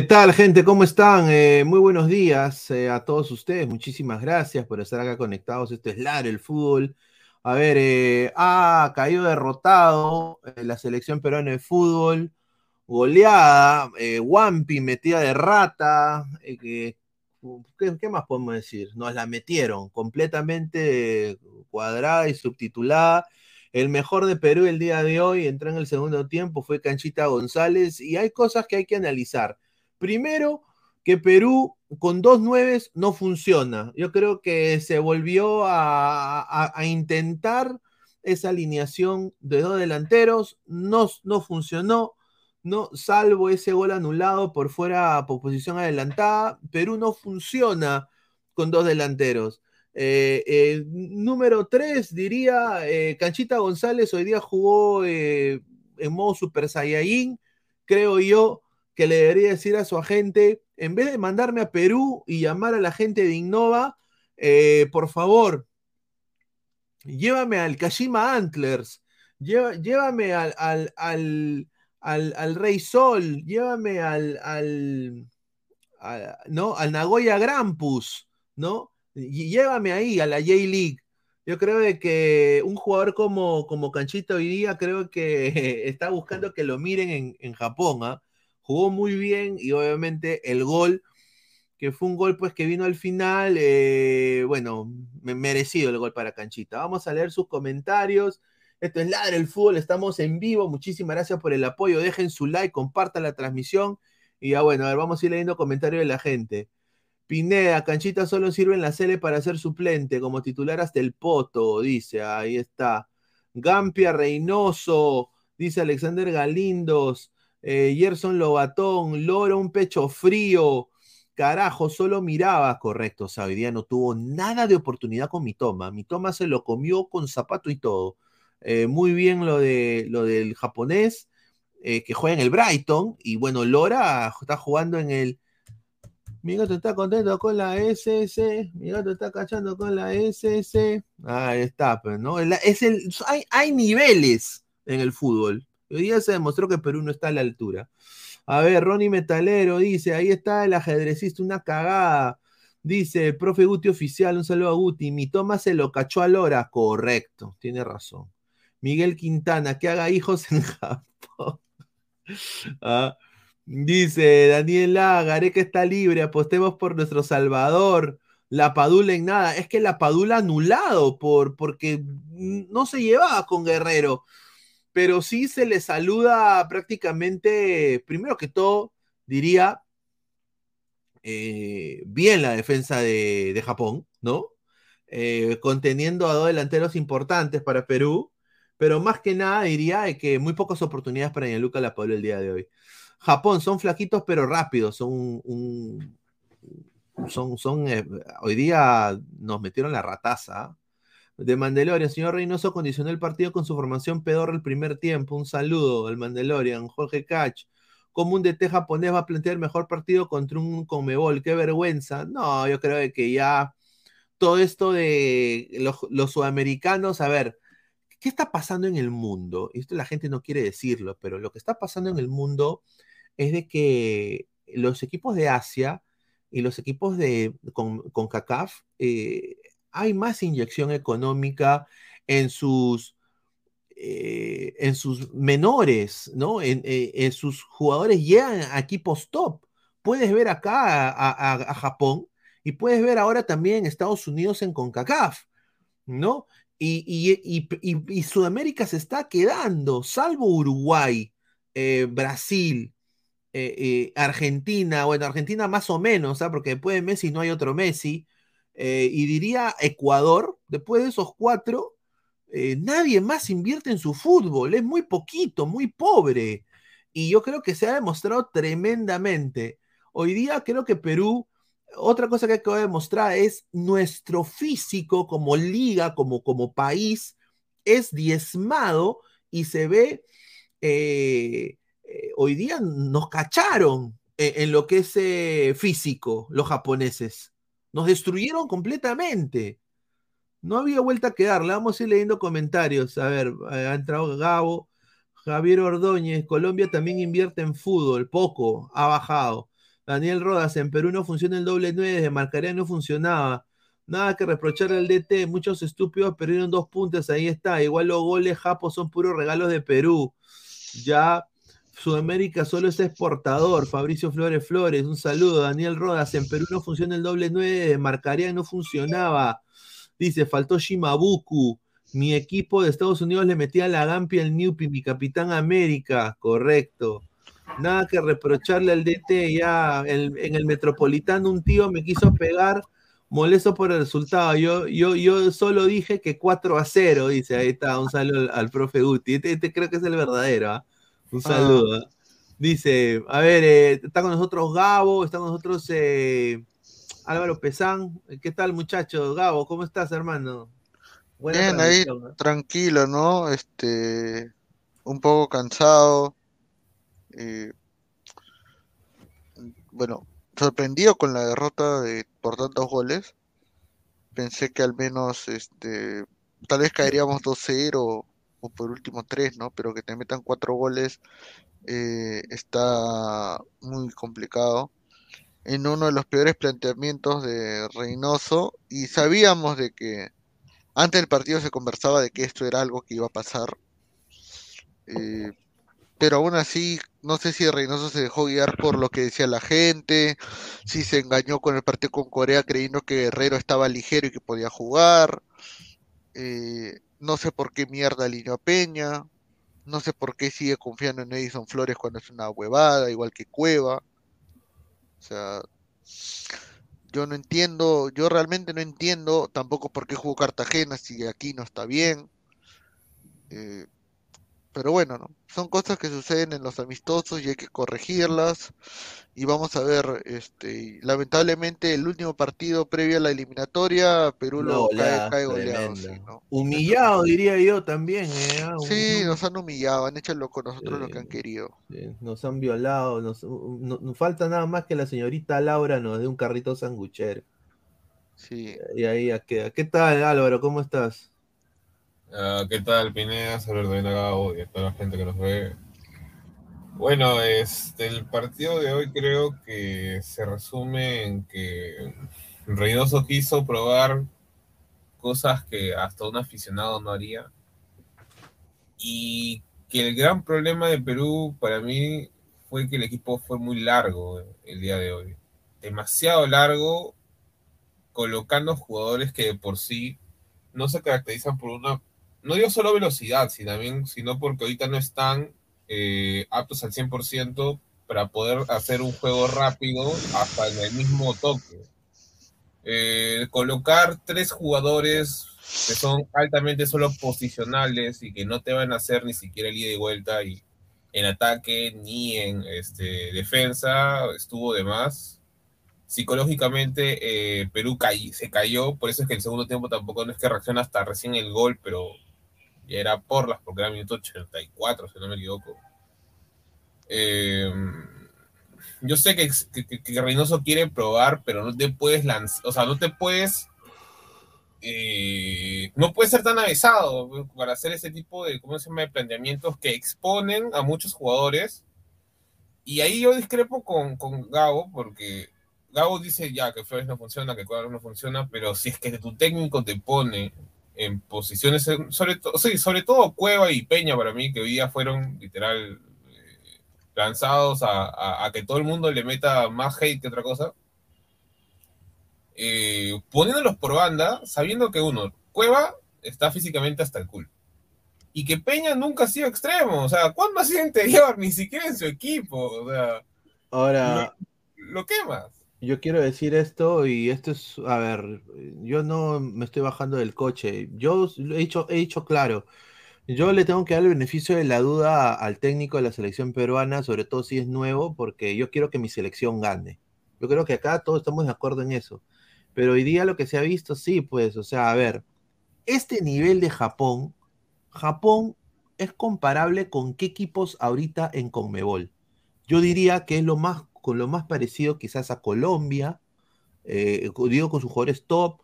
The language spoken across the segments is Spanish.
¿Qué tal, gente? ¿Cómo están? Eh, muy buenos días eh, a todos ustedes. Muchísimas gracias por estar acá conectados. Esto es LAR, el fútbol. A ver, eh, ha caído derrotado la selección peruana de fútbol. Goleada, Wampi metida de rata. ¿qué, ¿Qué más podemos decir? Nos la metieron completamente cuadrada y subtitulada. El mejor de Perú el día de hoy entró en el segundo tiempo, fue Canchita González, y hay cosas que hay que analizar. Primero, que Perú con dos nueves no funciona. Yo creo que se volvió a, intentar esa alineación de dos delanteros, no, no funcionó, no, salvo ese gol anulado por fuera por posición adelantada, Perú no funciona con dos delanteros. Eh, eh, número 3, diría, eh, Canchita González hoy día jugó en modo Super Saiyajin. Creo yo que le debería decir a su agente, en vez de mandarme a Perú y llamar a la gente de Innova, por favor, llévame al Kashima Antlers, llévame al, al, Rey Sol, llévame al, al, ¿no? al Nagoya Grampus, ¿no? llévame ahí a la J-League. Yo creo que un jugador como, como Canchito hoy día creo que está buscando que lo miren en, Japón. ¿ah? Jugó muy bien y obviamente el gol, que fue un gol pues que vino al final, eh, bueno, merecido el gol para Canchita. Vamos a leer sus comentarios. Esto es Ladre el Fútbol, estamos en vivo. Muchísimas gracias por el apoyo. Dejen su like, compartan la transmisión. Y ya bueno, a ver, vamos a ir leyendo comentarios de la gente. Pineda, Canchita solo sirve en la Sele para ser suplente, como titular hasta el poto, dice, ahí está. Gampia Reynoso, dice Alexander Galindos, eh, Gerson Lobatón, Loro un pecho frío, carajo, solo miraba, correcto, o sea, hoy día no tuvo nada de oportunidad con mi toma, mi toma se lo comió con zapato y todo. Eh, muy bien lo, de, lo del japonés, eh, que juega en el Brighton, y bueno, Lora está jugando en el mi gato está contento con la SS. Mi gato está cachando con la SS. Ahí está, pues, no. Es el, hay, hay niveles en el fútbol. Hoy día se demostró que Perú no está a la altura. A ver, Ronnie Metalero dice: ahí está el ajedrecista, una cagada. Dice profe Guti oficial, un saludo a Guti. Mi toma se lo cachó a Lora. Correcto, tiene razón. Miguel Quintana, que haga hijos en Japón. ah. Dice Daniela, Gareca está libre, apostemos por nuestro Salvador. La Padula en nada. Es que la Padula anulado por, porque no se llevaba con Guerrero. Pero sí se le saluda prácticamente, primero que todo, diría, eh, bien la defensa de, Japón, ¿no? Eh, conteniendo a dos delanteros importantes para Perú, pero más que nada diría que muy pocas oportunidades para Gianluca La Padula el día de hoy. Japón son flaquitos pero rápidos, son un, son, son eh, hoy día nos metieron la rataza. De Mandalorian, señor Reynoso condicionó el partido con su formación pedorra el primer tiempo. Un saludo al Mandalorian, Jorge Cach. Como un DT japonés va a plantear el mejor partido contra un Comebol? Qué vergüenza. No, yo creo que ya todo esto de los, los sudamericanos, a ver, ¿qué está pasando en el mundo? Esto la gente no quiere decirlo, pero lo que está pasando en el mundo es de que los equipos de Asia y los equipos de, con, con CACAF, eh, hay más inyección económica en sus, eh, en sus menores, ¿no? Eh, en, sus jugadores llegan a equipos top. Puedes ver acá a, Japón y puedes ver ahora también Estados Unidos en CONCACAF, ¿no? Y, Sudamérica se está quedando, salvo Uruguay, Brasil, eh, eh, Argentina, bueno, Argentina más o menos, ¿ah? porque después de Messi no hay otro Messi, eh, y diría Ecuador, después de esos cuatro, nadie más invierte en su fútbol, es muy poquito, muy pobre, y yo creo que se ha demostrado tremendamente. Hoy día creo que Perú, otra cosa que acabo de demostrar es nuestro físico como liga, como, como país, es diezmado y se ve... Eh, hoy día nos cacharon en, lo que es eh, físico los japoneses. Nos destruyeron completamente. No había vuelta a quedarle. Vamos a ir leyendo comentarios. A ver, ha entrado Gabo. Javier Ordóñez, Colombia también invierte en fútbol, poco, ha bajado. Daniel Rodas, en Perú no funciona el doble 9, desde Marcaría no funcionaba. Nada que reprochar al DT, muchos estúpidos perdieron dos puntos, ahí está. Igual los goles japos son puros regalos de Perú. Ya Sudamérica solo es exportador. Fabricio Flores Flores, un saludo. Daniel Rodas, en Perú no funciona el doble 9, desde Marcaría no funcionaba. Dice, faltó Shimabuku. Mi equipo de Estados Unidos le metía la Gampi al Newpi, mi capitán América. Correcto. Nada que reprocharle al DT. Ya en el Metropolitano un tío me quiso pegar molesto por el resultado. Yo, yo, yo solo dije que 4 a 0, dice. Ahí está, un saludo al, profe Guti. Este, este, creo que es el verdadero. ¿ah? Un ah. saludo. ¿ah? Dice, a ver, eh, está con nosotros Gabo, está con nosotros eh, Álvaro Pesán. ¿Qué tal, muchacho? Gabo, ¿cómo estás, hermano? Bien, ahí, tranquilo, ¿no? Este, un poco cansado. Eh, bueno, sorprendido con la derrota de por tantos goles. Pensé que al menos este tal vez caeríamos 2-0 o por último 3, ¿no? Pero que te metan 4 goles eh, está muy complicado. En uno de los peores planteamientos de Reynoso y sabíamos de que antes del partido se conversaba de que esto era algo que iba a pasar. Eh, pero aún así, no sé si Reynoso se dejó guiar por lo que decía la gente, si se engañó con el partido con Corea creyendo que Guerrero estaba ligero y que podía jugar. Eh, no sé por qué mierda alineó a Peña. No sé por qué sigue confiando en Edison Flores cuando es una huevada, igual que Cueva. O sea, yo no entiendo, yo realmente no entiendo tampoco por qué jugó Cartagena si aquí no está bien. Eh, pero bueno, ¿no? son cosas que suceden en los amistosos y hay que corregirlas. Y vamos a ver, este, lamentablemente el último partido previo a la eliminatoria, Perú lo cae, goleado. Humillado, diría yo también. ¿eh? Sí, nos han humillado, han hecho con nosotros lo que han querido. nos han violado, nos, nos, falta nada más que la señorita Laura nos dé un carrito sanguchero. Sí. Y ahí queda. ¿Qué tal, Álvaro? ¿Cómo estás? Ah, ¿Qué tal, Pineda? Saludos a Gabo y a toda la gente que nos ve. Bueno, este, el partido de hoy creo que se resume en que Reynoso quiso probar cosas que hasta un aficionado no haría. Y que el gran problema de Perú para mí fue que el equipo fue muy largo el día de hoy. Demasiado largo, colocando jugadores que de por sí no se caracterizan por una no digo solo velocidad, sino, también, sino porque ahorita no están eh, aptos al 100% para poder hacer un juego rápido hasta en el mismo toque. Eh, colocar tres jugadores que son altamente solo posicionales y que no te van a hacer ni siquiera el ida y vuelta y en ataque ni en este, defensa estuvo de más psicológicamente eh, Perú se cayó, por eso es que el segundo tiempo tampoco no es que reacciona hasta recién el gol, pero era por las, porque era minuto 84, si no me equivoco. Eh, yo sé que, que, Reynoso quiere probar, pero no te puedes lanzar, o sea, no te puedes, eh, no puedes ser tan avesado para hacer ese tipo de, ¿cómo se llama?, de planteamientos que exponen a muchos jugadores. Y ahí yo discrepo con, con Gabo, porque Gabo dice ya que Flores no funciona, que Cuadro no funciona, pero si es que tu técnico te pone en posiciones, sobre, todo sí, sobre todo Cueva y Peña para mí, que hoy día fueron literal eh, lanzados a, que todo el mundo le meta más hate que otra cosa. Eh, poniéndolos por banda, sabiendo que uno, Cueva está físicamente hasta el culo. Y que Peña nunca ha sido extremo. O sea, ¿cuándo ha sido interior? Ni siquiera en su equipo. O sea, ahora. Lo, lo quemas yo quiero decir esto y esto es, a ver, yo no me estoy bajando del coche. Yo he dicho, he dicho claro, yo le tengo que dar el beneficio de la duda al técnico de la selección peruana, sobre todo si es nuevo, porque yo quiero que mi selección gane. Yo creo que acá todos estamos de acuerdo en eso. Pero hoy día lo que se ha visto, sí, pues, o sea, a ver, este nivel de Japón, Japón es comparable con qué equipos ahorita en Conmebol. Yo diría que es lo más con lo más parecido quizás a Colombia, eh, digo con sus jugadores top,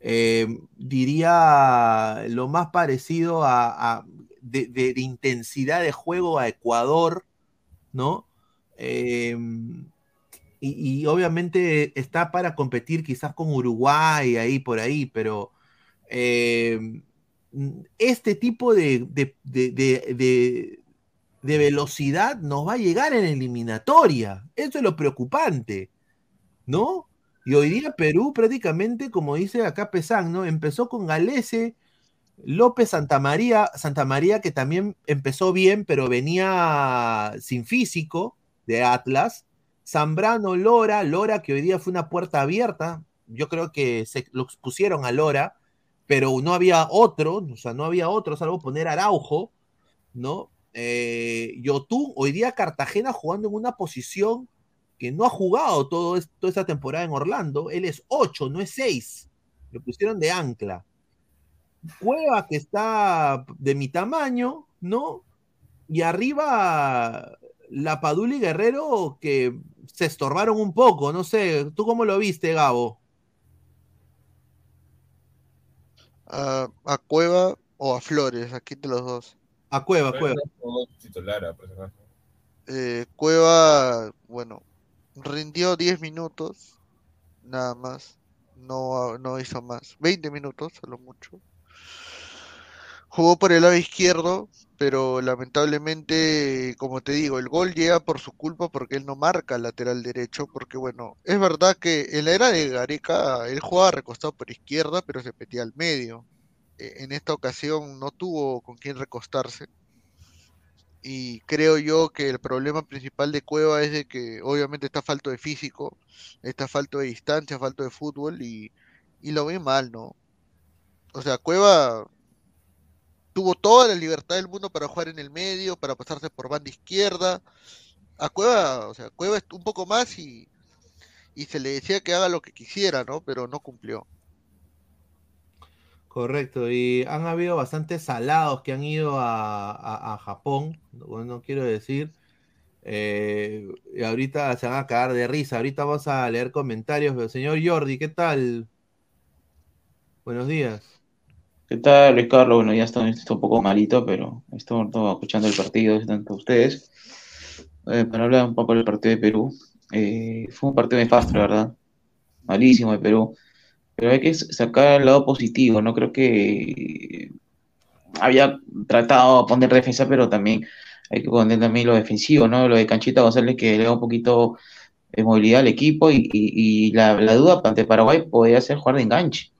eh, diría lo más parecido a, de, intensidad de juego a Ecuador, ¿no? Eh, y, obviamente está para competir quizás con Uruguay ahí por ahí, pero este tipo de, velocidad nos va a llegar en eliminatoria. Eso es lo preocupante, ¿no? Y hoy día Perú prácticamente, como dice acá Pesán, ¿no? Empezó con Galese, López Santamaría, Santamaría que también empezó bien, pero venía sin físico de Atlas. Zambrano, Lora, Lora que hoy día fue una puerta abierta. Yo creo que se lo pusieron a Lora pero no había otro, o sea, no había otro, salvo poner Araujo, ¿no? Eh, hoy día Cartagena jugando en una posición que no ha jugado todo toda esta temporada en Orlando, él es 8, no es 6, lo pusieron de ancla. Cueva que está de mi tamaño, ¿no? Y arriba la Padula y Guerrero que se estorbaron un poco, no sé, ¿tú cómo lo viste, Gabo? a, Cueva o a Flores, aquí de los dos. A Cueva, Cueva. Eh, Cueva, bueno, rindió 10 minutos, nada más. No, no hizo más. 20 minutos, solo mucho. Jugó por el lado izquierdo, pero lamentablemente, como te digo, el gol llega por su culpa porque él no marca el lateral derecho, porque bueno, es verdad que en la era de Gareca él jugaba recostado por izquierda, pero se metía al medio. E, en esta ocasión no tuvo con quién recostarse. Y creo yo que el problema principal de Cueva es de que obviamente está falto de físico, está falto de distancia, falto de fútbol y, y lo ve mal, ¿no? O sea, Cueva tuvo toda la libertad del mundo para jugar en el medio, para pasarse por banda izquierda. A Cueva, o sea, Cueva un poco más y, y se le decía que haga lo que quisiera, ¿no? Pero no cumplió. Correcto, y han habido bastantes salados que han ido a, Japón, no, quiero decir, eh, y ahorita se van a cagar de risa, ahorita vamos a leer comentarios, pero señor Jordi, ¿qué tal? Buenos días. ¿Qué tal, Ricardo? Bueno, ya está, un poco malito, pero estoy escuchando el partido tanto ustedes. Eh, para hablar un poco del partido de Perú. Eh, fue un partido nefasto, la verdad. Malísimo de Perú. Pero hay que sacar el lado positivo, ¿no? Creo que había tratado de poner defensa, pero también hay que poner también lo defensivo, ¿no? Lo de Canchita González que le da un poquito de movilidad al equipo y, la, la, duda ante Paraguay podría ser jugar de enganche.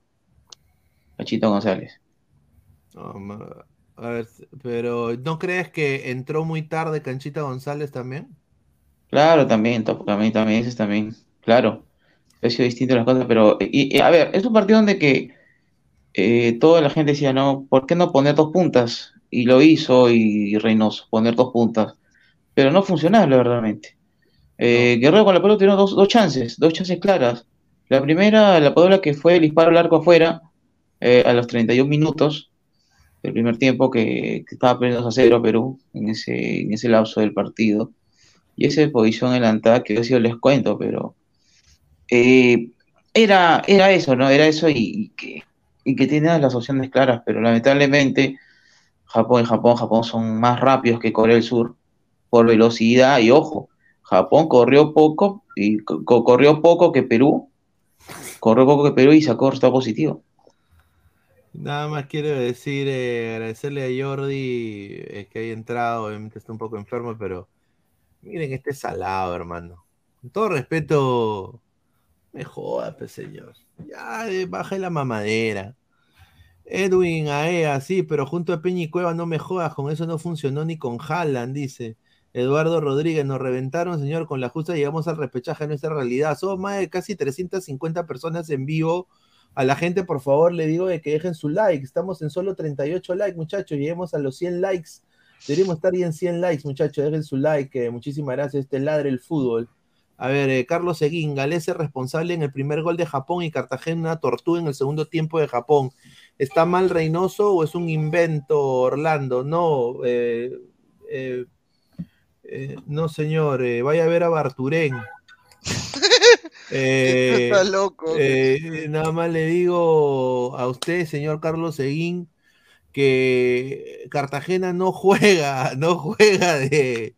Canchita González a ver, pero ¿no crees que entró muy tarde Canchita González también? Claro, también, también, también, también, claro. Ha sido distinto las cosas, pero, y, a ver, es un partido donde que eh, toda la gente decía, no, ¿por qué no poner dos puntas? Y lo hizo y, Reynoso, poner dos puntas. Pero no funcionaba, verdaderamente. Eh, Guerrero con la pelota tiene dos, dos chances, dos chances claras. La primera, la Padula que fue el disparo largo afuera, eh, a los 31 minutos, el primer tiempo que, estaba perdiendo a cero Perú en ese, en ese lapso del partido. Y esa posición adelantada que ha sido les cuento, pero eh, era, era eso, ¿no? Era eso y, que, y que las opciones claras, pero lamentablemente Japón y Japón, Japón son más rápidos que Corea del Sur por velocidad y ojo, Japón corrió poco y corrió poco que Perú, corrió poco que Perú y sacó resultado positivo. Nada más quiero decir, eh, agradecerle a Jordi eh, que haya entrado, obviamente está un poco enfermo, pero miren este salado, hermano. Con todo respeto, me joda, pues señor. Ya, eh, baja la mamadera. Edwin Aea, sí, pero junto a Peña y Cueva no me jodas, con eso no funcionó ni con Haaland, dice. Eduardo Rodríguez, nos reventaron, señor, con la justa llegamos al repechaje de nuestra realidad. Somos más de casi 350 personas en vivo a la gente, por favor, le digo de que dejen su like. Estamos en solo 38 likes, muchachos. Lleguemos a los 100 likes. Deberíamos estar ya en 100 likes, muchachos. Dejen su like. muchísimas gracias. Este ladre el fútbol. A ver, eh, Carlos Seguín, Galese responsable en el primer gol de Japón y Cartagena tortuga en el segundo tiempo de Japón. ¿Está mal Reynoso o es un invento Orlando? No, eh, eh, no señor, vaya a ver a Barturén. Eh, loco. Eh, nada más le digo a usted, señor Carlos Seguín, que Cartagena no juega, no juega de,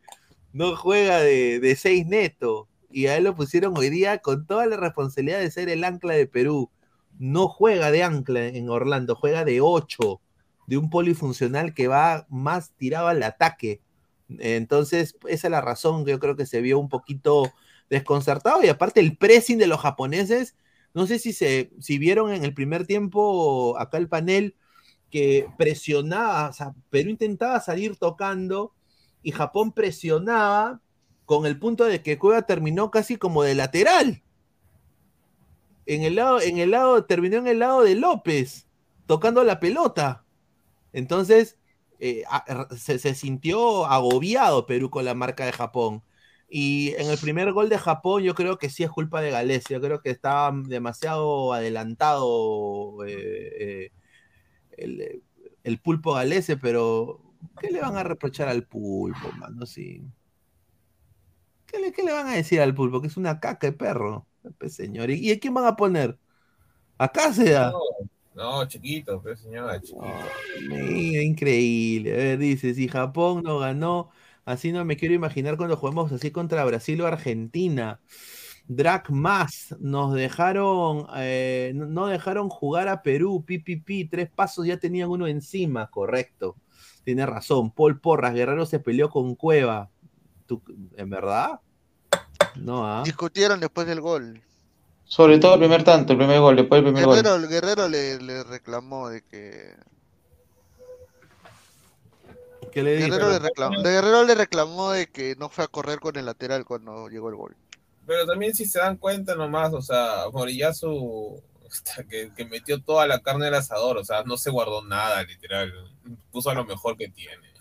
no juega de, seis neto. Y a él lo pusieron hoy día con toda la responsabilidad de ser el ancla de Perú. No juega de ancla en Orlando, juega de 8, de un polifuncional que va más tirado al ataque. Entonces, esa es la razón que yo creo que se vio un poquito desconcertado y aparte el pressing de los japoneses, no sé si se si vieron en el primer tiempo acá el panel que presionaba, o sea, Perú intentaba salir tocando y Japón presionaba con el punto de que Cueva terminó casi como de lateral. En el lado, en el lado, terminó en el lado de López, tocando la pelota. Entonces, eh, se, sintió agobiado Perú con la marca de Japón. Y en el primer gol de Japón, yo creo que sí es culpa de Gales. Yo creo que estaba demasiado adelantado eh, eh, el, el, pulpo galese, pero ¿qué le van a reprochar al pulpo, mano? Sí. ¿Qué le, ¿Qué le, van a decir al pulpo? Que es una caca de perro, pues, señor. ¿Y, ¿Y a quién van a poner? ¿Acá se da? No, no chiquito, pues, señor, chiquito. increíble. A ver, dice, si Japón no ganó Así no me quiero imaginar cuando jugamos así contra Brasil o Argentina. Drac más, nos dejaron, eh, no dejaron jugar a Perú, pipipi, tres pasos ya tenían uno encima, correcto. Tiene razón, Paul Porras, Guerrero se peleó con Cueva. ¿En verdad? No, ¿ah? Discutieron después del gol. Sobre todo el primer tanto, el primer gol, después del primer Guerrero, gol. El Guerrero le, le reclamó de que ¿Qué le Guerrero, le reclamó, de Guerrero le reclamó de que no fue a correr con el lateral cuando llegó el gol. Pero también si se dan cuenta nomás, o sea, Morillazo que, que, metió toda la carne del asador, o sea, no se guardó nada, literal. Puso lo mejor que tiene.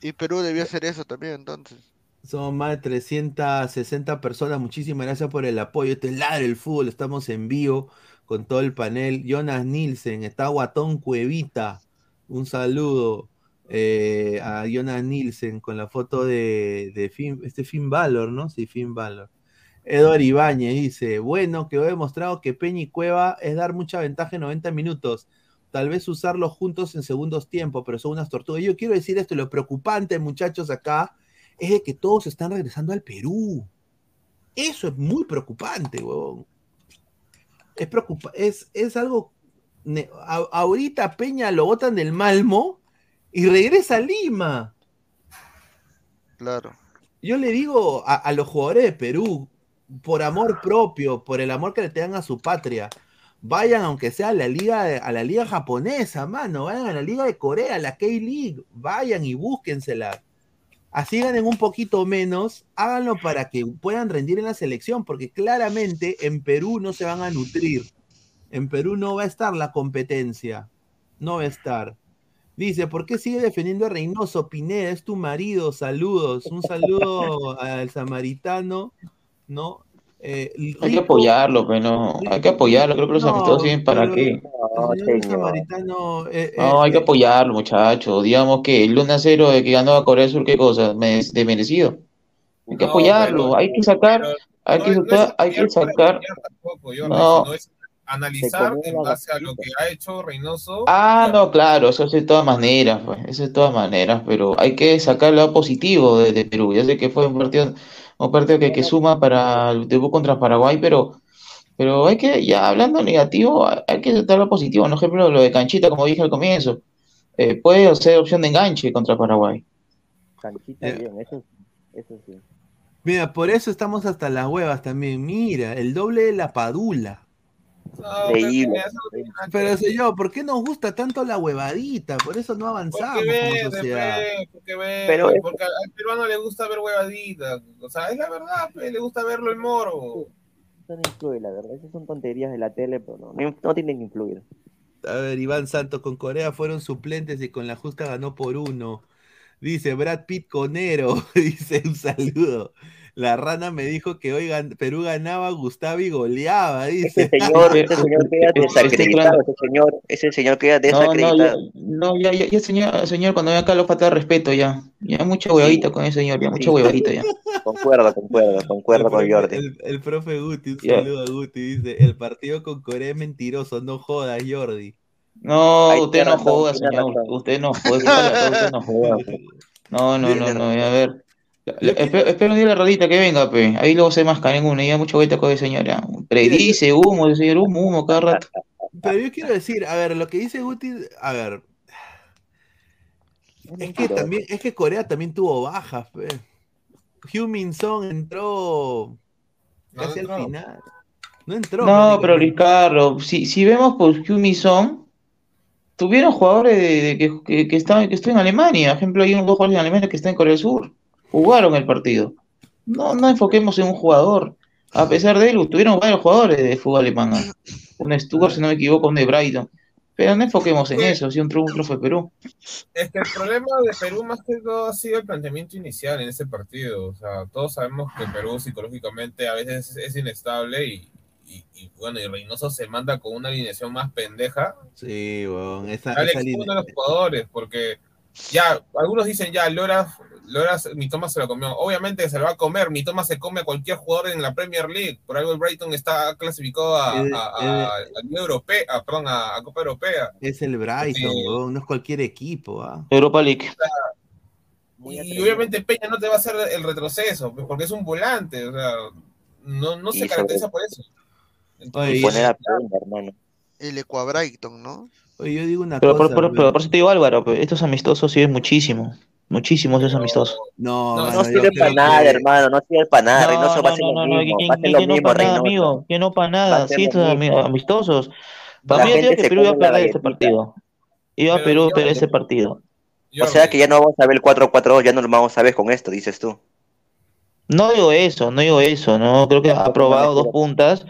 Y Perú debió hacer eso también, entonces. Son más de 360 personas. Muchísimas gracias por el apoyo. Este es Ladre el Fútbol. Estamos en vivo con todo el panel. Jonas Nielsen, está Guatón Cuevita. Un saludo eh, a Jonas Nielsen con la foto de, de Finn, este Finn Balor, ¿no? Sí, Finn Balor. Eduard Ibáñez dice, bueno, que he demostrado que Peña y Cueva es dar mucha ventaja en 90 minutos. Tal vez usarlos juntos en segundos tiempos, pero son unas tortugas. Yo quiero decir esto, lo preocupante, muchachos, acá, es de que todos están regresando al Perú. Eso es muy preocupante, huevón. Es, preocupa es, es algo... A, ahorita Peña lo botan del Malmo y regresa a Lima. Claro. Yo le digo a, a, los jugadores de Perú, por amor propio, por el amor que le tengan a su patria, vayan aunque sea a la liga, a la liga japonesa, mano, vayan a la liga de Corea, la K-League, vayan y búsquensela. Así ganen un poquito menos, háganlo para que puedan rendir en la selección, porque claramente en Perú no se van a nutrir. En Perú no va a estar la competencia. No va a estar. Dice, ¿por qué sigue defendiendo a Reynoso? Pineda, es tu marido, saludos. Un saludo al samaritano, ¿no? Eh, Rico, hay que apoyarlo, pero no, hay que apoyarlo, creo que los no, siguen para qué. No, eh, no eh, hay que apoyarlo, muchachos. Digamos que el 1 0 de que ganó a Corea del Sur, ¿qué cosa? De merecido. Hay que apoyarlo, pero, hay que sacar, hay que sacar, hay que sacar. Tampoco, yo, no, es analizar en base a lo que ha hecho Reynoso. Ah, no, claro, eso es de todas maneras, pues, eso de todas maneras, pero hay que sacar lo positivo de, de Perú. Ya sé que fue un partido, un partido que, que suma para el debut contra Paraguay, pero, pero hay que, ya hablando negativo, hay que sacar lo positivo. Por ejemplo, lo de Canchita, como dije al comienzo, eh, puede ser opción de enganche contra Paraguay. Canchita, eh. bien, eso, eso sí. Mira, por eso estamos hasta las huevas también. Mira, el doble de la padula. No, Increíble. Pero señor, ¿por qué nos gusta tanto la huevadita? Por eso no avanzamos Porque como sociedad. porque Pero es- porque al peruano le gusta ver huevaditas. O sea, es la verdad, le gusta verlo el moro. Eso no influye, la verdad. Esas son tonterías de la tele, pero no, no, no tienen que influir. A ver, Iván Santos, con Corea fueron suplentes y con la justa ganó por uno. Dice Brad Pitt Conero, dice un saludo. La rana me dijo que hoy gan- Perú ganaba, Gustavo y goleaba, Ese dice. señor, ese señor queda desacreditado, ese señor, ese señor queda No, no, ya, desacreditado. no, ya, ya, ya, señor, señor, cuando venga acá lo falta de respeto, ya. Ya mucha huevadita con ese señor, ya mucha Sí. huevadita ya. Concuerdo, concuerdo, concuerdo el, con Jordi. el, el profe Guti, un saludo a Guti, dice, el partido con Corea es mentiroso, no jodas, Jordi. No, usted no razón, joda, tiene señor. razón. Usted no joda, usted no joda. No, no, no, no. A ver, Espero, espero un día la rodita que venga, pe. Ahí luego se masca en una, y ya mucho vuelta con señora. Predice humo, señor humo, humo cada rato. Pero yo quiero decir, a ver, lo que dice Guti, a ver, es que también, es que Corea también tuvo bajas, pe. Heung-Min Son entró No casi entró. al final. No entró. No, pero. Ricardo, si, si vemos por Hume Son, tuvieron jugadores de, de que, que, que estaban, que están en Alemania. Por ejemplo, hay unos dos jugadores en Alemania que están en Corea del Sur. Jugaron el partido. No, no enfoquemos en un jugador. A pesar de él, tuvieron varios jugadores de fútbol alemán. Un Stuttgart, si no me equivoco, un de Brighton. Pero no enfoquemos en eso, si un triunfo, un triunfo de Perú. Es que el problema de Perú más que todo ha sido el planteamiento inicial en ese partido. O sea, todos sabemos que Perú psicológicamente a veces es inestable y, y- y, bueno, y Reynoso se manda con una alineación más pendeja. Sí, weón, esa, esa uno línea- de los jugadores, porque ya, algunos dicen ya, Loras, Mi toma se lo comió. Obviamente se lo va a comer, mi toma se come a cualquier jugador en la Premier League. Por algo el Brighton está clasificado a, a- a- a Europea, a- perdón, a, a Copa Europea. es el Brighton, Sí. no es cualquier equipo, ¿ah? Europa League. Y obviamente Peña no te va a hacer el retroceso, pues, porque es un volante, o sea, no, no se caracteriza por eso. Entonces, Oye, poner a Peña, hermano. El Equabrighton, ¿no? Oye, yo digo una Pero por, cosa, por- pe. pero por eso te digo, Álvaro, pe, estos amistosos sirven muchísimo. Muchísimo esos amistosos. no, No, mano, No sirve creo para nada, que- hermano. No sirve para nada. No, Reynoso va a no, lo no, no, mismo. que, Va a lo mismo, Reynoso. amigo, que no para nada, a ser sí, estos ami- mismo. amistosos. La Para mí yo gente digo que se Perú iba a perder ese galletita. partido. Iba Pero Perú a perder ese partido. O sea que ya no vamos a ver el 4-4-2, ya no lo vamos a ver con esto, dices tú. No digo eso, no digo eso, no creo que ha probado dos puntas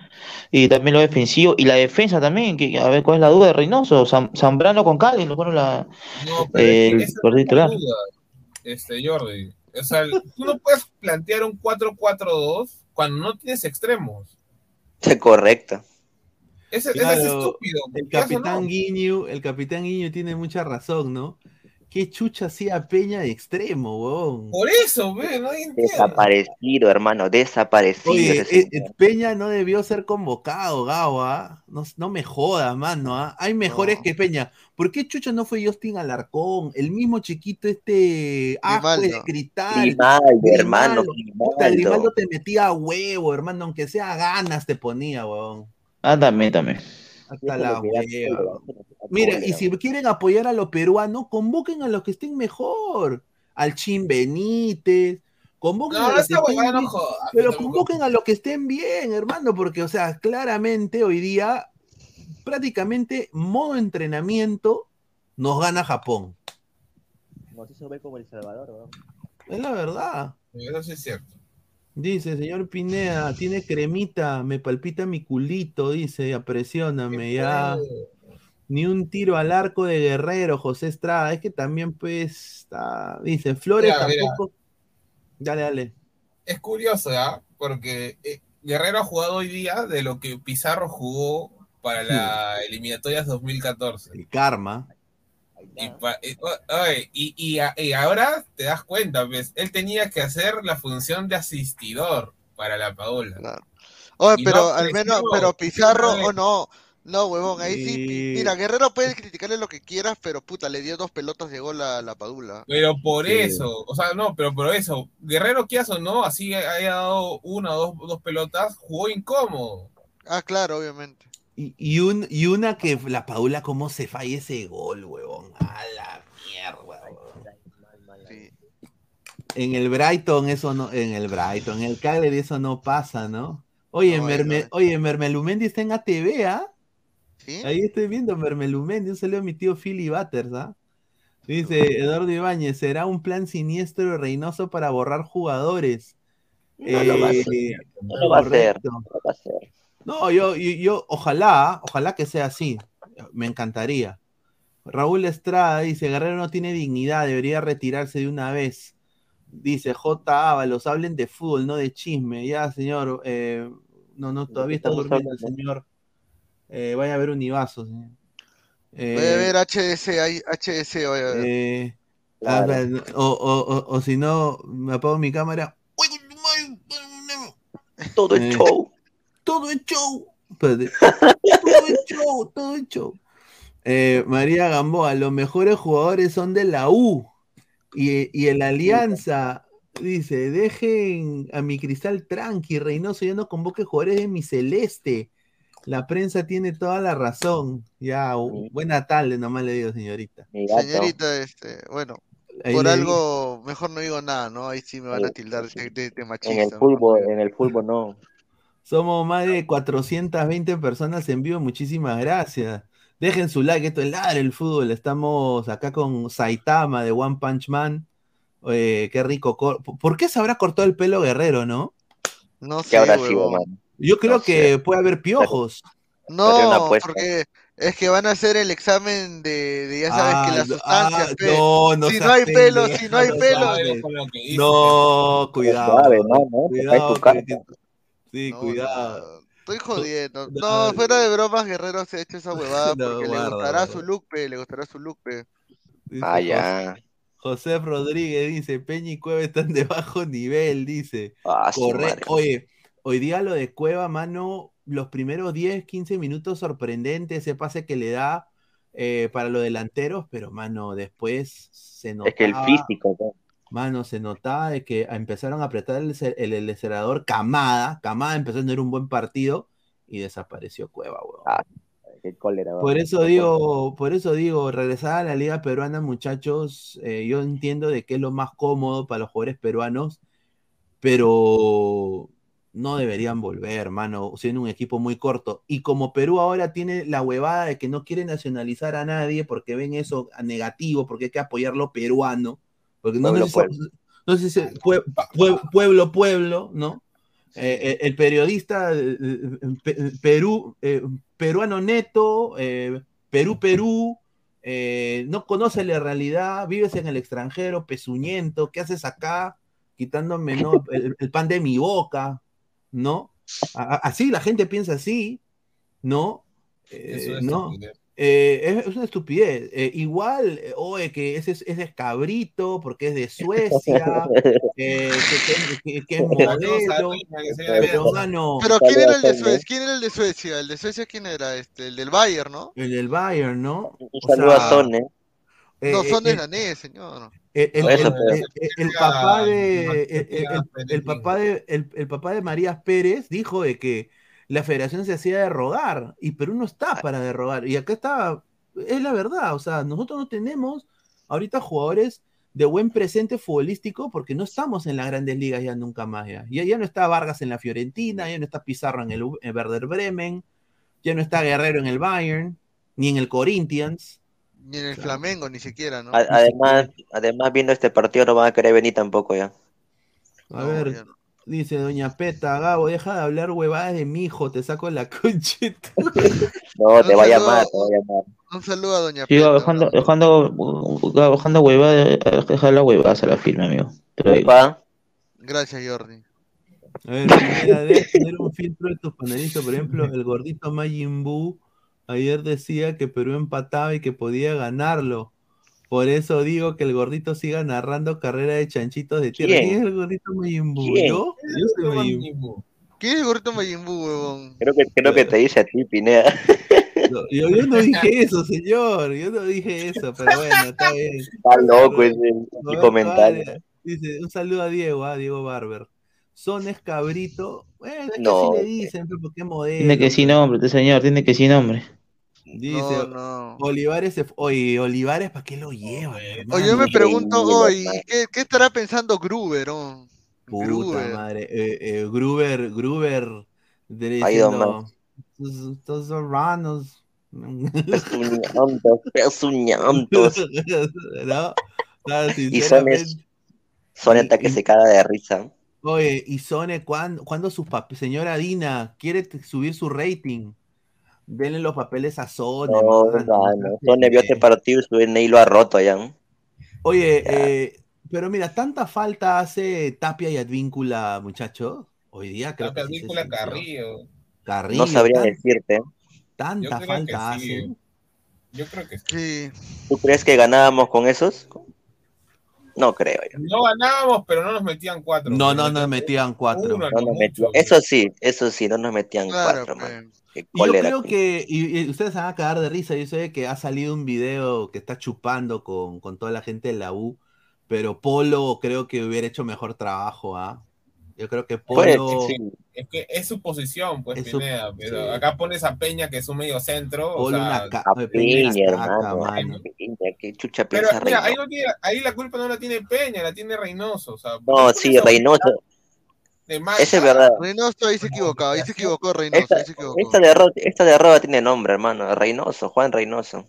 y también lo defensivo y la defensa también, que a ver cuál es la duda de Reynoso, Zam- Zambrano con Cali, lo fueron la No, Eh, es que por la titular. duda, este, Jordi. O sea, tú no puedes plantear un 4-4-2 cuando no tienes extremos. Correcto. Ese, ese Claro, es estúpido. El ¿qué hace, capitán no? Guiño, el capitán Guiño tiene mucha razón, ¿no? ¿Qué chucha hacía Peña de extremo, weón? Por eso, ve, nadie entiende. Desaparecido, hermano, desaparecido. Oye, eh, Peña no debió ser convocado, Gao, ¿ah? No, no me jodas, mano, ¿ah? Hay mejores No. que Peña. ¿Por qué Chucha no fue Justin Alarcón? El mismo chiquito este Ascue de Grimaldo. cristal. Grimaldo, hermano, Grimaldo. te metía a huevo, hermano, aunque sea ganas te ponía, weón. Ah, también, también. Hasta la hueva. Mira, y si quieren apoyar a los peruanos, convoquen a los que estén mejor. Al Chin Benítez, convoquen No, a no los que estén no bien. Pero convoquen a los que estén bien, hermano, porque, o sea, claramente hoy día, prácticamente modo entrenamiento nos gana Japón. Nos hizo ver como El Salvador, weón. Es la verdad. Eso sí es cierto. Dice, señor Pineda, tiene cremita, me palpita mi culito, dice, apresióname, ya. Ni un tiro al arco de Guerrero, José Estrada. Es que también, pues, está... dice, Flores Mira, mira. tampoco. Dale, dale. Es curioso, ¿ya? Porque eh, Guerrero ha jugado hoy día de lo que Pizarro jugó para la eliminatorias 2014. El karma. Y, y- y- y a- y ahora te das cuenta, pues, él tenía que hacer la función de asistidor para la Paola. Oye, Y pero no al menos, creció, pero Pizarro, o no, no, huevón, ahí sí, mira, Guerrero puedes criticarle lo que quieras, pero puta, le dio dos pelotas de gol a la Padula. Pero por Sí. eso, o sea, no, pero por eso, Guerrero, ¿qué hace o no? Así haya dado una o dos, dos pelotas, jugó incómodo. Ah, claro, obviamente. Y, y un, y una que la Paula, cómo se falla ese gol, huevón. A la mierda, huevón. Sí. En el Brighton eso no, en el Brighton, en el Cagliari eso no pasa, ¿no? Oye, No, Merme- no. oye, Mermelumendi está en ATV, ¿ah? ¿Sí? Ahí estoy viendo Mermelumendi, un saludo a mi tío Philly Butters, ¿ah? Dice Eduardo Ibáñez, será un plan siniestro y reinoso para borrar jugadores. No lo va a Eh, hacer. No lo va a hacer. correcto. No lo va a hacer. No, yo, yo, yo, ojalá, ojalá que sea así. Me encantaría. Raúl Estrada dice, Guerrero no tiene dignidad, debería retirarse de una vez. Dice J. Ábalos, hablen de fútbol, no de chisme. Ya, señor, eh, no, no, todavía está durmiendo el señor. Eh, vaya a ver Univaso, señor. Eh, Voy a ver HDC, ahí, HDC, voy a ver. eh, a Claro. ver, o, o, o, o si no, me apago mi cámara. Todo Eh. el show. Todo es show. Espérate. todo es show, todo es show. Eh, María Gamboa, los mejores jugadores son de la U. Y, y en la Alianza, Dice, dejen a mi cristal tranqui, Reynoso ya no convoque jugadores de mi celeste. La prensa tiene toda la razón. Ya, buena tarde, nomás le digo, señorita. Señorita, este, bueno, Ahí por algo mejor no digo nada, ¿no? Ahí sí me van a tildar de, de- de En machista. el no fútbol, en el fútbol no. Somos más de 420 personas en vivo. Muchísimas gracias. Dejen su like. Esto es Ladre el Fútbol. Estamos acá con Saitama de One Punch Man. Eh, qué rico. cor- ¿Por qué se habrá cortado el pelo Guerrero, no? No ¿Qué sé, habrá sido, huevón. mano? Yo creo No que sé. puede haber piojos. No, porque es que van a hacer el examen de, de ya sabes que Ah, las no, sustancias, ah, no, no Si seas no hay pelo, si no hay no pelo. Cuidado. No, cuidado. Suave, te cae Cuidado, que- Sí, No, cuidado. no, estoy jodiendo. no, No, fuera de bromas, Guerrero se ha hecho esa huevada No, porque le gustará guarda. su look, pe, le gustará su look, pe. Dice Ah, José- ya. José Rodríguez dice, Peña y Cueva están de bajo nivel, dice. Ah. Oye, hoy día lo de Cueva, mano, los primeros 10, 15 minutos sorprendente ese pase que le da eh, para los delanteros, pero mano, después se notaba, Es que el físico, ¿no? Mano, se notaba de que empezaron a apretar el, el, el acelerador Camada, Camada empezó a tener un buen partido y desapareció Cueva, weón. Ah, qué cólera. Por eso digo, por eso digo, regresar a la liga peruana, muchachos, eh, yo entiendo de que es lo más cómodo para los jugadores peruanos, pero no deberían volver, hermano, siendo un equipo muy corto. Y como Perú ahora tiene la huevada de que no quiere nacionalizar a nadie porque ven eso a negativo, porque hay que apoyar lo peruano, porque no, Pueblo, sé si son- no sé si pue- pue- pueblo, pueblo, ¿no? Eh, eh, el periodista eh, Pe- Perú, eh, peruano neto, eh, Perú, Perú, eh, no conoce la realidad, vives en el extranjero, pezuñento, ¿qué haces acá? Quitándome ¿no? el, el pan de mi boca, ¿no? A- a- así la gente piensa así, ¿no? Eh, Eso es ¿no? Eh, es, es una estupidez. Eh, igual, eh, oye, que ese, es- ese es cabrito porque es de Suecia, eh, que, que- que- que es modelo, pero mano, Pero ¿quién era el de. Suecia? ¿Quién era el de Suecia? ¿El de Suecia quién era? Este, el del Bayern, ¿no? el del Bayern, ¿no? Un saludo a Son, ¿eh? eh, No, son de eh, danés, señor. el, papá de el, papá de el, el papá de Marías Pérez dijo de que la federación se hacía derrogar y Perú no está para derrogar y acá está es la verdad o sea nosotros no tenemos ahorita jugadores de buen presente futbolístico porque no estamos en las grandes ligas ya nunca más ya ya, ya no está Vargas en la Fiorentina ya no está Pizarro en el en Werder Bremen ya no está Guerrero en el Bayern ni en el Corinthians Ni en el Flamengo, ni siquiera, ¿no? Además, además, viendo este partido no van a querer venir tampoco ya. a No, ver ya no. Dice Doña Peta, Gabo, deja de hablar huevadas de mi hijo, te saco la conchita. No, te va a llamar, te va a llamar. Un saludo a Doña Sigo Peta, dejando, dejando, dejando huevadas, dejar las huevadas a la firma, amigo. Gracias, Jordi. A ver, debes tener un filtro de tus panelistas. Por ejemplo, el gordito Majin Buu ayer decía que Perú empataba y que podía ganarlo. Por eso digo que el gordito siga narrando carrera de chanchitos de tierra. ¿Quién? ¿Quién es el gordito Majin Buu? ¿Quién? ¿Yo? Yo soy Majin Buu. ¿Quién es el gorrito Majin Buu, huevón? creo que, creo que te dice a ti, Pineda. No, yo, yo no dije eso, señor. Yo no dije eso, pero bueno, está bien. Está loco ese, Bueno, comentario. vale. Dice, un saludo a Diego, a Diego Barber. Son es cabrito. Bueno, es que No. así le dicen, pero porque modelo. Tiene que sin nombre, este señor, tiene que sin nombre. Dice, No, no. Olivares se Oye, Olivares, ¿para qué lo llevan? Oye, hermano? yo me pregunto hoy. ¿qué, qué estará pensando Gruber, oh? Puta Gruber. madre. eh, eh, Gruber, Gruber. de- ido diciendo, "Estos- serranos. Pezuñantos, pezuñantos. ¿No? Claro, Y son, es, son Y- y- se caga de risa. Oye, y Sone, ¿cuándo, cuándo su señora Dina quiere subir su rating? Denle los papeles a Sone. No, mano, mano. no Son vio este partido y su DNI lo ha roto allá. ¿no? Oye, Ya. eh, pero mira, tanta falta hace Tapia y Advíncula, muchachos. Hoy día creo Tapia que sí se Víncula sintió. Carrillo. Carrillo, No sabría tan- decirte. Yo tanta creo falta que sí. hacen. Yo creo que sí. Sí. ¿Tú crees que ganábamos con esos? No creo yo. No ganábamos, pero no nos metían cuatro. No, no nos metían cuatro. uno, No nos mucho. metían- Eso sí, eso sí, no nos metían Claro, cuatro, pe. man. Qué Y yo creo que, y, y ustedes se van a cagar de risa, yo sé que ha salido un video que está chupando con, con toda la gente de la U, pero Polo creo que hubiera hecho mejor trabajo, ¿ah? Yo creo que Pues, Polo, sí. Es que es su posición, pues, Es su- Pineda, pero sí. acá pones a Peña, que es un medio centro. o sea, una ca- A Oye, Peña caca, hermano. mano. Piña, qué chucha Pero mira, ahí, no tiene- ahí la culpa no la tiene Peña, la tiene Reynoso. O sea, No, sí, Reynoso. Esa es verdad. Reynoso ahí se equivocó, ahí se equivocó Reynoso, Esta, ahí se equivocó. esta derrota, esta derrota tiene nombre, hermano. Reynoso, Juan Reynoso.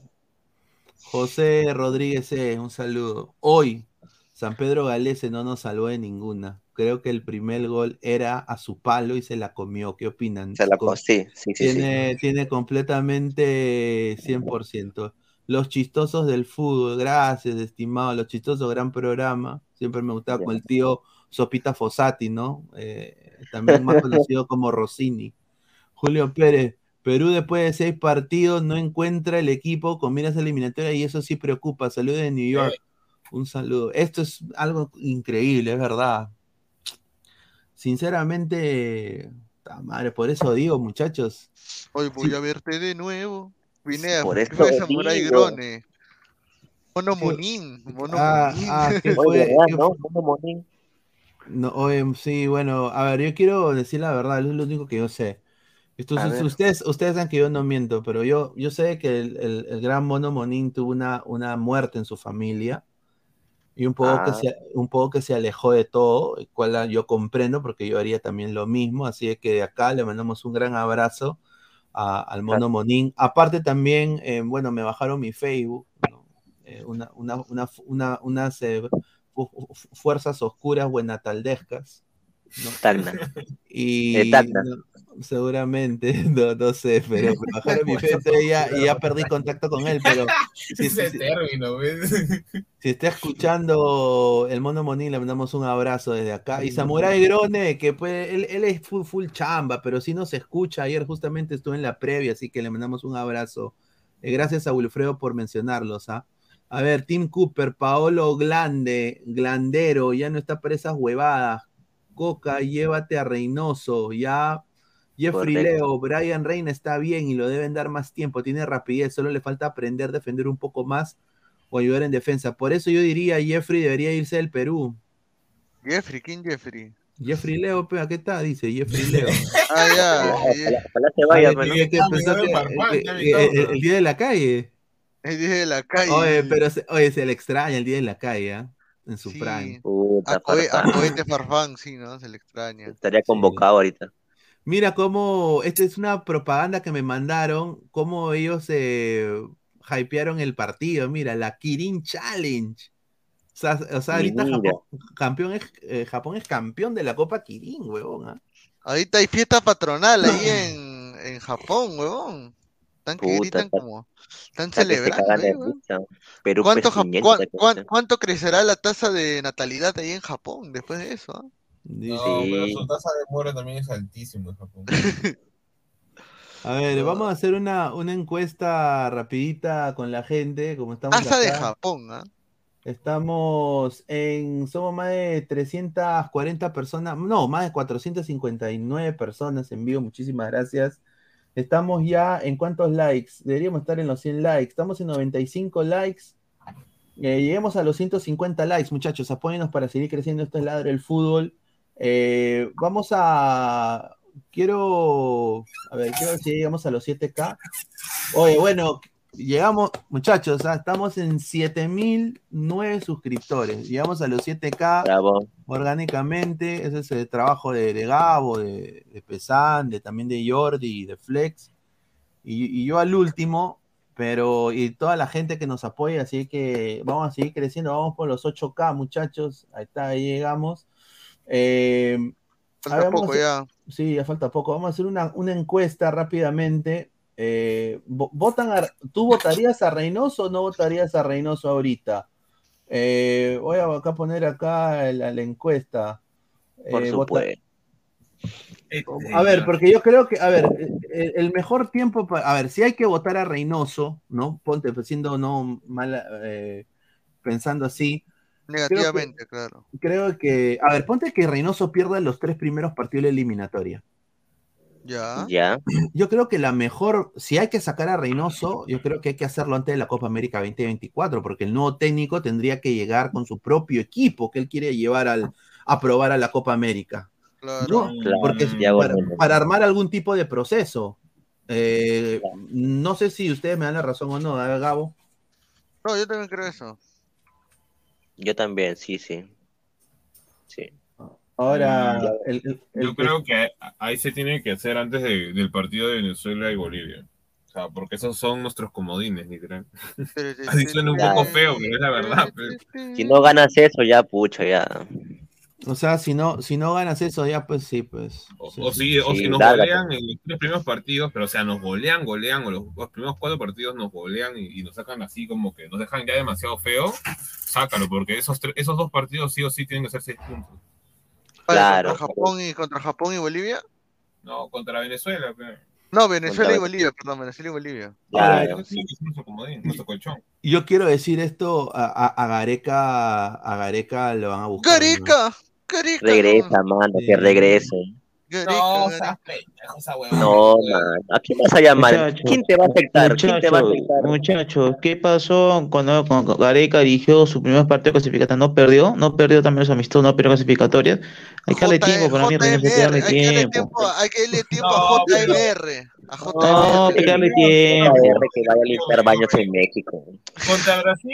José Rodríguez, E, un saludo. Hoy, San Pedro Galese no nos salvó de ninguna. Creo que el primer gol era a su palo y se la comió. ¿Qué opinan? Se la Con- co- sí, sí, sí, sí. tiene, tiene completamente 100%. Los chistosos del fútbol, gracias, estimado. Los chistosos, gran programa. Siempre me gustaba con el tío Sopita Fossati, ¿no? Eh, también más conocido como Rossini. Julio Pérez, Perú después de seis partidos no encuentra el equipo con miras eliminatorias y eso sí preocupa. Saludos de New York. Un saludo. Esto es algo increíble, es verdad. Sinceramente, ta madre, por eso digo, muchachos. Hoy voy Sí. a verte de nuevo. Vine Por a eso fue Samurai digo. Grone. Mono Monín, Mono Ah, Monín. ah, ¿qué Oye, fue? ¿verdad, ¿Qué no? Mono Monín. No, oye, sí, bueno, a ver, yo quiero decir la verdad, es lo único que yo sé. Esto- ustedes, ustedes saben que yo no miento, pero yo, yo sé que el, el- el gran mono Monín tuvo una, una muerte en su familia y un poco, que Ah. se, un poco que se alejó de todo, el cual yo comprendo porque yo haría también lo mismo, así que de acá le mandamos un gran abrazo a- al mono Monín. Aparte también, eh, bueno, me bajaron mi Facebook, ¿no? Eh, una, una, una, una- unas eh, fu- fu- fuerzas oscuras buenataldescas, ¿no? Tacna. Y De Tacna. no, seguramente, no, no sé, pero me bajaron mi y ya, y ya perdí contacto con él, pero si, ese si- término, ¿ves? si está escuchando el Mono Monín, le mandamos un abrazo desde acá. Y Samurai Grone, que pues, él, él es full, full chamba, pero si nos escucha, ayer justamente estuve en la previa, así que le mandamos un abrazo. Eh, gracias a Wilfredo por mencionarlos, ¿ah? A ver, Tim Cooper, Paolo Glande, Glandero, ya no está para esas huevadas. Coca, llévate a Reynoso, ya. Jeffrey Correcto. Leo, Brian Reina está bien y lo deben dar más tiempo, tiene rapidez, solo le falta aprender a defender un poco más o ayudar en defensa. Por eso yo diría Jeffrey debería irse del Perú. Jeffrey, ¿quién Jeffrey? Jeffrey Leo, pe, ¿qué está? Dice Jeffrey Leo. Ah, ya. Ojalá, eh, que Ah, el, día de la calle. El día de la calle. Oye, pero se, oye, se le extraña el día de la calle, ¿ah? En su Sí. prime. Puta, A, Coe- a Farfán. Cohete Farfán, sí, ¿no? Se le extraña. Estaría convocado ahorita. Mira cómo, esta es una propaganda que me mandaron, cómo ellos eh, hypearon el partido. Mira, la Kirin Challenge. O sea, o sea, ahorita. Japón, campeón es, eh, Japón es campeón de la Copa Kirin, huevón. ¿ah? Ahorita hay fiesta patronal ahí en, en Japón, huevón. Están que Puta, gritan como. Están celebrando ahí, ¿Cuánto, Jap- P500, cuán- esa cuán- cosa. cuánto crecerá la tasa de natalidad ahí en Japón después de eso? Dice- No, pero su tasa de muerte también es altísima en Japón. A ver, No. vamos a hacer una, una encuesta rapidita con la gente, como estamos Tasa de acá. Japón, ¿ah? Estamos en, somos más de 340 personas, no, más de 459 personas en vivo, muchísimas gracias. Estamos ya en cuántos likes, deberíamos estar en los 100 likes, estamos en 95 likes, Eh, lleguemos a los 150 likes, muchachos, apóyennos para seguir creciendo, esto es Ladre el Fútbol. Eh, vamos a, quiero, a ver, quiero ver si llegamos a los 7K. Oye, bueno, llegamos, muchachos, ah, estamos en 7009 suscriptores. Llegamos a los 7K Bravo. orgánicamente. Ese es el trabajo de, de Gabo, de, de Pesan, de, también de Jordi y de Flex. Y, y yo al último, pero y toda la gente que nos apoya, así que vamos a seguir creciendo. Vamos por los 8K, muchachos. Ahí está, ahí llegamos. Eh, Falta ver, poco a- ya. Sí, ya falta poco. Vamos a hacer una, una encuesta rápidamente. Eh, votan a- ¿Tú votarías a Reynoso o no votarías a Reynoso ahorita? Eh, voy a acá poner acá la, la encuesta. Por Eh, supuesto. a ver, porque yo creo que, a ver, el, el mejor tiempo para, a ver, si hay que votar a Reynoso, ¿no? Ponte, pues, siendo no mala, eh, pensando así, Negativamente, claro. creo que, a ver, ponte que Reynoso pierda los tres primeros partidos de la eliminatoria. Ya. Ya. Yo creo que la mejor, si hay que sacar a Reynoso, yo creo que hay que hacerlo antes de la Copa América 2024, porque el nuevo técnico tendría que llegar con su propio equipo que él quiere llevar al, a probar a la Copa América. Claro. ¿no? Claro, Porque ya para, armar algún tipo de proceso. Eh, no sé si ustedes me dan la razón o no, ¿eh, Gabo. No, yo también creo eso. Yo también, sí, sí. Sí. Ahora, Mm, el- el- el- Yo creo que ahí se tiene que hacer antes de- del partido de Venezuela y Bolivia. O sea, porque esos son nuestros comodines, literal. Así suena un poco feo, pero es la verdad. Si no ganas eso, ya, pucha, ya. O sea, si no, si no ganas eso, ya pues sí, pues. O, sí, o sí. si, o Sí, si nos golean en los tres primeros partidos, pero o sea, nos golean, golean, o los, los primeros cuatro partidos nos golean y, y nos sacan así como que nos dejan ya demasiado feo, sácalo, porque esos, tres- esos dos partidos sí o sí tienen que ser seis puntos. Claro. ¿Contra Japón y, contra Japón y Bolivia? No, contra Venezuela, pero. No, Venezuela Contra- y Bolivia, perdón, Venezuela y Bolivia. Claro. Sí, es nuestro comodín, nuestro colchón. Yo quiero decir esto, a, a, a Gareca, a Gareca lo van a buscar. ¿no? Regresa, mano, Sí. que regrese. No. No, man. ¿A quién vas a llamar? Muchacho, ¿Quién te va a aceptar? ¿Quién te va a Muchachos, aceptar? muchachos, ¿qué pasó cuando, cuando Gareca dirigió su primer partido clasificatorio? No perdió, no perdió también los amistosos, no perdió clasificatorias. Hay que darle tiempo para mí, hay que darle tiempo. hay que darle tiempo No, a JMR. A No, hay que darle A tiempo. que vaya a limpiar baños en México. Contra Brasil,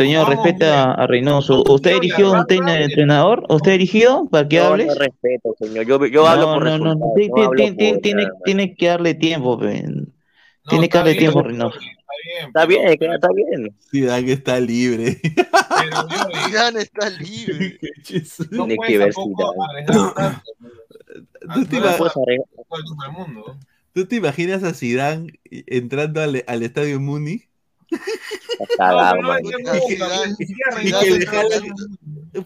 Señor, Vamos, respeta a Reynoso. ¿Usted ha Yo, dirigido la un técnico entrenador? ¿Usted ha dirigido? ¿Para que No, hables? no respeto, señor. Yo, yo hablo No, por no, no, No, tiene, tiene que darle tiempo, no, Tiene que darle tiempo, Reynoso. está bien, Está bien. Zidane está libre. pero yo- Zidane está libre. no Tiene puedes que ver Zidane. arriesgar tanto. ¿Tú te, No tú te imaginas a Zidane entrando al, al estadio Muni?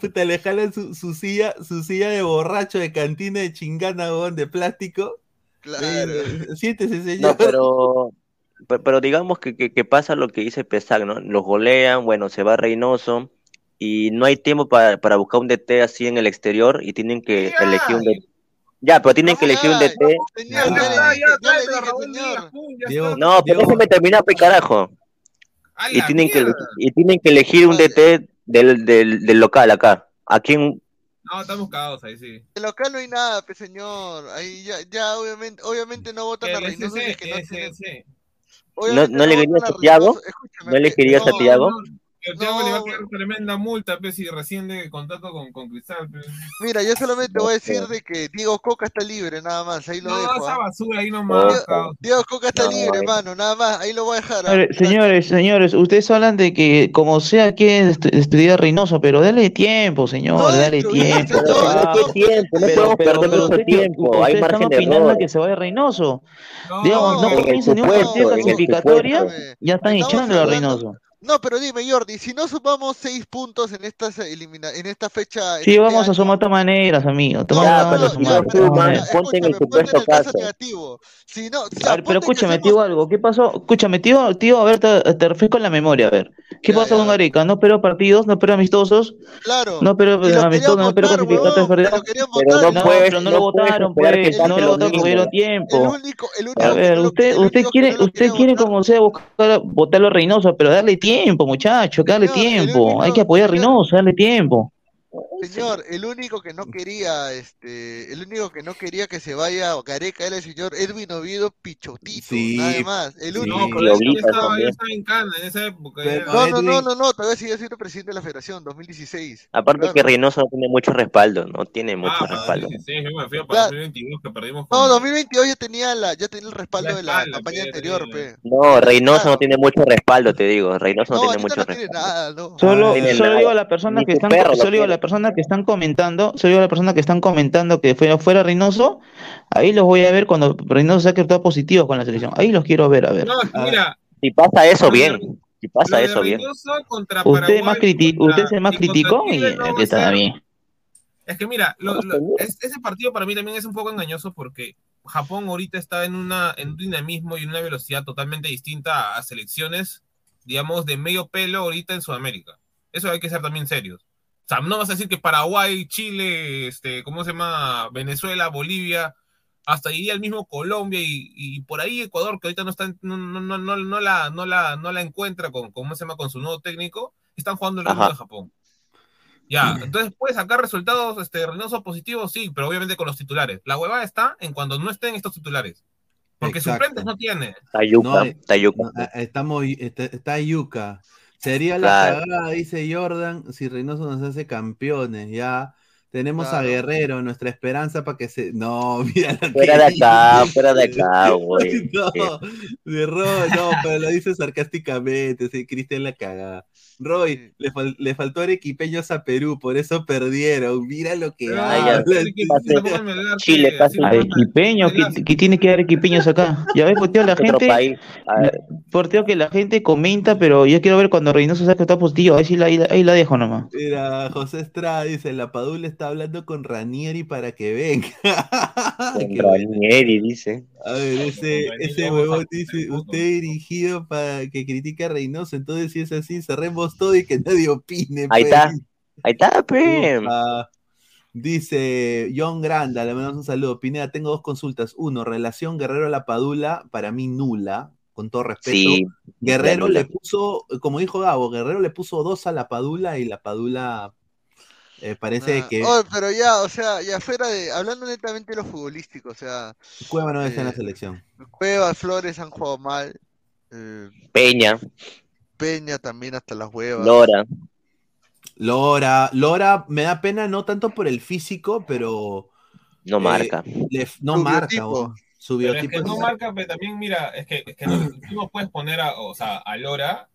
Puta, le jalan su, su silla, su silla de borracho de cantina de chingana, de plástico. Claro. Eh, Siéntese, señor. No, pero, pe- pero digamos que, que, que pasa lo que dice Pesac, ¿no? Los golean, bueno, se va Reynoso y no hay tiempo para, para buscar un DT así en el exterior y tienen que elegir un. DT. Ya, pero tienen que elegir un DT. No, pero déjenme terminar, pe carajo. Y tienen, que, y tienen que elegir un. DT del, del, del local acá. ¿A quién? No, estamos cagados ahí, sí. De local no hay nada, pe señor. Ahí ya, ya obviamente, obviamente no votan a El Reynoso SC, que no tienen. ¿No- no le querías a. Escúchame, ¿No querías a no, Thiago? El Thiago le va a No. quedar tremenda multa, pues, si recién de contrato con, con Cristal. pues. Mira, yo solamente voy a decir No, de que Diego Coca está libre, nada más. Ahí lo No, dejo. esa ¿ah? basura ahí nomás. Cabrón. Diego Coca está No, libre, eh. mano, nada más. Ahí lo voy a dejar. ¿ah? Señores, señores, señores, ustedes hablan de que como sea despedir a Reynoso, pero dale tiempo, señor, No, dale pero, tiempo. ¿qué tiempo? No podemos perder ustedes- tiempo. Hay margen de error. que se vaya Reynoso. No, Digamos, no no, comienza ni un partido clasificatoria, ya están echándolo a Reynoso. No, pero dime, Jordi, si no sumamos seis puntos en esta elimina en esta fecha. Sí, este vamos a sumar de todas maneras, amigo. No, sumar. no suman, maneras. ponte en el supuesto caso negativo. Si no, A ver, pero escúchame, hacemos- tío, algo. ¿Qué pasó? Escúchame, tío, tío, a ver, te, te refresco en la memoria, a ver. ¿Qué Ya, pasó ya. con Gareca? No pero partidos, no pero amistosos, Claro. no pero amistosos, no pero huevón, ¿verdad? Pero votar, no y No, puedes- pero no lo votaron, pues, no lo votaron porque dieron tiempo. A ver, usted, quiere, usted quiere como sea buscar, votarlo a Reynoso, pero darle tiempo, muchacho, que darle tiempo. Hay que apoyar a Reynoso, darle tiempo. Señor, el único que no quería, este, el único que no quería que se vaya Gareca era el señor Edwin Oviedo Pichotito, Sí, nada más. El sí. único. No, Y pero él Oblitas ya estaba, ya también. estaba en Cana en esa época. Pero- ya. No, no, no, Edwin- no, no, todavía sigue siendo presidente de la federación, 2016. Aparte Claro. que Reynoso no tiene mucho respaldo, no tiene mucho Ah, para respaldo. 2016, yo me fui para Claro. 2022 que perdimos No, con- 2022 ya tenía la, ya tenía el respaldo La de la espalda, campaña pe, anterior, pe. No, Reynoso Claro. no tiene mucho respaldo, te digo. Reynoso no, No, tiene mucho no tiene respaldo. nada, no. Solo, Ah, tiene solo nada. digo a las personas Ni que están, solo digo a. las personas que están comentando, solo digo a las personas que están comentando que fuera, fuera Reynoso, ahí los voy a ver cuando Reynoso saque resultados positivos con la selección. Ahí los quiero ver, a ver. No, mira, Si pasa eso, bien. Si pasa eso, bien. Usted más criti usted se más criticó y no está bien. Es que mira, lo- Vamos lo- con- es- ese partido para mí también es un poco engañoso porque Japón ahorita está en, una, en un dinamismo y en una velocidad totalmente distinta a, a selecciones, digamos, de medio pelo ahorita en Sudamérica. Eso hay que ser también serios. O sea, no vas a decir que Paraguay, Chile, este, ¿cómo se llama? Venezuela, Bolivia, hasta iría el mismo Colombia y, y por ahí Ecuador, que ahorita no, está, no, no, no, no, no la, no, la, no la encuentra con, ¿cómo se llama? con su nuevo técnico, están jugando el Ajá. de Japón. Ya, entonces puedes sacar resultados este, Reynoso positivos, sí, pero obviamente con los titulares. La huevada está en cuando no estén estos titulares. Porque Exacto. suplentes no tiene. Tayuca, No, eh, Tayuca. No, eh, estamos, está, está Yuka. Sería Claro. la cagada, dice Jordan, si Reynoso nos hace campeones, ya. Tenemos a. Guerrero, nuestra esperanza para que se. No, mira Fuera de acá, fuera de acá, güey. No, de Roy, no, pero lo dice sarcásticamente, sí, Cristian la cagada. Roy, Sí. le, fal- le faltó arequipeños a Perú, por eso perdieron. Mira lo que Ah, dar Chile, que- pase. sí, Arequipeño, ¿qué, qué tiene que dar arequipeños acá? Ya ves, Porteo, la gente, Porteo, que la gente comenta, pero yo quiero ver cuando Reynoso saque está positivo, ahí sí la, ahí la, ahí la dejo nomás. Mira, José Estrada dice, la Padula está hablando con Ranieri para que venga. con. Ranieri, dice. A ver, ese, ese huevón dice, usted dirigido para que critique a Reynoso, entonces si es así, cerremos todo y que nadie opine. Ahí pues. está. Ahí está. Ufa. Dice John Granda, le mandamos un saludo. Pineda, tengo dos consultas. Uno, relación Guerrero a la Padula, para mí nula, con todo respeto. Sí. Guerrero le puso, como dijo Gabo, Guerrero le puso dos a la Padula y la Padula eh, parece Ah, que oh, pero ya, o sea, ya fuera de, hablando netamente de lo futbolístico, o sea, Cueva no está en la eh, selección. Cuevas, Flores han jugado mal, eh, Peña, Peña también hasta las huevas. Lora. Lora, Lora me da pena no tanto por el físico, pero No Eh, marca. le- no Su marca. biotipo. Su Pero es biotipo que no marca, pero también, mira, es que, es que no, tú no puedes poner a, o sea, a Lora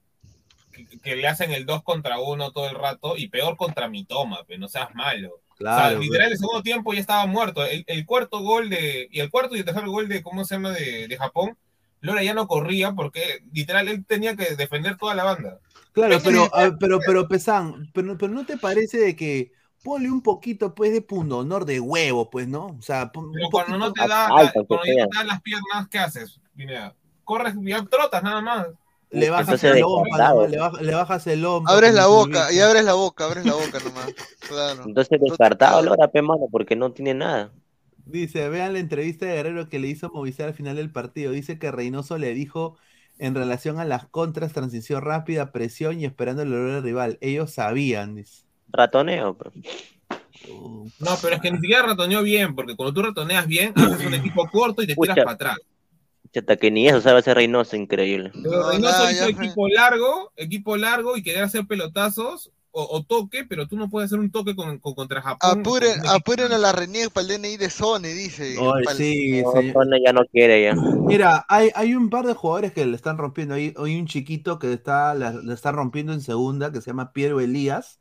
que, le hacen el 2 contra 1 todo el rato y peor contra Mitoma, pero no seas malo. Claro, o sea, literal, el segundo tiempo ya estaba muerto. El, el cuarto gol de. Y el cuarto y el tercer gol de, ¿cómo se llama? De, de Japón. Lora ya no corría porque literal él tenía que defender toda la banda. Claro, pero, ah, pero, pero, Pesán, pero, pero ¿no te parece de que ponle un poquito, pues, de pundonor de huevo, pues, ¿no? O sea, pon- Pero un cuando no te da, Alta, cuando te dan las piernas, ¿qué haces? Mira, corres, ya trotas nada más. Le bajas el hombro, le, bajas, le bajas el hombro. Abres la boca, y abres la boca, abres la boca nomás. Claro. Entonces descartado Lora, pe, mano, porque no tiene nada. Dice, vean la entrevista de Guerrero que le hizo Movistar al final del partido. Dice que Reynoso le dijo en relación a las contras, transición rápida, presión y esperando el error del rival. Ellos sabían, dice. Ratoneo, pe. Uh, No, pero es que ni siquiera ratoneó bien, porque cuando tú ratoneas bien, haces un equipo corto y te tiras Pucha. para atrás. Hasta que ni eso sabe hacer Reynoso, increíble. Pero No, Reynoso hizo ya equipo largo, equipo largo y querer hacer pelotazos o, o toque, pero tú no puedes hacer un toque con, con- contra Japón. Apuren, apuren a la Renier para el DNI de Sony, dice. Sí, No. Zona ya no quiere ya. Mira, hay, hay un par de jugadores que le están rompiendo. Hay, hay un chiquito que está, la, la está rompiendo en segunda, que se llama Piero Elías,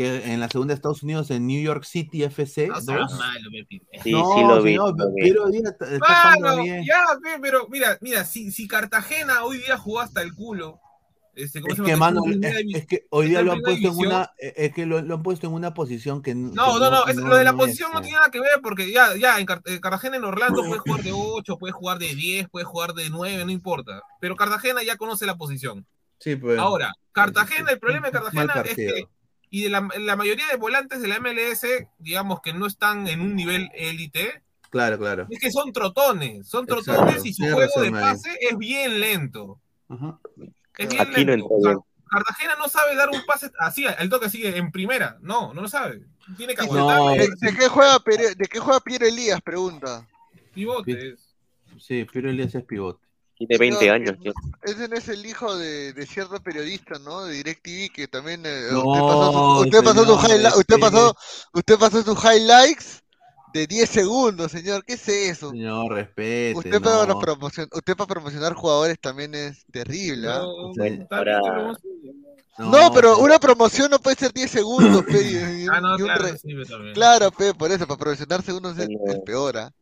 que en la segunda de Estados Unidos, en New York City FC. No dos. malo. Sí, no, sí lo vi. lo jugando Claro, bien. ya, pe, pero mira, mira, si, si Cartagena hoy día jugó hasta el culo. Este, ¿cómo Es se que, mano, es, que hoy día lo han puesto en una, eh, es que lo, lo han puesto en una posición que No, que no, no, es- lo de la no posición no es, tiene nada que ver porque ya, ya en Car- eh, Cartagena en Orlando puede jugar de 8, puede jugar de 10, puede jugar de 9, no importa. Pero Cartagena ya conoce la posición. Sí, pues. Ahora, Cartagena, el problema de Cartagena es que, y de la, la mayoría de volantes de la MLS, digamos que no están en un nivel élite, Claro, claro. es que son trotones, son Exacto, trotones y su tienes juego razón, de pase es bien lento. Ajá. Es bien Aquí no lento. bien. Cartagena no sabe dar un pase así, el toque así en primera. No, no lo sabe. Tiene que No. aguantar ¿De, de qué juega Pere- ¿De qué juega Piero Elías? Pregunta. pivotes. Sí, Piero Elías es pivote. Tiene 20 No, años. tío. Ese no es el hijo de, de cierto periodista, ¿no? De DirecTV que también eh, No, usted pasó su, usted pasó su señor, highli- usted pasó usted pasó sus highlights de 10 segundos, señor. ¿Qué es eso? Señor, respete. Usted para, no. promocion- usted para promocionar jugadores también es terrible. ¿ah? No, ahora- pero- No, pero una promoción no puede ser 10 segundos, pe, y- Ah, no, y claro, re- sí. Claro, pe, por eso, para promocionar segundos es, es peor, ¿ah?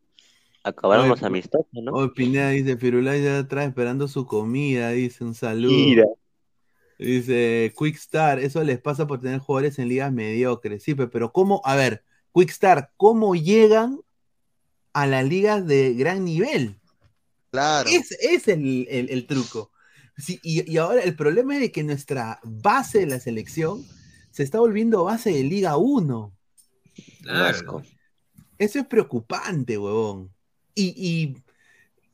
Acabaron Oye, los amistosos, ¿no? Hoy Pineda dice, Firulais ya atrás esperando su comida, dice un saludo. Mira. Dice, Quickstar, eso les pasa por tener jugadores en ligas mediocres. Sí, pe- pero ¿cómo? A ver, Quickstar, ¿cómo llegan a las ligas de gran nivel? Claro. Es, es el, el- el truco. Sí, y, y ahora el problema es de que nuestra base de la selección se está volviendo base de Liga 1. Claro. Asco. Eso es preocupante, huevón. Y,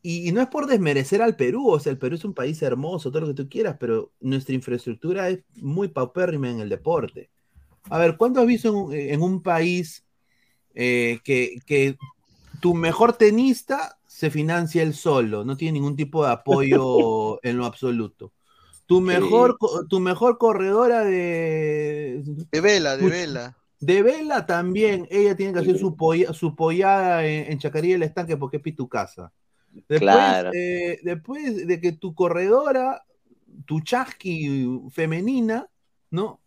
y, y, no es por desmerecer al Perú, o sea, el Perú es un país hermoso, todo lo que tú quieras, pero nuestra infraestructura es muy paupérrima en el deporte. A ver, ¿cuándo has visto en, un país eh, que, que tu mejor tenista se financia él solo, no tiene ningún tipo de apoyo en lo absoluto? Tu mejor, tu mejor corredora de. De vela, de vela. De vela también, ella tiene que hacer su, su pollada en, Chacaría del Estanque porque es tu casa. Después, eh, después de que tu corredora, tu chasqui femenina, ¿no?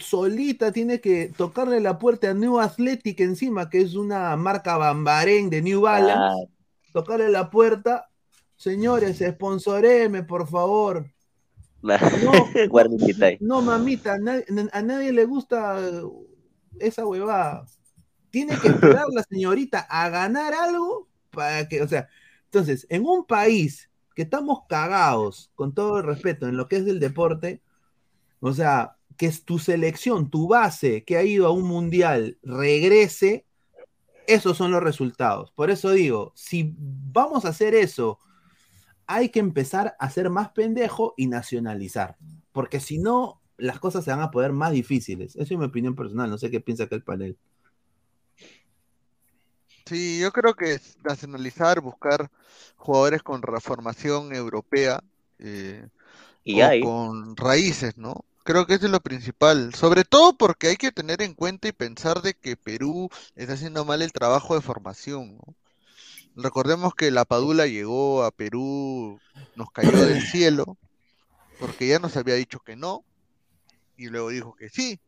Solita tiene que tocarle la puerta a New Athletic encima, que es una marca bambarén de New Balance. Tocarle la puerta, señores, sponsoreme, por favor. No, mamita, a nadie, le gusta esa huevada. Tiene que esperar la señorita a ganar algo para que, o sea, entonces, en un país que estamos cagados, con todo el respeto, en lo que es el deporte, o sea, que es tu selección, tu base que ha ido a un mundial, regrese, esos son los resultados. Por eso digo, si vamos a hacer eso hay que empezar a ser más pendejo y nacionalizar. Porque si no, las cosas se van a poner más difíciles. Esa es mi opinión personal. No sé qué piensa que el panel. Sí, yo creo que es nacionalizar, buscar jugadores con reformación europea eh, y o con raíces, ¿no? Creo que eso es lo principal, sobre todo porque hay que tener en cuenta y pensar de que Perú está haciendo mal el trabajo de formación, ¿no? Recordemos que la Padula llegó a Perú, nos cayó del cielo, porque ya nos había dicho que no, y luego dijo que sí.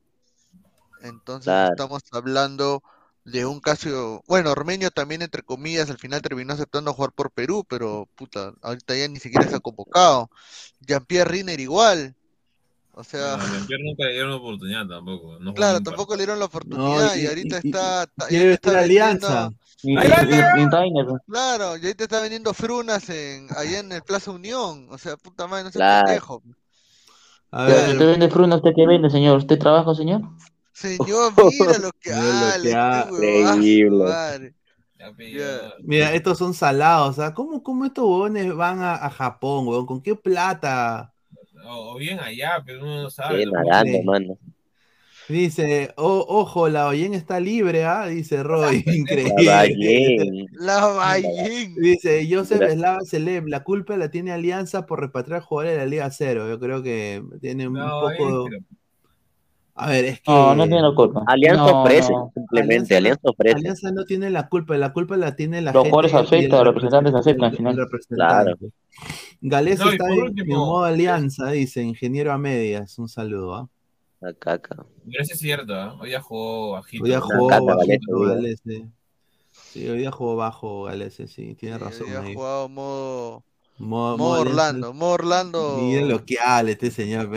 Entonces estamos hablando de un caso, bueno, Ormeño también entre comillas al final terminó aceptando jugar por Perú, pero puta, ahorita ya ni siquiera se ha convocado. Jean-Pierre Riner igual, o sea. No, nunca le dieron la oportunidad tampoco. claro, tampoco le dieron la oportunidad y, ahorita está. Quiere está la alianza. claro, y ahorita está vendiendo frunas en, allá en el Plaza Unión. O sea, puta madre, no sé claro. pendejo. A ver. ¿Usted vende frunas? ¿Usted qué vende, señor? ¿Usted trabaja, señor? Señor, mira lo que hace. Mira, estos son salados. ¿ah? ¿Cómo, ¿Cómo estos huevones van a, a Japón, weón? ¿Con qué plata? o, bien allá, pero uno no sabe. Dice, ojo, la Oyen está libre, ¿ah? Dice Roy, increíble. La Bayén. Dice, Joseph Eslava Celeb, la culpa la tiene Alianza por repatriar jugadores de la Liga Cero. Yo creo que tiene un poco... A ver, es que. No, no tiene la culpa. Alianza ofrece, simplemente. Alianza, ofrece. Alianza no tiene la culpa, la culpa la tiene la Los jugadores aceptan, los representantes aceptan al final. Claro. Gales está en, modo alianza, dice, ingeniero a medias. Un saludo, ¿ah? La caca. Pero eso es cierto, ¿eh? Hoy ya jugó bajito. Hoy ya jugó bajito, Gales. Sí, hoy ya jugó bajo Gales, sí, tiene razón. Hoy ha jugado modo Modo, Orlando, modo Orlando. Miren lo que habla este señor.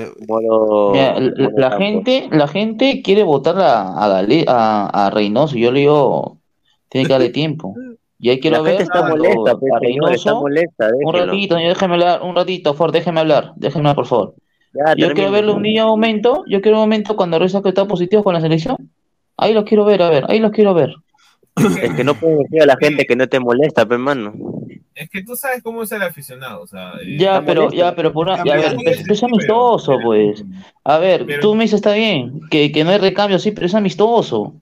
la, gente, la gente quiere votar a, a, a, Reynoso. Yo le digo, tiene que darle tiempo. Y ahí quiero ver está molesta, a Reynoso. Está molesta, un ratito, déjeme hablar, un ratito, Ford, déjeme hablar, déjeme hablar, por favor. Yo quiero verlo un día un momento, yo quiero un momento cuando Reynoso que está positivo con la selección. Ahí lo quiero ver, a ver, ahí lo quiero ver. Es que no puedes decir a la gente que no te molesta, pero hermano es que tú sabes cómo es el aficionado, o sea, eh, ya, pero, ya, pero por una, a ver, es, amistoso, pues. A ver, tú me dices está bien, que, que no hay recambio, sí, pero es amistoso.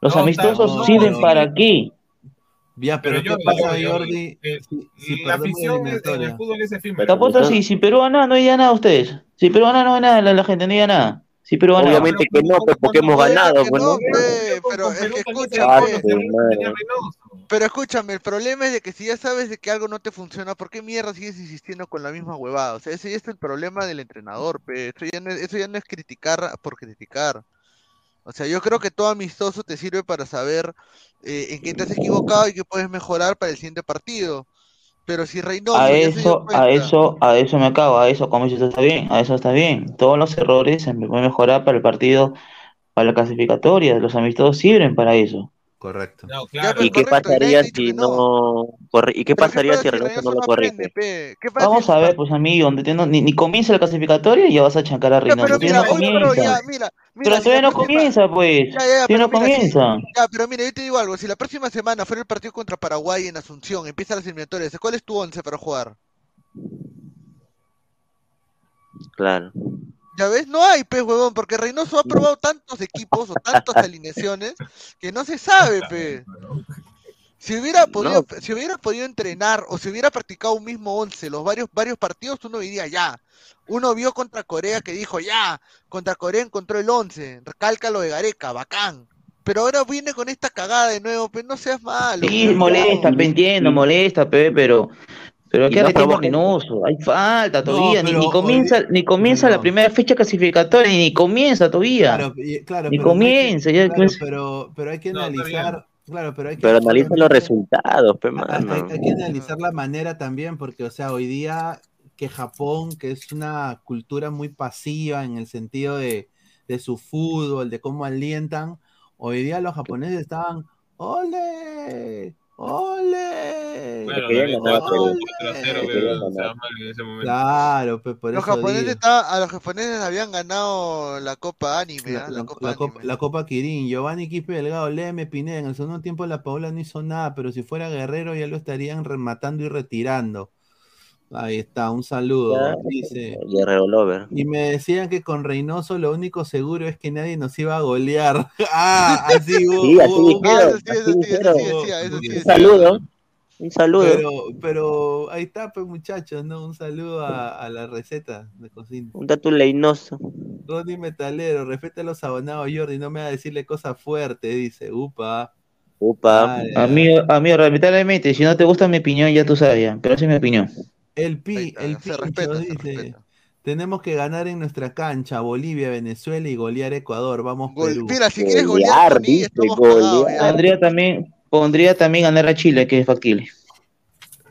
Los amistosos sirven para qué. Ya, pero, ¿qué pasa, Jordi? si, la afición en el fútbol es efímero. Te apuesto así, si peruana no hay nada ustedes. Si peruana no hay nada, la, la gente no hay nada. Sí, pero Obviamente que no, pues, porque hemos ganado. Pues, no, pero es que escúchame. Pero escúchame, el problema es de que si ya sabes de que algo no te funciona, ¿por qué mierda sigues insistiendo con la misma huevada? O sea, ese ya es el problema del entrenador, pe. Eso, ya no es, eso ya no es criticar por criticar. O sea, yo creo que todo amistoso te sirve para saber eh, en qué te has equivocado y qué puedes mejorar para el siguiente partido. Pero si Reynoso a eso, a eso, a eso me acabo, a eso como dices está bien, a eso está bien. Todos los errores se pueden mejorar para el partido, para la clasificatoria, los amistosos sirven para eso. Correcto. No, claro. ¿Y qué correcto, pasaría si no. no corre- ¿Y qué Pero pasaría pasa si Reynoso no lo corrige? Vamos a ver, pues amigo, donde te- no- ni, ni comienza la clasificatoria y ya vas a chancar a Reynoso. pero Todavía mira, no ya, Pero todavía no comienza, pues. Ya, ya, ya, Todavía no mira. Ya, pero mira, yo te digo algo, si la próxima semana fuera el partido contra Paraguay en Asunción, empiezan las eliminatorias, ¿cuál es tu once para jugar? Claro. Ya ves, no hay, pe, huevón, porque Reynoso ha probado tantos equipos o tantas alineaciones que no se sabe, pe. Si hubiera podido, si hubiera podido entrenar o si hubiera practicado un mismo once, los varios, varios partidos, uno diría ya. Uno vio contra Corea que dijo ya, contra Corea encontró el once, recalca lo de Gareca, bacán. Pero ahora viene con esta cagada de nuevo, pues no seas malo. Sí, pe, molesta, pe, entiendo, molesta, pe, pero. Pero Y ¿qué no tiempo Reynoso? Hay falta todavía, ni, pero ni comienza, hoy- ni comienza no. la primera fecha clasificatoria, ni comienza todavía. Claro, Ni pero no hay que- comienza, ya claro, pero, pero hay que No, analizar, claro, pero hay que Pero analiza los resultados, pe, hay, mano. hay- hay que analizar la manera también, porque, o sea, hoy día que Japón, que es una cultura muy pasiva en el sentido de, de su fútbol, de cómo alientan, hoy día los japoneses estaban, ¡ole! ¡Ole! Bueno, querían ganó ganar a Perú. 4-0, ¡ole! pero no se va mal en ese momento. Claro, pues por Los eso japoneses a los japoneses habían ganado la Copa Anime, La, ¿ah? la- La Copa la Copa, Anime. Copa Kirin, Giovanni Quispe Delgado, Leme Pineda, en el segundo tiempo la Paula no hizo nada, pero si fuera Guerrero ya lo estarían rematando y retirando. Ahí está, un saludo. Ya. Dice. Guerrero Lover. Y me decían que con Reynoso lo único seguro es que nadie nos iba a golear. ah, así hubo- Sí, así hubo- dijeron. eso sí, eso así sí, eso dijeron. sí decía, eso sí Un saludo. Un saludo. pero, pero ahí está, pues muchachos, ¿no? Un saludo a, a la receta de cocina. Un dato leinoso. Ronnie Metalero, respeta a los abonados, Jordi, no me va a decirle cosas fuertes, dice. Upa. Upa. Ay, Amigo, amigo, lamentablemente, si no te gusta mi opinión, ya tú ya, pero esa es mi opinión. El Pi, está, el respeta, se dice, tenemos que ganar en nuestra cancha, Bolivia, Venezuela y golear Ecuador, vamos Gol- Perú. Mira, si quieres Golear, golear, Tony, dice, estamos golear. cagados ya. Pondría también, pondría también ganar a Chile, que es factible.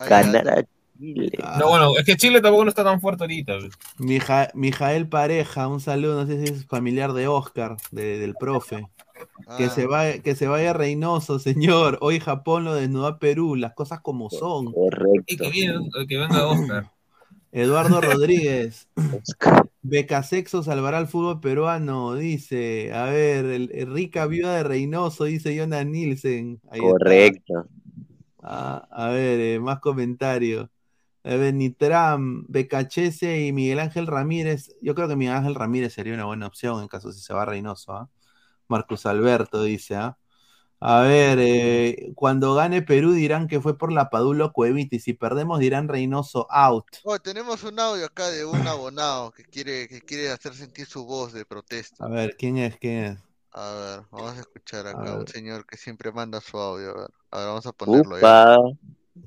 Ganar a Chile. Ah, No, bueno, es que Chile tampoco no está tan fuerte ahorita. Mija- Mijael Pareja, un saludo, no sé si es familiar de Oscar, de- del profe. Que, Ah. se vaya, que se vaya Reynoso, señor. Hoy Japón lo desnudó a Perú, las cosas como son. Y Correcto. que, viene, que venga Oscar. Eduardo Rodríguez, Oscar. Becasexo salvará al fútbol peruano, dice. A ver, el, el rica viuda de Reynoso, dice Jonas Nielsen. Ahí. Correcto. Ah, a ver, eh, más comentarios. A ver, Nitram, Becachese y Miguel Ángel Ramírez. Yo creo que Miguel Ángel Ramírez sería una buena opción en caso si se va Reynoso. ¿ah? Marcus Alberto dice. ¿ah? A ver, eh, cuando gane Perú dirán que fue por la Padula Cuevita y si perdemos dirán Reynoso out. Oh, tenemos un audio acá de un abonado que quiere, que quiere hacer sentir su voz de protesta. A ver, ¿quién es? ¿Quién es? A ver, vamos a escuchar A acá un ver. señor que siempre manda su audio. A ver, a ver, vamos a ponerlo.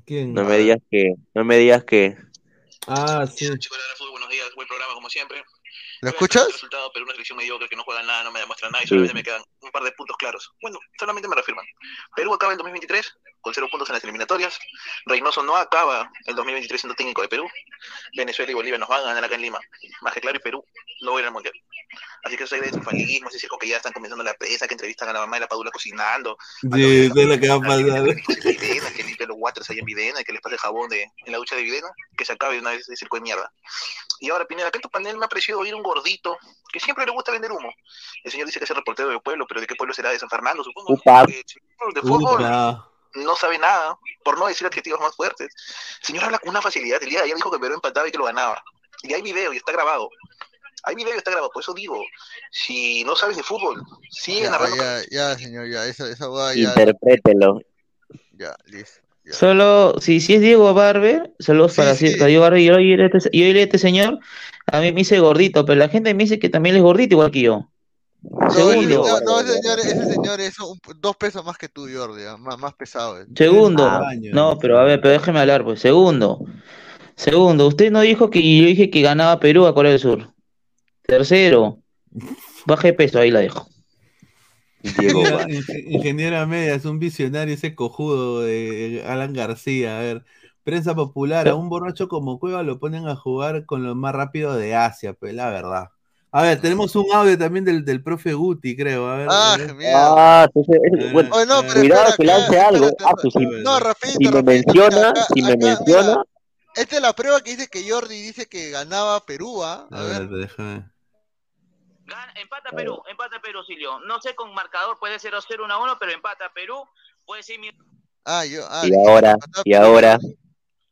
¿Quién? No me digas que. No me digas que. Ah, sí. Chicos buenos días, buen programa como siempre. ¿Lo escuchas? El resultado, pero una selección mediocre que no juega nada, no me demuestra nada y Sí. solamente me quedan un par de puntos claros. Bueno, solamente me reafirman. Perú acaba el 2023 con cero puntos en las eliminatorias. Reynoso no acaba el 2023 siendo técnico de Perú. Venezuela y Bolivia nos van a ganar acá en Lima. Más que claro, y Perú no va a ir al mundial. Así que eso de triunfalismo, ese circo que ya están comenzando la prensa, que entrevistan a la mamá de la Padula cocinando. Sí, sé lo que va a pasar. Que Videna, que limpie los waters ahí en Videna, que les pase jabón de, en la ducha de Videna, que se acabe de una vez ese circo de mierda. Y ahora, Pineda, acá en tu panel me ha parecido oír un gordito que siempre le gusta vender humo. El señor dice que es el reportero del pueblo, pero ¿de qué pueblo será? De San Fernando, supongo. Upa. Señor de fútbol Upa. No sabe nada, por no decir adjetivos más fuertes. El señor habla con una facilidad. El día de ayer dijo que Perú empataba y que lo ganaba. Y hay video y está grabado. Hay video y está grabado. Por eso digo, si no sabes de fútbol, sigue Ya, narrando. ya, ya, señor, ya, esa, esa hueá ya, Interprételo. ya, listo. ya. Solo, si, si es Diego Barber, saludos Sí, para, sí. Diego Barber, y yo oí a este, yo a este señor, a mí me dice gordito, pero la gente me dice que también él es gordito igual que yo. No, ese Segundo, señor, no, ese señor, ese señor es un- dos pesos más que tú, Jordi, ah, más, más pesado. es. segundo, Ah, no, pero a ver, pero déjeme hablar, pues, segundo, segundo, usted no dijo que yo dije que ganaba Perú a Corea del Sur. Tercero, baje de peso, ahí la dejo. Diego Ingeniera, media, es un visionario ese cojudo de Alan García. A ver, prensa popular, a un borracho como Cueva lo ponen a jugar con lo más rápido de Asia, pues la verdad. A ver, tenemos un audio también del, del profe Guti, creo. A ver, Ah, a ver. mierda. Ah, entonces, bueno, Oye, no, pero cuidado espera, que lance algo. Ah, pues, si, No, rapidito, si me rapidito, menciona, acá- si me acá, mira, menciona, Esta es la prueba que dice que Jordi dice que ganaba Perú, ¿ah? A A ver. ver, déjame. Gana- empata Perú, empata Perú, Silvio. No sé con marcador, puede ser 0 1 1, pero empata Perú. Puede ser mi... Ah, yo. Ah, y ahora, y ahora.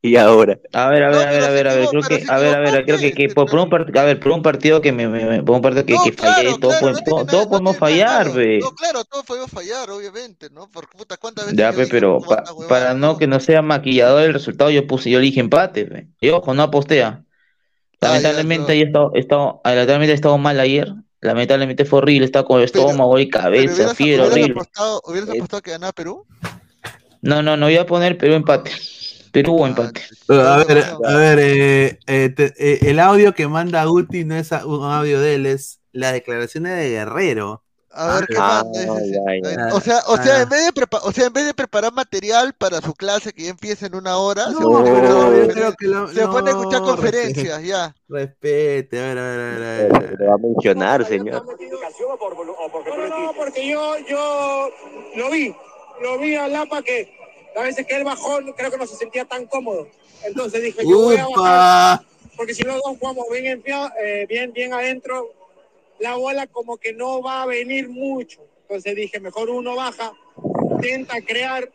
y ahora. A ver, a No, ver, a ver, a ver, a ver, creo que, a ver, a ver, creo que, pues, que por, por un partido, a ver, por un partido que me, me- me- por un partido que, No, que fallé, claro, todo, claro, puede- no todo, tiene todo nada, no podemos fallar, ve. No, claro, todo podemos fallar, obviamente, ¿no? Porque puta, ¿cuántas veces Ya, pe, dije pero pa- para no que no sea maquillador el resultado, yo puse, yo le dije empate, ve. Y ojo, no apostea. Ah, ya, Lamentablemente no. he estado, he estado, ah, lamentablemente he estado mal ayer. Lamentablemente fue horrible, estaba con el estómago y cabeza, hubieras, fiebre, hubieras horrible. apostado, hubieras Eh, apostado que ganaba Perú. No, no, no voy a poner Perú empate. Perú o Ah, empate. A ver, a ver, eh, eh, te- eh, el audio que manda Guti no es un audio de él, es las declaraciones de Guerrero. A ver qué Ah, manda. Eh, O sea, o sea, Ah. en vez de o sea, en vez de preparar material para su clase que ya empieza en una hora, se pone a escuchar pero yo conferen- creo que lo- se pone a escuchar no, conferencias, ya. Respete, a ver, a ver, a ver, lo va a mencionar, señor. No, no, no, porque yo, yo lo vi, lo vi a Lapa que a veces que él bajó, creo que no se sentía tan cómodo. Entonces dije, yo voy a bajar, porque si los dos jugamos bien, en pie- eh, bien, bien adentro, la bola como que no va a venir mucho. Entonces dije, mejor uno baja, intenta crear,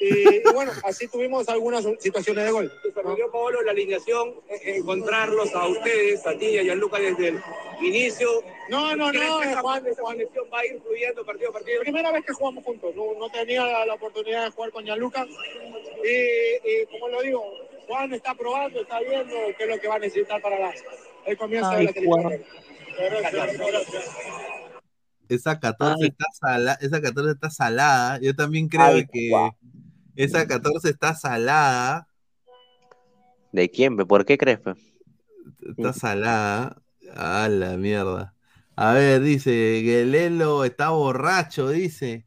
y, y bueno, así tuvimos algunas situaciones de gol. Sorprendió Paolo la alineación, eh, encontrarlos a ustedes, a ti y a Gianluca desde el inicio. No, no, ¿Crees no, esa, Juan, esa Juan, conexión va a ir fluyendo partido a partido? primera vez que jugamos juntos, no, no tenía la, la oportunidad de jugar con Gianluca. Y, y como lo digo, Juan está probando, está viendo qué es lo que va a necesitar para la- el comienzo de la gracias. Esa 14 Ay. está salada, esa 14 está salada. Yo también creo Ay, que. Esa 14 está salada. ¿De quién? pe? ¿Por qué crees? pe? Está salada. A la mierda. A ver, dice, Guelelo está borracho, dice.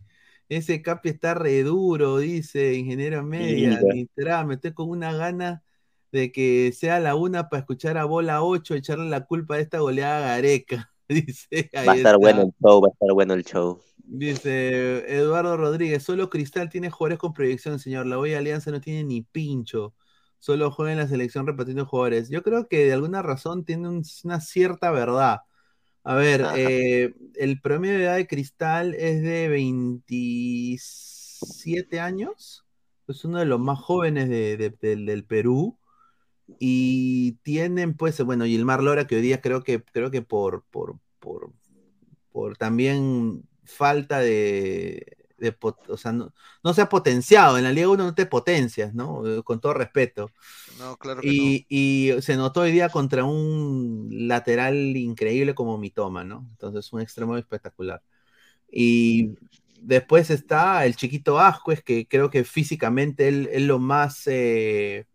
Ese capi está re duro, dice, ingeniero media. Mira. Nitra, me estoy con una gana de que sea la una para escuchar a bola 8, echarle la culpa de esta goleada a Gareca. Dice, ahí Va a estar está. bueno el show, va a estar bueno el show. Dice Eduardo Rodríguez, solo Cristal tiene jugadores con proyección, señor. La Boya Alianza no tiene ni pincho. Solo juega en la selección repartiendo jugadores. Yo creo que de alguna razón tiene un- una cierta verdad. A ver, eh, el promedio de edad de Cristal es de 27 años. Es uno de los más jóvenes de- de- del- del Perú. Y tienen, pues, bueno, Gilmar Lora, que hoy día creo que, creo que por, por, por, por también falta de, de o sea, no, no se ha potenciado. En la Liga 1 no te potencias, ¿no? Eh, Con todo respeto. No, claro que Y, y se notó hoy día contra un lateral increíble como Mitoma, ¿no? Entonces, un extremo espectacular. Y después está el chiquito Ascuez, que creo que físicamente él es lo más. eh,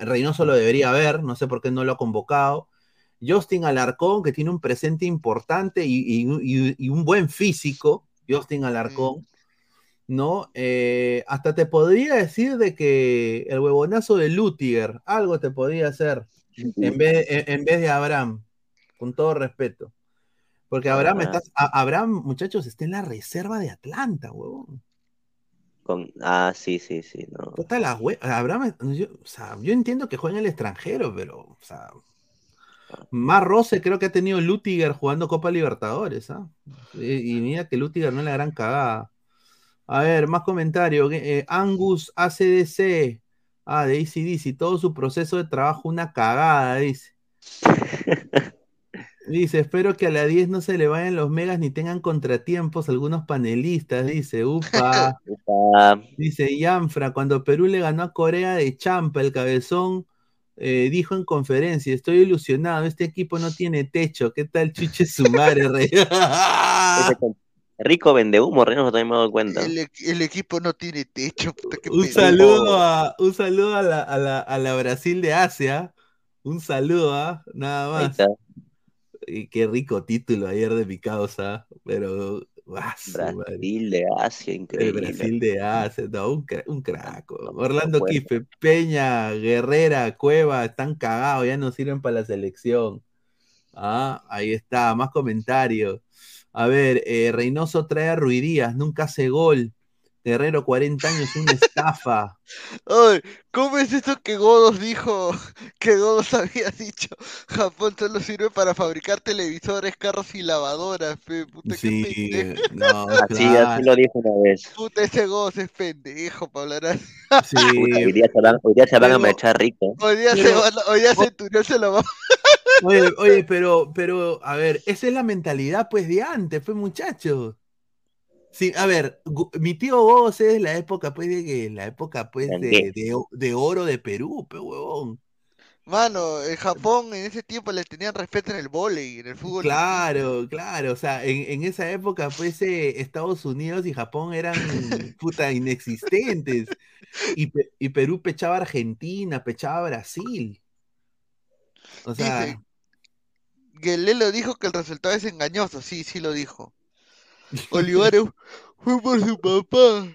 Reynoso lo debería ver, no sé por qué no lo ha convocado. Justin Alarcón, que tiene un presente importante y, y- y- y un buen físico, Justin Alarcón, ¿no? Eh, hasta te podría decir de que el huevonazo de Lutiger, algo te podría hacer en vez, en, en vez de Abraham, con todo respeto. Porque Abraham, Ah. está, a- Abraham, muchachos, está en la reserva de Atlanta, huevón. Con... Ah, sí, sí, sí. No. Abraham, yo, o sea, yo entiendo que juega en el extranjero, pero, o sea, más roce creo que ha tenido Lutiger jugando Copa Libertadores, ¿ah? Y, y mira que Lutiger no es la gran cagada. A ver, más comentarios. Eh, Angus ACDC. Ah, de ACDC. Todo su proceso de trabajo una cagada, dice. Dice, espero que a la 10 no se le vayan los megas ni tengan contratiempos algunos panelistas, dice, upa. Upa. Dice Yanfra, cuando Perú le ganó a Corea de Champa, el cabezón eh, dijo en conferencia, estoy ilusionado, este equipo no tiene techo, ¿qué tal chuche su madre, rey? Rico vende humo, Reynoso también me he dado cuenta. El, el equipo no tiene techo, puta, un saludo a, un saludo a la, a la, a la Brasil de Asia, un saludo, ¿ah? nada más. Y qué rico título ayer de mi causa, pero... ah. Brasil de Asia, El increíble. Brasil de Asia, no, un, cra- un crack. No, Orlando. Quispe, Peña, Guerrera, Cueva, están cagados, ya no sirven para la selección. Ah, ahí está, más comentarios. A ver, eh, Reynoso trae a Ruidías, nunca hace gol. Guerrero, 40 años, una estafa. Ay, ¿cómo es eso que Godos dijo? Que Godos había dicho, Japón solo sirve para fabricar televisores, carros y lavadoras, fe, puta, Sí, qué pendejo. no, Así, claro. así lo dijo una vez. Puta, ese Godos es pendejo para hablar así. Sí, Puta, hoy día se van, hoy día se van a Pero- marchar rico. Hoy día, se Pero- va, hoy día Centurión se lo va Oye, oye, pero, pero, a ver, esa es la mentalidad, pues, de antes, pues, muchachos. Sí, a ver, mi tío Vos es la época, pues, de que, la época, pues, de, de, oro de Perú, pues, huevón. Mano, en Japón en ese tiempo le tenían respeto en el vóley, en el fútbol. Claro, claro, o sea, en, en esa época, pues, eh, Estados Unidos y Japón eran, puta, inexistentes. Y, Pe- y Perú pechaba a Argentina, pechaba a Brasil. O sea, Dice, Guelelo dijo que el resultado es engañoso, sí, sí lo dijo. Olivares fue por su papá.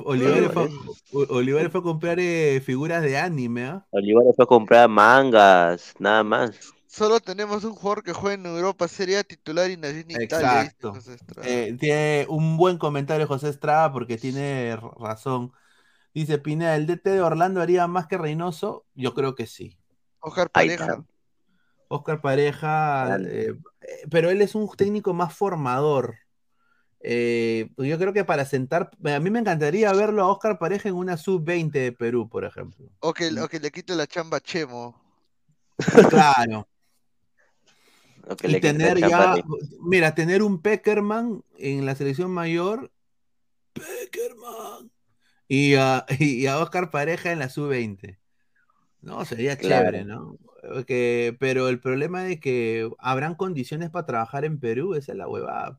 Olivares fue, O- Olivares fue a comprar eh, figuras de anime, ¿ah? Olivares fue a comprar mangas, nada más. Solo tenemos un jugador que juega en Europa, sería titular y nació en Italia. Exacto. Eh, tiene un buen comentario José Estrada porque tiene razón. Dice Pineda, ¿el DT de Orlando haría más que Reynoso? Yo creo que sí. Oscar Pareja. Oscar Pareja, eh, eh, pero él es un técnico más formador. Eh, yo creo que para sentar, a mí me encantaría verlo a Oscar Pareja en una sub-20 de Perú, por ejemplo. O que, o que le quite la chamba a Chemo. Claro. Que Y tener ya, de- mira, tener un Peckerman en la selección mayor, Peckerman, y a, y a Oscar Pareja en la sub-20. No, sería Claro. chévere, ¿no? Que- pero el problema de que habrán condiciones para trabajar en Perú, esa es la huevada.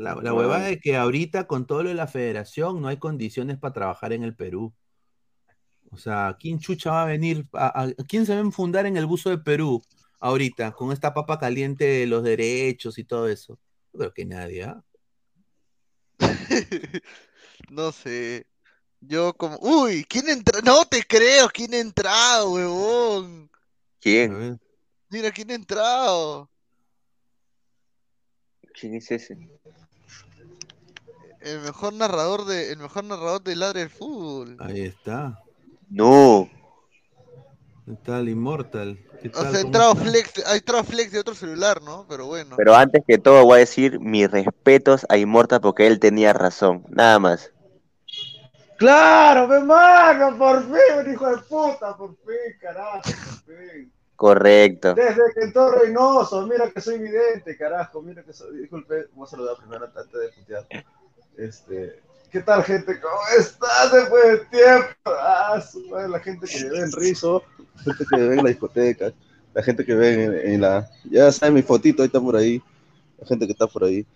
La, la No. huevada es que ahorita con todo lo de la federación no hay condiciones para trabajar en el Perú. O sea, ¿quién chucha va a venir? A, a- ¿Quién se va a enfundar en el buzo de Perú ahorita con esta papa caliente de los derechos y todo eso? Yo creo que nadie, ¿ah? No sé. Yo como. Uy, ¿quién entra? No te creo, ¿quién ha entrado, huevón? ¿Quién? Mira, ¿quién ha entrado? ¿Quién es ese? El mejor narrador de, el mejor narrador de Ladre del Fútbol. Ahí está. No. Está el Immortal. ¿Qué O tal? sea, ha ¿Cómo entrado? Flex, ha entrado Flex de otro celular, ¿no? Pero bueno. Pero antes que todo voy a decir mis respetos a Immortal porque él tenía razón. Nada más. Claro, me mano, por fin, hijo de puta, por fin, carajo, por fin. Correcto. Desde que entró Reynoso, mira que soy vidente, carajo, mira que soy, disculpe, vamos a saludar primero antes de putear. Este, ¿qué tal gente? ¿Cómo estás después de tiempo? Ah, la gente que ve en Rizo, la gente que ve en la discoteca, la gente que ve en, en la, ya saben mi fotito, ahí está por ahí, la gente que está por ahí,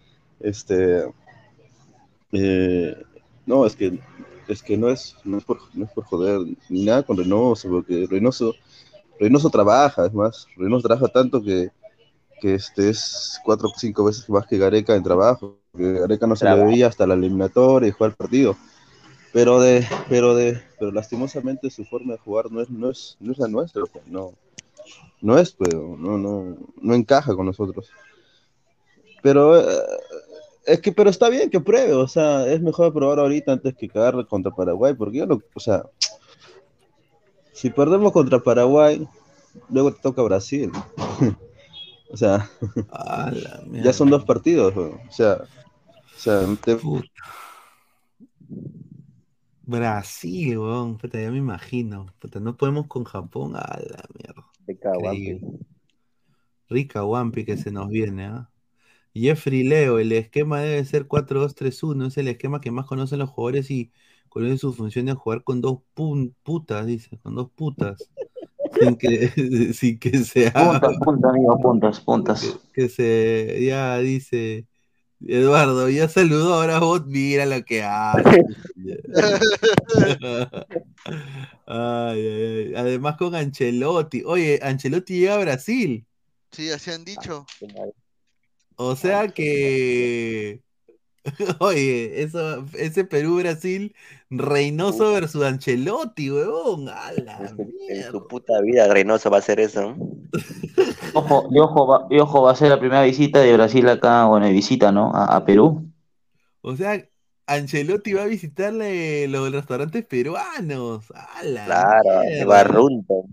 este, eh, no, es que es que no es, no es, por, no es por joder ni nada con Reynoso, porque Reynoso, Reynoso trabaja, es más, Reynoso trabaja tanto que, que este es cuatro o cinco veces más que Gareca en trabajo, porque Gareca no se le veía hasta la eliminatoria y jugar el partido. Pero de, pero de, pero lastimosamente su forma de jugar no es, no es, no es la nuestra, pues, no, no es, pero no, no, no encaja con nosotros. Pero eh, es que, pero está bien que pruebe, o sea, es mejor probar ahorita antes que cagar contra Paraguay, porque yo no, o sea, si perdemos contra Paraguay, luego te toca Brasil. o sea, ya son dos partidos, o sea, o sea, te- Puta. Brasil, weón. Puta, ya me imagino. Puta, no podemos con Japón. A la mierda. Increíble. Wampi. Rica Wampi que se nos viene, ¿ah? Jeffrey Leo, el esquema debe ser 4-2-3-1. Es el esquema que más conocen los jugadores y conocen su función de jugar con dos pun- putas, dice, con dos putas. Sin que, sin que sea. Puntos, puntos, amigo, puntos, puntos. que se ya dice Eduardo, ya saludó, ahora vos mira lo que hace. Ay, ay, ay. Además con Ancelotti. Oye, Ancelotti llega a Brasil. Sí, así han dicho. O sea que Oye, eso, ese Perú-Brasil, Reynoso versus Ancelotti, huevón. A la En su puta vida Reynoso va a hacer eso. Ojo, y ojo, va, y ojo, va a ser la primera visita de Brasil acá, bueno, de visita, ¿no? A, a Perú. O sea, Ancelotti va a visitarle los restaurantes peruanos. A la Claro, mierda. Barrunto.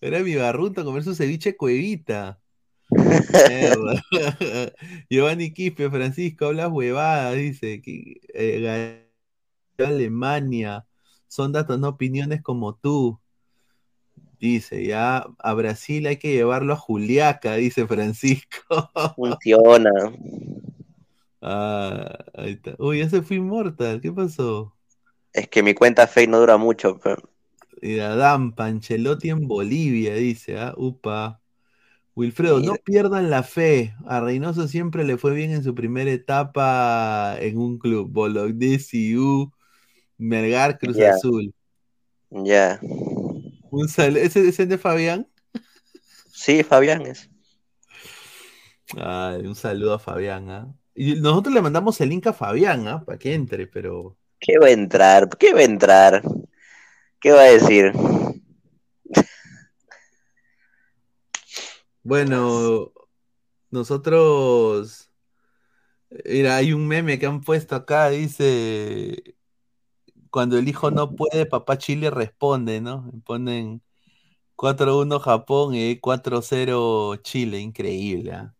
Era mi barrunto a comer su ceviche cuevita. Giovanni Quispe, Francisco, hablas huevadas, dice. Que, eh, Alemania. Son datos, no opiniones como tú. Dice, ya a Brasil hay que llevarlo a Juliaca, dice Francisco. Funciona. Ah, ahí está. Uy, ya se fue Immortal, ¿qué pasó? Es que mi cuenta fake no dura mucho. Pero... Y Adam Panchelotti en Bolivia, dice, ah, upa. Wilfredo, no pierdan la fe. A Reynoso siempre le fue bien en su primera etapa en un club. Bolognesi, U, Melgar, Cruz. Azul. Ya. Un sal- ¿Ese, ese es de Fabián? Sí, Fabián es. Ay, un saludo a Fabián, ¿ah? Y nosotros le mandamos el link a Fabián, ¿ah? Para que entre, pero. ¿Qué va a entrar? ¿Qué va a entrar? ¿Qué va a decir? Bueno, nosotros. Mira, hay un meme que han puesto acá, dice. Cuando el hijo no puede, papá Chile responde, ¿no? Ponen 4-1 Japón y 4-0 Chile, increíble, ¿ah?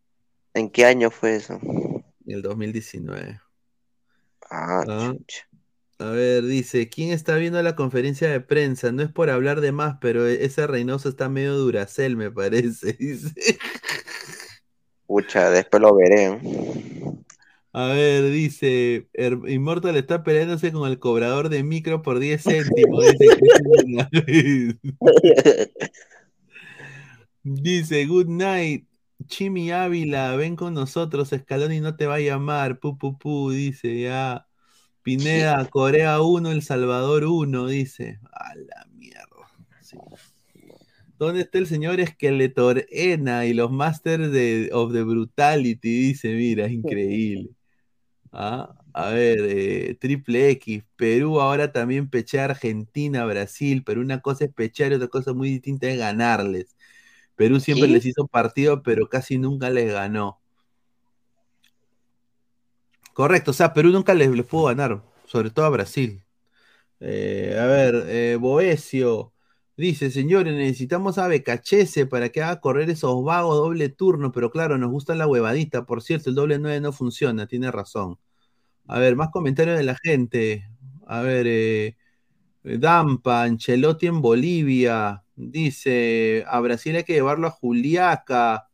¿En qué año fue eso? El 2019. Ah, Ah. chucha. A ver, dice, ¿quién está viendo la conferencia de prensa? No es por hablar de más, pero e- ese Reynoso está medio duracel, me parece. Dice. Pucha, después lo veré. A ver, dice, Immortal está peleándose con el cobrador de micro por 10 céntimos. Dice. Dice, good night. Chimi Ávila, ven con nosotros. Scaloni no te va a llamar. Pu, pu, pu, dice ya. Pineda, Corea 1, El Salvador 1, dice. A la mierda. Sí. ¿Dónde está el señor Skeletor Ena y los Masters de, of the Brutality? Dice, mira, es increíble. Ah, a ver, eh, Triple X, Perú ahora también pechea Argentina, Brasil, pero una cosa es pechar y otra cosa muy distinta es ganarles. Perú siempre ¿Qué? les hizo partido, pero casi nunca les ganó. Correcto, o sea, Perú nunca les, les pudo ganar, sobre todo a Brasil. Eh, a ver, eh, Boesio dice, señores, necesitamos a Becachese para que haga correr esos vagos doble turno, pero claro, nos gusta la huevadita. Por cierto, el doble 9 no funciona, tiene razón. A ver, más comentarios de la gente. A ver, eh, Dampa, Ancelotti en Bolivia. Dice, a Brasil hay que llevarlo a Juliaca.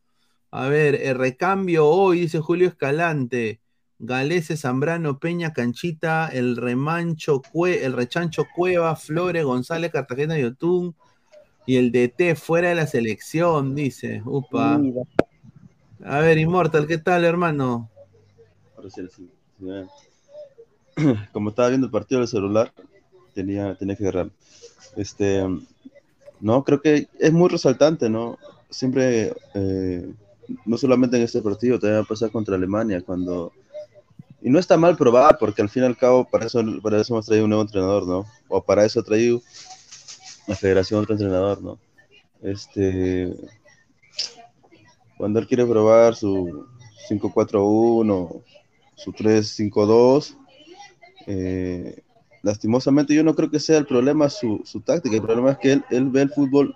A ver, el recambio hoy, dice Julio Escalante. Galese, Zambrano, Peña, Canchita, el remancho, Cue- el rechancho Cueva, Flores, González, Cartagena y Otún. Y el DT fuera de la selección, dice. Upa. A ver, Immortal, ¿qué tal, hermano? Ahora sí, sí, sí. Como estaba viendo el partido del celular, tenía, tenía que agarrar. Este, no, creo que es muy resaltante, ¿no? Siempre, eh, no solamente en este partido, también va a pasar contra Alemania, cuando... Y no está mal probar, porque al fin y al cabo, para eso, para eso hemos traído un nuevo entrenador, ¿no? O para eso ha traído la federación otro entrenador, ¿no? Este, cuando él quiere probar su 5-4-1, su 3-5-2, eh, lastimosamente yo no creo que sea el problema su, su táctica, el problema es que él, él ve el fútbol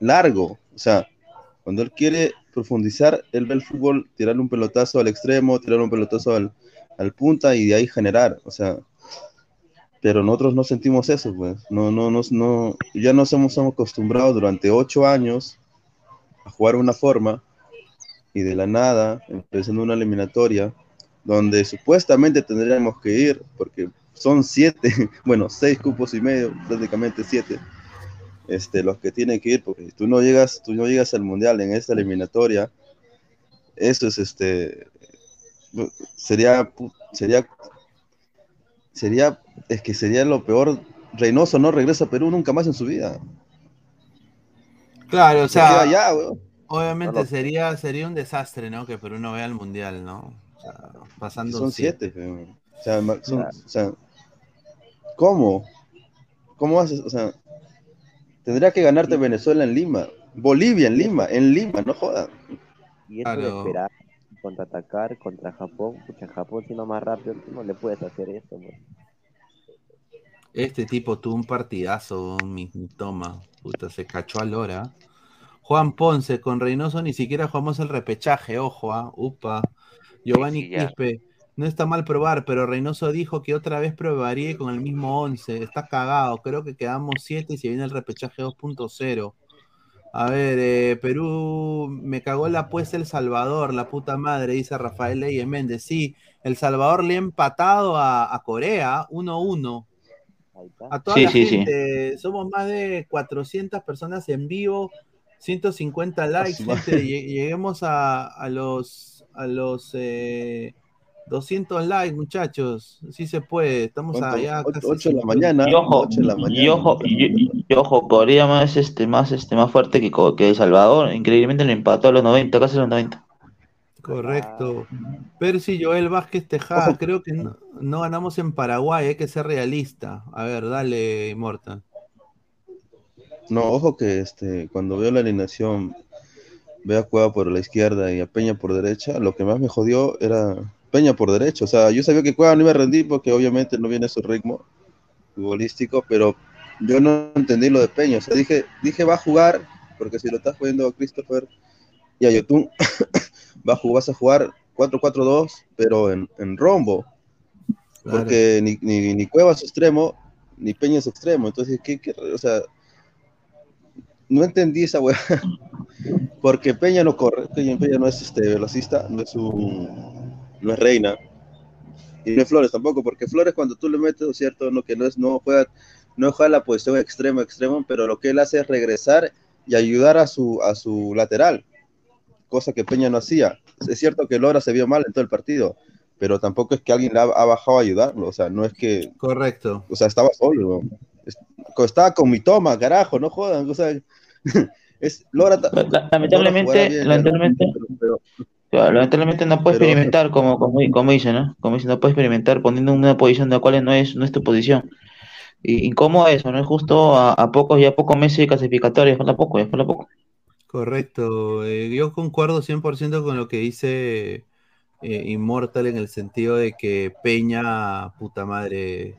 largo, o sea, cuando él quiere profundizar, él ve el fútbol, tirarle un pelotazo al extremo, tirarle un pelotazo al, al punta y de ahí generar, o sea, pero nosotros no sentimos eso, pues, no, no, no, no ya nos hemos, acostumbrado durante ocho años a jugar una forma y de la nada, empezando una eliminatoria, donde supuestamente tendríamos que ir, porque son siete, bueno, seis cupos y medio, prácticamente siete, este, los que tienen que ir, porque tú no llegas, tú no llegas al mundial en esta eliminatoria, eso es este, sería, sería, sería, es que sería lo peor, Reynoso no regresa a Perú nunca más en su vida. Claro, o sea, allá, obviamente Claro. sería, sería un desastre, ¿no? Que Perú no vea el mundial, ¿no? O sea, pasando Son siete. O sea, o sea, ¿cómo? ¿Cómo haces? O sea, tendría que ganarte Venezuela en Lima. Bolivia en Lima, en Lima, no jodan. Y eso de Claro. esperar, contraatacar contra Japón, pucha, Japón siendo más rápido, no le puedes hacer eso, pues. Este tipo tuvo un partidazo, mi, mi toma. Puta, se cachó a Lora. Juan Ponce, con Reynoso ni siquiera jugamos el repechaje, ojo, ah, upa. Giovanni Sí. Quispe, no está mal probar, pero Reynoso dijo que otra vez probaría con el mismo 11. Está cagado, creo que quedamos 7 y se viene el repechaje 2.0. A ver, eh, Perú me cagó la apuesta El Salvador, la puta madre, dice Rafael Leyes Méndez. Sí, El Salvador le ha empatado a, a Corea 1-1. Ahí está. A toda Sí, la sí, sí. gente, somos más de 400 personas en vivo, 150 likes, gente, lle- lleguemos a, a los a los eh, 200 likes, muchachos, sí se puede, estamos ¿Cuánto? allá Ocho- casi ocho de la 50. mañana. Y ojo, de la mañana. y ojo, y, y ojo, Corea más este, más este, más fuerte que, que El Salvador, increíblemente lo empató a los 90, casi a los 90. Correcto. Percy Joel Vázquez Tejada, Ojo. creo que no, no ganamos en Paraguay, hay que ser realista. A ver, dale, Immortal. No, ojo que este, cuando veo la alineación, veo a Cueva por la izquierda y a Peña por derecha, lo que más me jodió era Peña por derecha. O sea, yo sabía que Cueva no iba a rendir porque obviamente no viene su ritmo futbolístico, pero yo no entendí lo de Peña. O sea, dije, dije va a jugar, porque si lo estás poniendo a Christopher y a Yotun, va a jugar, vas a jugar 4-4-2, pero en, en rombo, Claro. porque ni, ni, ni Cueva es extremo, ni Peña es extremo. Entonces, ¿qué, qué- o sea, no entendí esa weá. Porque Peña no corre, Peña, Peña no es este velocista, no es un, no es reina. Y no es Flores tampoco, porque Flores cuando tú le metes, ¿no es cierto? No, que no es, no juega, no juega la posición extremo, extremo, pero lo que él hace es regresar y ayudar a su, a su lateral, cosa que Peña no hacía. Es cierto que Lora se vio mal en todo el partido, pero tampoco es que alguien le ha, ha bajado a ayudarlo, o sea, no es que, Correcto. o sea, estaba solo, estaba con mi toma, carajo, no jodan, o sea, es, Lora, ta- La- Lora Lamentablemente, bien, lamentablemente, pero- pero- claro, lamentablemente no puedes Pero- experimentar como, como, como dice, ¿no? Como dice, no puedes experimentar poniendo en una posición de la cual no es, no es tu posición. Y incómodo eso, ¿no? Es justo a, a pocos, ya pocos meses de clasificatorias, falta poco, ya falta poco. Correcto. eh, yo concuerdo 100% con lo que dice eh, Immortal en el sentido de que Peña, puta madre,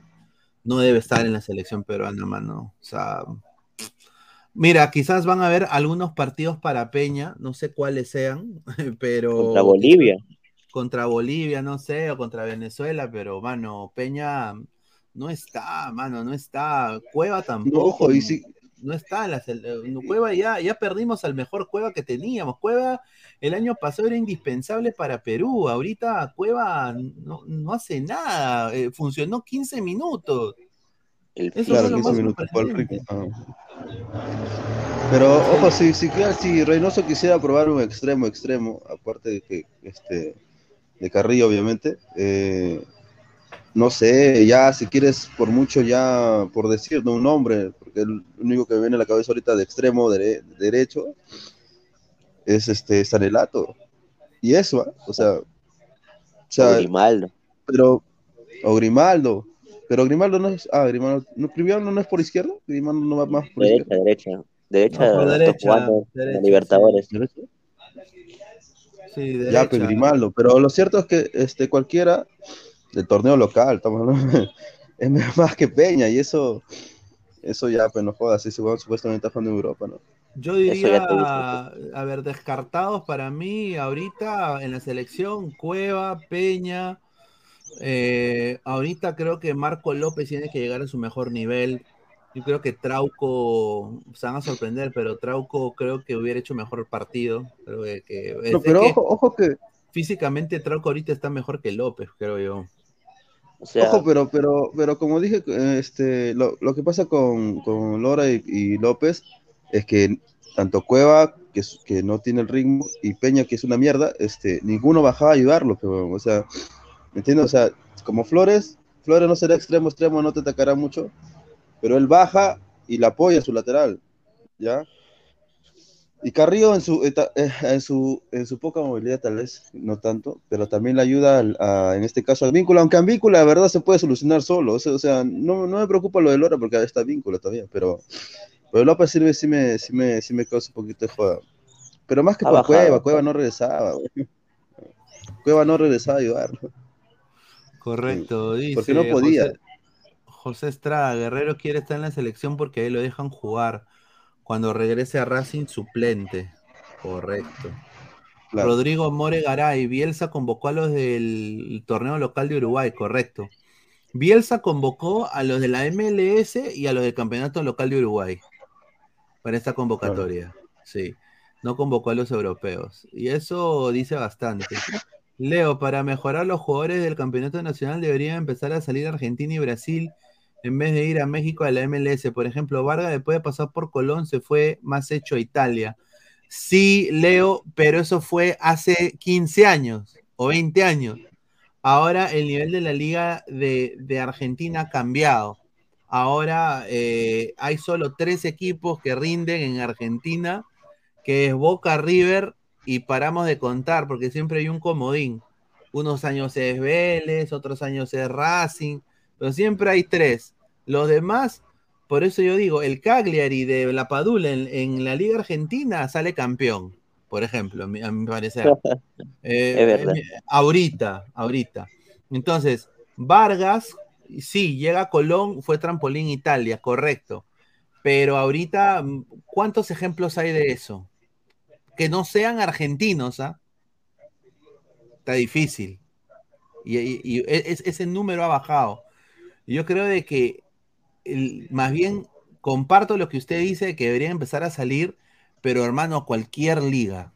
no debe estar en la selección peruana, mano. O sea, mira, quizás van a haber algunos partidos para Peña, no sé cuáles sean, pero Contra Bolivia. contra Bolivia, no sé, o contra Venezuela, pero mano, Peña no está, mano, no está. Cueva no, tampoco. ojo, y si, no está la no, Cueva ya, ya perdimos al mejor Cueva que teníamos. Cueva el año pasado era indispensable para Perú. Ahorita Cueva no, no hace nada. eh, funcionó 15 minutos. El claro, fue lo 15 más minutos por el ritmo. ah. Pero ojo, si, si, si Reynoso quisiera probar un extremo, extremo, aparte de que este de Carrillo, obviamente, eh, no sé, ya si quieres por mucho ya por decir ¿no? un nombre, porque el único que me viene a la cabeza ahorita de extremo dere- derecho es este Sanelato. Y eso, ¿ah? o sea, o sea, Grimaldo. pero o Grimaldo, pero Grimaldo no es, ah, Grimaldo, no, Grimaldo no es por izquierda, Grimaldo no va más por Derecha, izquierda. derecha. Derecha, No, derecha, jugando derecha, la Libertadores. Sí, Ya, derecha. pues Grimaldo, pero lo cierto es que este cualquiera del torneo local, estamos hablando, es más que Peña y eso eso ya pues no jodas, ese supuestamente está jugando en Europa, ¿no? Yo diría, ya a ver, descartados para mí ahorita en la selección, Cueva, Peña. Eh, ahorita creo que Marco López tiene que llegar a su mejor nivel. Yo creo que Trauco, se van a sorprender, pero Trauco creo que hubiera hecho mejor partido. Creo que, que- No, sé pero que ojo, ojo que físicamente Trauco ahorita está mejor que López, creo yo. O sea, Ojo, pero, pero, pero como dije, eh, este, lo, lo que pasa con, con Lora y, y López es que tanto Cueva, que, que no tiene el ritmo, y Peña, que es una mierda, este, ninguno bajaba a ayudarlo, pero, o sea, ¿me entiendes? O sea, como Flores, Flores no será extremo, extremo, no te atacará mucho, pero él baja y la apoya a su lateral, ¿ya? Y Carrillo en su, eh, en su, en su poca movilidad tal vez, no tanto, pero también le ayuda al- a- en este caso al vínculo, aunque en vínculo la verdad se puede solucionar solo, o sea, o sea, no, no me preocupa lo de Lora porque está vínculo todavía, pero, pero López sirve, sí me, sí me, sí me causa un poquito de joda. Pero más que bajado. Cueva, Cueva no regresaba, güey. Cueva no regresaba a ayudarlo. Correcto, dice. Porque no podía. José, José Estrada, Guerrero quiere estar en la selección porque ahí lo dejan jugar. Cuando regrese a Racing, suplente. Correcto. Claro. Rodrigo More Garay, Bielsa convocó a los del torneo local de Uruguay, correcto. Bielsa convocó a los de la MLS y a los del campeonato local de Uruguay para esta convocatoria. Sí, no convocó a los europeos. Y eso dice bastante. Leo, para mejorar los jugadores del campeonato nacional deberían empezar a salir Argentina y Brasil en vez de ir a México a la MLS. Por ejemplo, Vargas después de pasar por Colón se fue más hecho a Italia. Sí, Leo, pero eso fue hace 15 años o 20 años. Ahora el nivel de la liga de, de Argentina ha cambiado. Ahora eh, hay solo tres equipos que rinden en Argentina, que es Boca, River y paramos de contar porque siempre hay un comodín. Unos años es Vélez, otros años es Racing, pero siempre hay tres. Los demás, por eso yo digo, el Cagliari de La Padula en, en la Liga Argentina sale campeón, por ejemplo, a mi, a mi parecer. Eh, Es verdad. eh, ahorita, ahorita. Entonces, Vargas, sí, llega a Colón, fue trampolín Italia, correcto. Pero ahorita, ¿cuántos ejemplos hay de eso? Que no sean argentinos, ¿ah? Está difícil. Y, e- es- ese número ha bajado. Yo creo de que más bien comparto lo que usted dice que deberían empezar a salir, pero hermano, cualquier liga.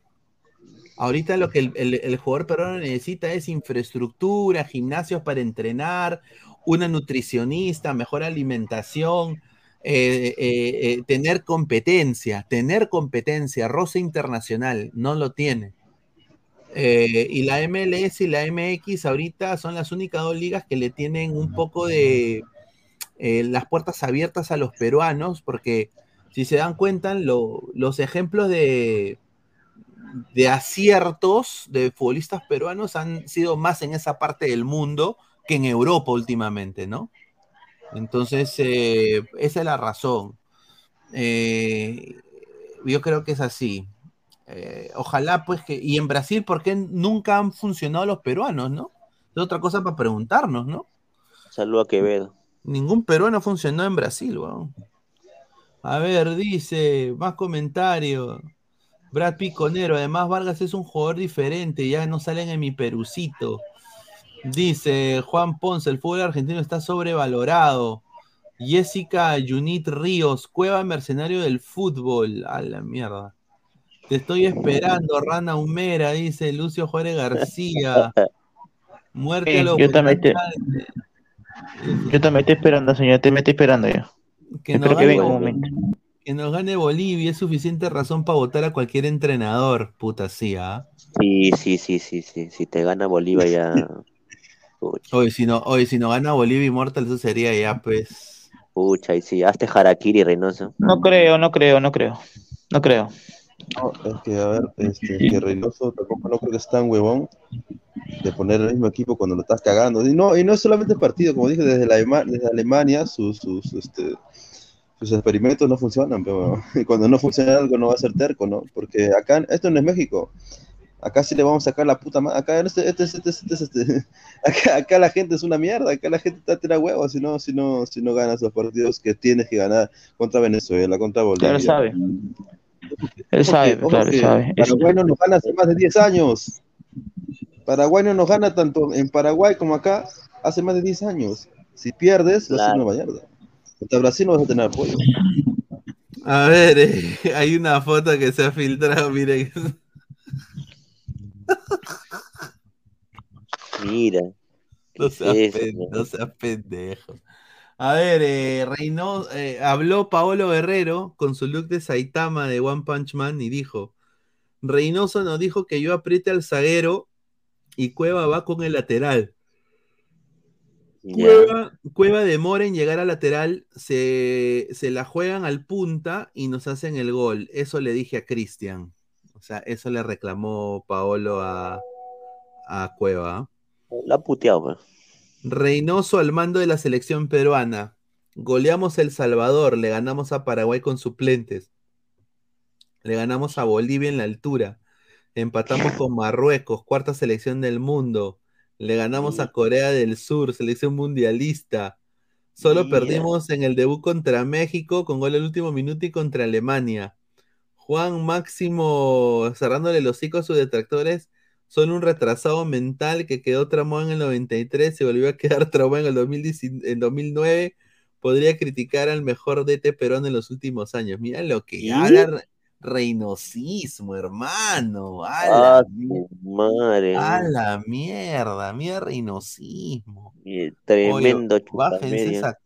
Ahorita lo que el, el- el jugador peruano necesita es infraestructura, gimnasios para entrenar, una nutricionista, mejor alimentación, eh, eh, eh, tener competencia, tener competencia, roce internacional, no lo tiene. Y la MLS y la MX ahorita son las únicas dos ligas que le tienen un poco de las puertas abiertas a los peruanos, porque si se dan cuenta, lo- los ejemplos de, de aciertos de futbolistas peruanos han sido más en esa parte del mundo que en Europa últimamente, ¿no? Entonces, eh, esa es la razón. Eh, yo creo que es así. Eh, ojalá, pues, que. Y en Brasil, ¿por qué nunca han funcionado los peruanos, no? Es otra cosa para preguntarnos, ¿no? Saludo a Quevedo. Ningún peruano funcionó en Brasil, weón. A ver, dice, más comentarios. Brad Piconero, además Vargas es un jugador diferente, ya no salen en mi perucito. Dice Juan Ponce, el fútbol argentino está sobrevalorado. Jessica Junit Ríos, Cueva Mercenario del Fútbol. A la mierda. Te estoy esperando, Rana Humera, dice Lucio Juárez García. Muerte a Sí, los yo también te-. Yo también estoy esperando, señor. Te me estoy esperando ya. Que Espero nos que gane venga un momento. Que nos gane Bolivia es suficiente razón para votar a cualquier entrenador. Puta, sí, ¿ah? Sí, sí, sí, sí, sí. Si te gana Bolívar ya. Pucha, Hoy si no, hoy si no gana Bolivia Immortal, eso sería ya, pues. pucha, y sí, hazte Harakiri, Reynoso. No creo, no creo, no creo. No creo. No, es que, a ver, este, que Reynoso tampoco no creo que es tan huevón de poner el mismo equipo cuando lo estás cagando. Y no, y no es solamente el partido, como dije, desde, la Alema- desde Alemania sus, sus, este, sus experimentos no funcionan, pero y cuando no funciona algo no va a ser terco, ¿no? Porque acá, esto no es México. Acá sí le vamos a sacar la puta madre. Acá, este, este, este, este, este, este, acá, acá la gente es una mierda. Acá la gente está tira huevos si no, si no, si no ganas los partidos que tienes que ganar contra Venezuela, contra Bolivia. Él sabe. Él sabe, claro, Paraguay no nos gana hace más de 10 años. Paraguay no nos gana tanto en Paraguay como acá hace más de 10 años. Si pierdes, vas a ser una mierda. Contra Brasil no vas a tener apoyo. A ver, eh, hay una foto que se ha filtrado, miren. Mira. No ¿qué seas, es no? pendejo. A ver, eh, eh, habló Paolo Guerrero con su look de Saitama de One Punch Man y dijo: Reynoso nos dijo que yo apriete al zaguero y Cueva va con el lateral. Cueva, Cueva demora en llegar a lateral, se, se la juegan al punta y nos hacen el gol. Eso le dije a Cristian. O sea, eso le reclamó Paolo a, a Cueva. La puteado, pues. Reynoso al mando de la selección peruana. Goleamos El Salvador, le ganamos a Paraguay con suplentes. Le ganamos a Bolivia en la altura. Empatamos con Marruecos, cuarta selección del mundo. Le ganamos a Corea del Sur, selección mundialista. Solo perdimos en el debut contra México con gol al último minuto y contra Alemania. Juan Máximo cerrándole los hocico a sus detractores. Son un retrasado mental que quedó traumado en el 93, se volvió a quedar traumado en el 2019 en 2009. Podría criticar al mejor DT Perón en los últimos años. Mira lo que habla re- reinosismo, hermano. A la, Ah, su madre. a la mierda, mira reinosismo. Y Tremendo Oye, bájense esa,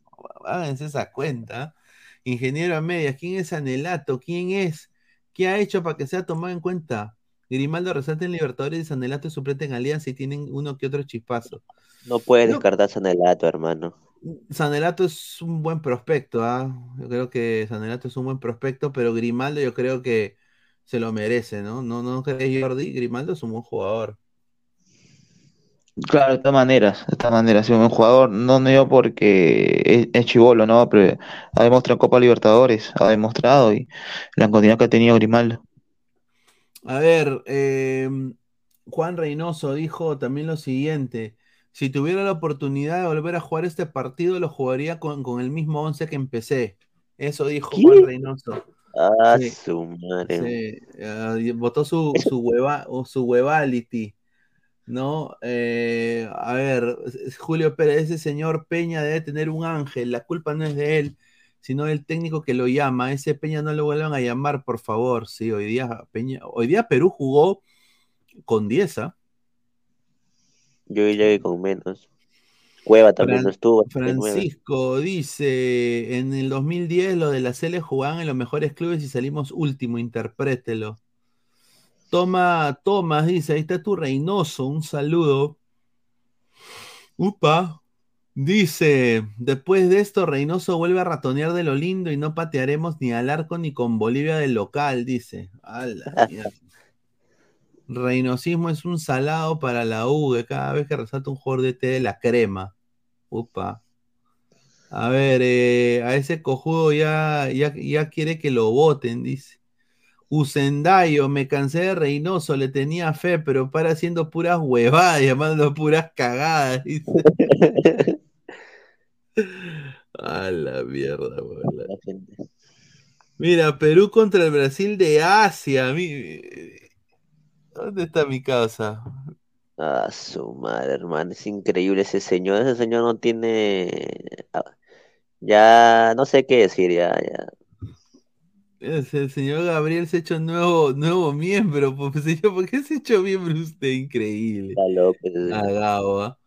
bájense esa cuenta. Ingeniero a medias, ¿quién es Sanelato? ¿Quién es? ¿Qué ha hecho para que sea tomado en cuenta? Grimaldo resalta en Libertadores y Sanelato suplente en Alianza y tienen uno que otro chispazo. No puedes No. descartar Sanelato, hermano. Sanelato es un buen prospecto, ¿ah? Yo creo que Sanelato es un buen prospecto, pero Grimaldo yo creo que se lo merece, ¿no? ¿No, no crees, Jordi? Grimaldo es un buen jugador. Claro, de todas maneras, de todas maneras, un buen jugador, no no yo porque es, chivolo, ¿no? Pero ha demostrado Copa Libertadores, ha demostrado y la continuidad que ha tenido Grimaldo. A ver, eh, Juan Reynoso dijo también lo siguiente: si tuviera la oportunidad de volver a jugar este partido, lo jugaría con, con el mismo 11 que empecé. Eso dijo ¿Qué? Juan Reynoso. Ah, Sí, su madre. sí, ah, y votó su, su, hueva, o su huevality, ¿no? Eh, a ver, Julio Pérez, ese señor Peña debe tener un ángel, la culpa no es de él, sino del técnico que lo llama. Ese Peña no lo vuelvan a llamar, por favor. Sí, hoy día Peña, hoy día Perú jugó con 10, ¿ah? Yo llegué con menos. Cueva también Fran- no estuvo. Francisco dice, en el 2010 lo de la Cele jugaban en los mejores clubes y salimos último, interprételo. Toma, Tomás dice, ahí está tu Reynoso, un saludo. Upa, dice, después de esto Reynoso vuelve a ratonear de lo lindo y no patearemos ni al arco ni con Bolivia del local, dice. A la mierda. Reynosismo es un salado para la U, de cada vez que resalta un jugador de té de la crema. Upa. A ver, eh, a ese cojudo ya, ya, ya quiere que lo voten, dice. Usendayo, me cansé de Reynoso, le tenía fe, pero para haciendo puras huevadas, llamando puras cagadas, dice. A la mierda, bola. Mira, Perú contra el Brasil de Asia. mi- ¿Dónde está mi casa? Ah, su madre, hermano. Es increíble ese señor. Ese señor no tiene. ah, Ya no sé qué decir, ya, ya. El señor Gabriel se ha hecho nuevo, nuevo miembro. Pues, señor, ¿por qué se ha hecho miembro usted? Increíble. Está A. Gabo, ¿ah?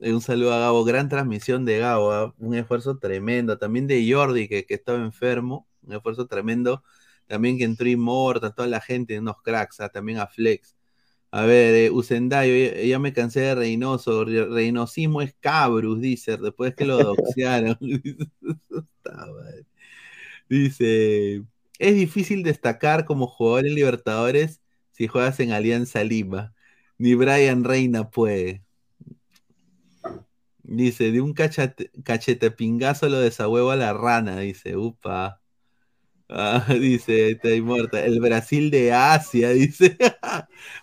Eh, Un saludo a Gabo, gran transmisión de Gabo, ¿ah? un esfuerzo tremendo. También de Jordi, que, que estaba enfermo, un esfuerzo tremendo. También que entró Immortal, toda la gente, unos cracks, ¿ah? también a Flex. A ver, eh, Usendayo, ya, ya me cansé de Reynoso. Re- Reynosismo es cabrus, dice, después que lo doxearon. Dice, es difícil destacar como jugador en Libertadores si juegas en Alianza Lima. Ni Brian Reina puede. Dice, de un cachate, cachetepingazo lo desahuevo a la rana, dice, upa. Ah, dice, está muerta. El Brasil de Asia, dice.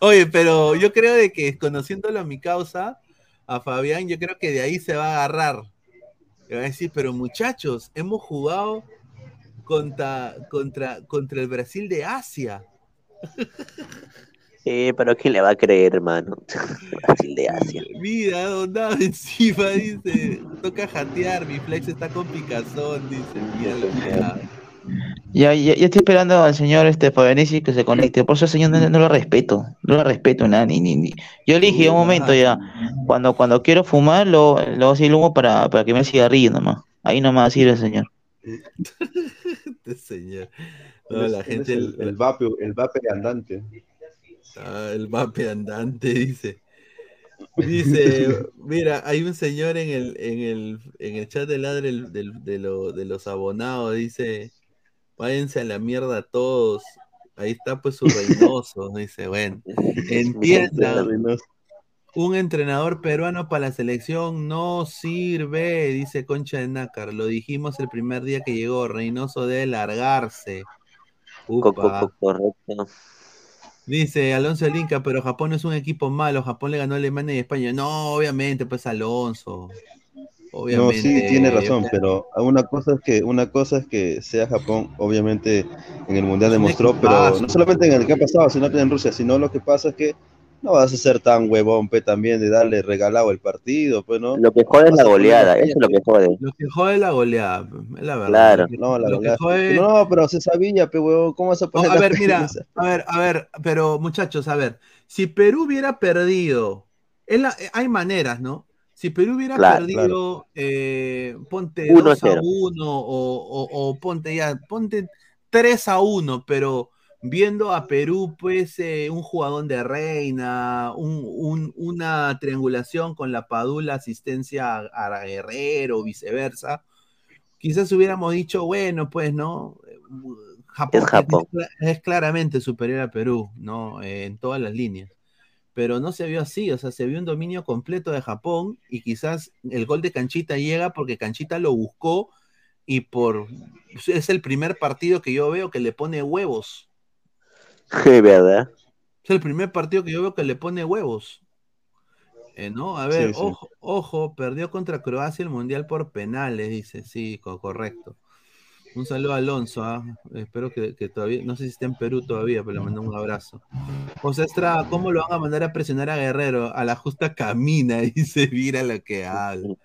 Oye, pero yo creo de que conociéndolo a mi causa, a Fabián, yo creo que de ahí se va a agarrar. Le va a decir, pero muchachos, hemos jugado contra, contra, contra el Brasil de Asia. Sí, pero ¿quién le va a creer, hermano? Brasil de Asia. Mira, dondado encima, dice. Toca jatear, mi flex está con picazón, dice. Mira. Ya, ya, ya estoy esperando al señor este Fabianici que se conecte. Por eso, señor, no, no lo respeto. No lo respeto nada, ni, ni, ni. Yo elegí un momento ya. Cuando, cuando quiero fumar, lo, lo hago el humo para, para que me cigarrillo nomás. Ahí nomás sirve, señor. Señor. No, la gente. el, el vape, el vape andante. Ah, el vape andante, dice. Dice, mira, hay un señor en el, en el, en el chat de ladre del- del- de, lo- de los abonados, dice, váyanse a la mierda todos. Ahí está pues su Reynoso, dice, bueno, entiendan, un entrenador peruano para la selección no sirve, dice Concha de Nácar, lo dijimos el primer día que llegó, Reynoso debe largarse. Upa. Correcto. Dice Alonso el Inca, pero Japón no es un equipo malo. Japón le ganó a Alemania y España. No, obviamente, pues Alonso. No, Obviamente. sí, tiene razón, pero una cosa es que una cosa es que sea Japón, obviamente en el mundial demostró, pero no solamente en el que ha pasado, sino en Rusia, sino lo que pasa es que no vas a ser tan huevón, pe, también de darle regalado el partido, pues, ¿no? Lo que jode es la poner goleada, eso es lo que jode. Lo que jode es la goleada, es la verdad. Claro. No, la lo que verdad. jode- No, pero se sabía, pe, huevón, ¿cómo vas a No, poner a la ver, mira, a ver, a ver, pero muchachos, a ver, si Perú hubiera perdido, es la- hay maneras, ¿no? Si Perú hubiera Claro, perdido, eh, ponte 1 a 2 a 0. 1 o, o- o ponte ya, ponte 3 a 1, pero viendo a Perú, pues, eh, un jugador de reina, un- un- una triangulación con la Padula, asistencia a, a Guerrero, viceversa, quizás hubiéramos dicho, bueno, pues, ¿no? Japón Es Japón. Es, cla- es claramente superior a Perú, ¿no? Eh, en todas las líneas. Pero no se vio así, o sea, se vio un dominio completo de Japón y quizás el gol de Canchita llega porque Canchita lo buscó y por es el primer partido que yo veo que le pone huevos. ¿Verdad? Es el primer partido que yo veo que le pone huevos. Eh, ¿no? A ver, Sí, sí. ojo, ojo, perdió contra Croacia el Mundial por penales, dice, sí, co- correcto. Un saludo a Alonso, ah, espero que, que todavía, no sé si está en Perú todavía, pero le mando un abrazo. José Estrada, ¿cómo lo van a mandar a presionar a Guerrero? A la justa camina, dice, mira lo que habla.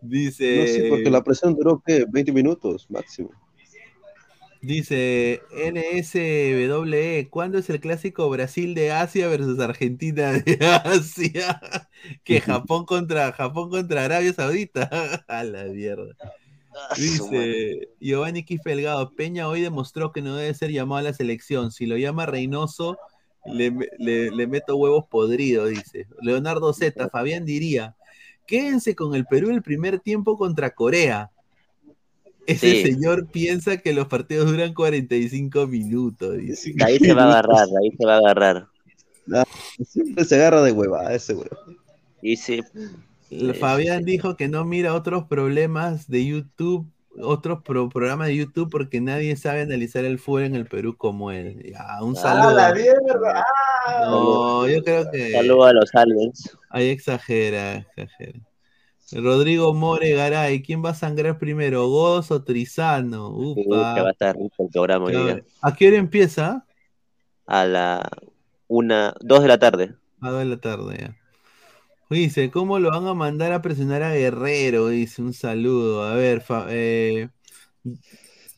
Dice, No, sí, porque la presión duró, ¿qué? 20 minutos máximo. Dice NSWE, ¿cuándo es el clásico Brasil de Asia versus Argentina de Asia? Que Japón contra Japón contra Arabia Saudita. A la mierda. Dice Giovanni Kifelgado, Peña hoy demostró que no debe ser llamado a la selección. Si lo llama Reynoso, le, le- le meto huevos podridos, dice. Leonardo Z, Fabián diría, quédense con el Perú el primer tiempo contra Corea. Ese Sí. señor piensa que los partidos duran 45 minutos, dice. Ahí se va a agarrar, ahí se va a agarrar. Ah, Siempre se agarra de hueva ese huevo. Y sí, Fabián dijo que no mira otros problemas de YouTube, otros pro- programas de YouTube porque nadie sabe analizar el fútbol en el Perú como él. Ya, un ¡Ah, saludo. la mierda! ¡Ah! No, yo creo que saludo a los aliens. ahí exagera, exagera. Rodrigo More Garay, ¿quién va a sangrar primero, Goz o Trizano? Sí, que va a Upa. estar rico el programa hoy día. ¿A qué hora empieza? A la una, dos de la tarde. A dos de la tarde ya. Dice, ¿cómo lo van a mandar a presionar a Guerrero? Dice, un saludo. A ver, eh,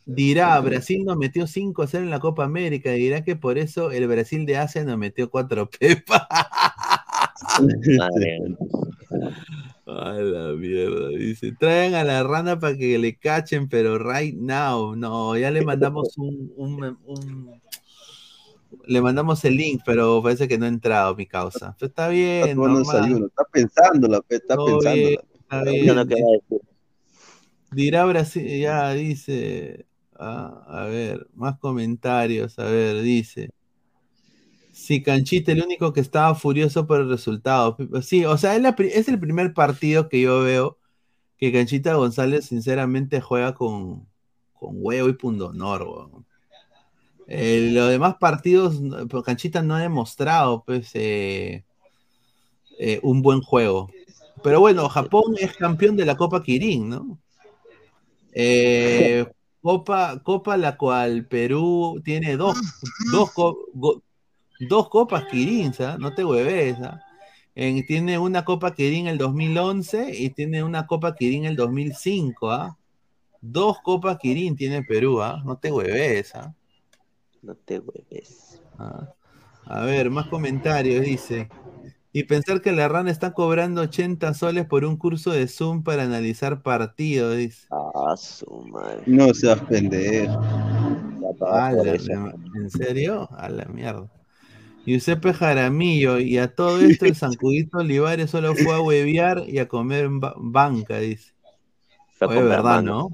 dirá, Brasil nos metió 5 a 0 en la Copa América. Dirá que por eso el Brasil de Asia nos metió 4 pepas. Madre mía. A la mierda, dice. Traigan a la rana para que le cachen, pero right now. No, ya le mandamos un, un- un- le mandamos el link, pero parece que no ha entrado mi causa. Pero está Está bien, tomando normal. desayuno, está pensándola, pe, está Todo pensándola. bien, está bien. no. Dirá Brasil, ya dice, ah, a ver, más comentarios, a ver, dice. Sí, Canchita, el único que estaba furioso por el resultado. Sí, o sea, es, el primer partido que yo veo que Canchita González sinceramente juega con, con huevo y pundonor. weón. Eh, los demás partidos, pues, Canchita no ha demostrado pues, eh, eh, un buen juego. Pero bueno, Japón es campeón de la Copa Kirin, ¿no? Eh, Copa, Copa la cual Perú tiene dos, dos, dos Copas Kirin, ¿ah? no te hueves. ¿ah? En- tiene una Copa Kirin el 2011 y tiene una Copa Kirin el 2005. ¿ah? Dos Copas Kirin tiene Perú, ¿ah? no te hueves. ¿ah? No te hueves. Ah. A ver, más comentarios, dice. Y pensar que la rana está cobrando 80 soles por un curso de Zoom para analizar partidos, dice. Ah, su madre. No seas pendejo. ¿En serio? A la mierda. Giuseppe Jaramillo, y a todo esto el Sancudito Olivares solo fue a huevear y a comer en ba- banca, dice. Oye, verdad. ¿no?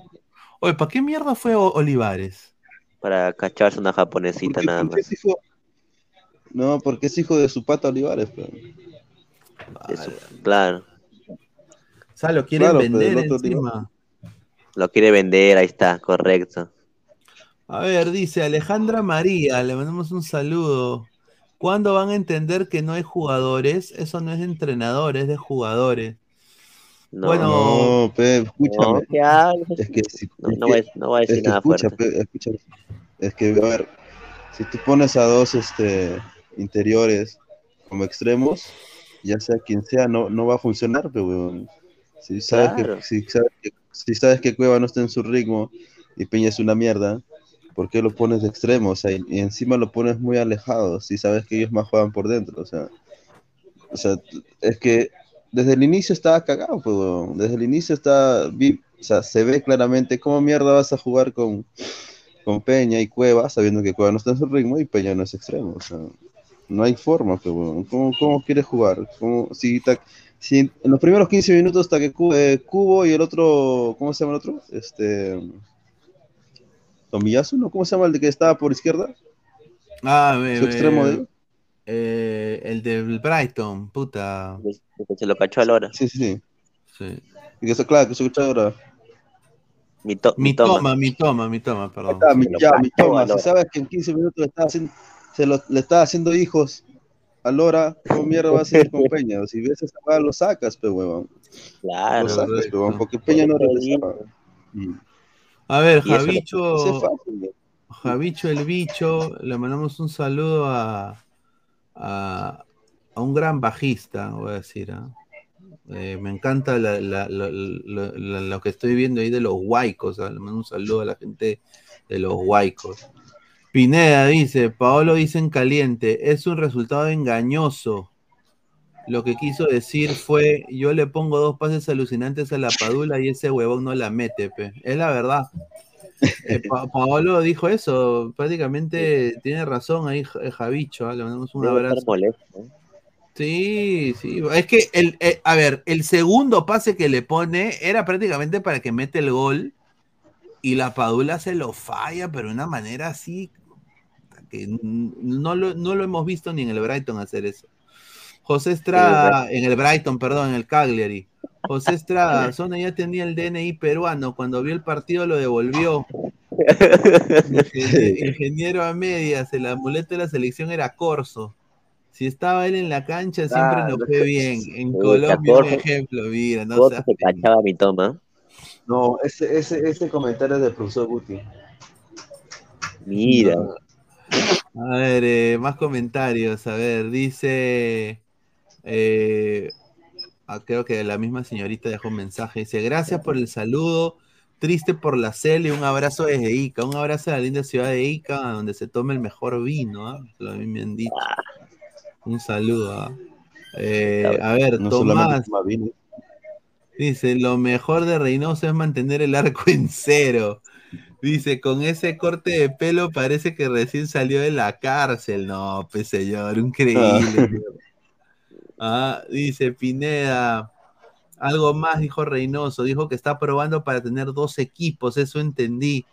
Oye, ¿para qué mierda fue O- Olivares? Para cacharse una japonesita nada más. hijo- No, porque es hijo de su pata Olivares, pero. Eso, claro. O sea, lo quieren Claro, pero vender encima. Lo quiere vender, ahí está, correcto. A ver, dice Alejandra María, le mandamos un saludo. ¿Cuándo van a entender que no hay jugadores? Eso no es de entrenadores, es de jugadores. No, Bueno, No, pe, escúchame. no. Es que si, No, a- no voy a es decir que nada escucha, fuerte. pe. Es que, a ver, si tú pones a dos este, interiores como extremos, ya sea quien sea, no, no va a funcionar, pe, weón. Si sabes, Claro. que, si, sabes que, si sabes que Cueva no está en su ritmo y Peña es una mierda, ¿por qué lo pones de extremo? O sea, y, encima lo pones muy alejado, si sabes que ellos más juegan por dentro, o sea. O sea, es que desde el inicio estaba cagado, pues. Desde el inicio está, o sea, se ve claramente cómo mierda vas a jugar con, con Peña y Cueva, sabiendo que Cueva no está en su ritmo y Peña no es extremo, o sea, no hay forma, pues. ¿Cómo, cómo quieres jugar? ¿Cómo, si, ta- si en los primeros 15 minutos está que eh, Cubo y el otro, ¿cómo se llama el otro? Este, Tomiyasu, ¿no? ¿Cómo se llama el de que estaba por izquierda? Ah, me- Su extremo me- de eh, el del Brighton, puta. Que se lo cachó a Lora. Sí, sí, sí. Sí. Y que eso, claro, que se escucha ahora. Mi, to- Mi mi toma. toma, mi toma, mi toma, perdón. Mi, ya, mi toma. Si sabes que en 15 minutos le estaba haciendo, se lo- le estaba haciendo hijos a Lora, ¿cómo mierda va a ser con Peña? Si ves esa lo sacas, pe huevón. Claro. Lo sacas, pe huevón, porque Peña no regresaba. Mm. A ver, Javicho. Javicho el bicho, le mandamos un saludo a, a, a un gran bajista, voy a decir. ¿ah? Eh, me encanta la- la- la- la- la- lo que estoy viendo ahí de los huaicos. ¿ah? Le mando un saludo a la gente de los huaicos. Pineda dice, Paolo dice en caliente, es un resultado engañoso. Lo que quiso decir fue, yo le pongo dos pases alucinantes a la Padula y ese huevón no la mete, pe. Es la verdad. Eh, Pa- Paolo dijo eso, prácticamente tiene razón ahí Ja- Javicho, ¿ah? le mandamos un abrazo. ¿eh? Sí, sí, es que el, eh, a ver, el segundo pase que le pone era prácticamente para que mete el gol y la Padula se lo falla, pero de una manera así que no lo, no lo hemos visto ni en el Brighton hacer eso. José Estrada, en el Brighton, perdón, en el Cagliari. José Estrada, Zona ya tenía el DNI peruano, cuando vio el partido lo devolvió. Ingeniero, ingeniero a medias, el amuleto de la selección era Corso. Si estaba él en la cancha, siempre nos fue bien. En Sí, Colombia, un Corso. ejemplo, mira, no se cachaba mi toma. No, ese, ese, ese comentario es del profesor Guti. Mira. A ver, eh, más comentarios. A ver, dice. Eh, ah, creo que la misma señorita dejó un mensaje. Dice: Gracias por el saludo. Triste por la cel y un abrazo desde Ica. Un abrazo a la linda ciudad de Ica, donde se toma el mejor vino. ¿ah? Lo a mí me han dicho. Un saludo. ¿ah? Eh, a ver, No Tomás. Dice, lo mejor de Reynoso es mantener el arco en cero. Dice, con ese corte de pelo parece que recién salió de la cárcel. No, pues señor, increíble. Ah, dice Pineda, algo más dijo Reynoso, dijo que está probando para tener dos equipos, eso entendí.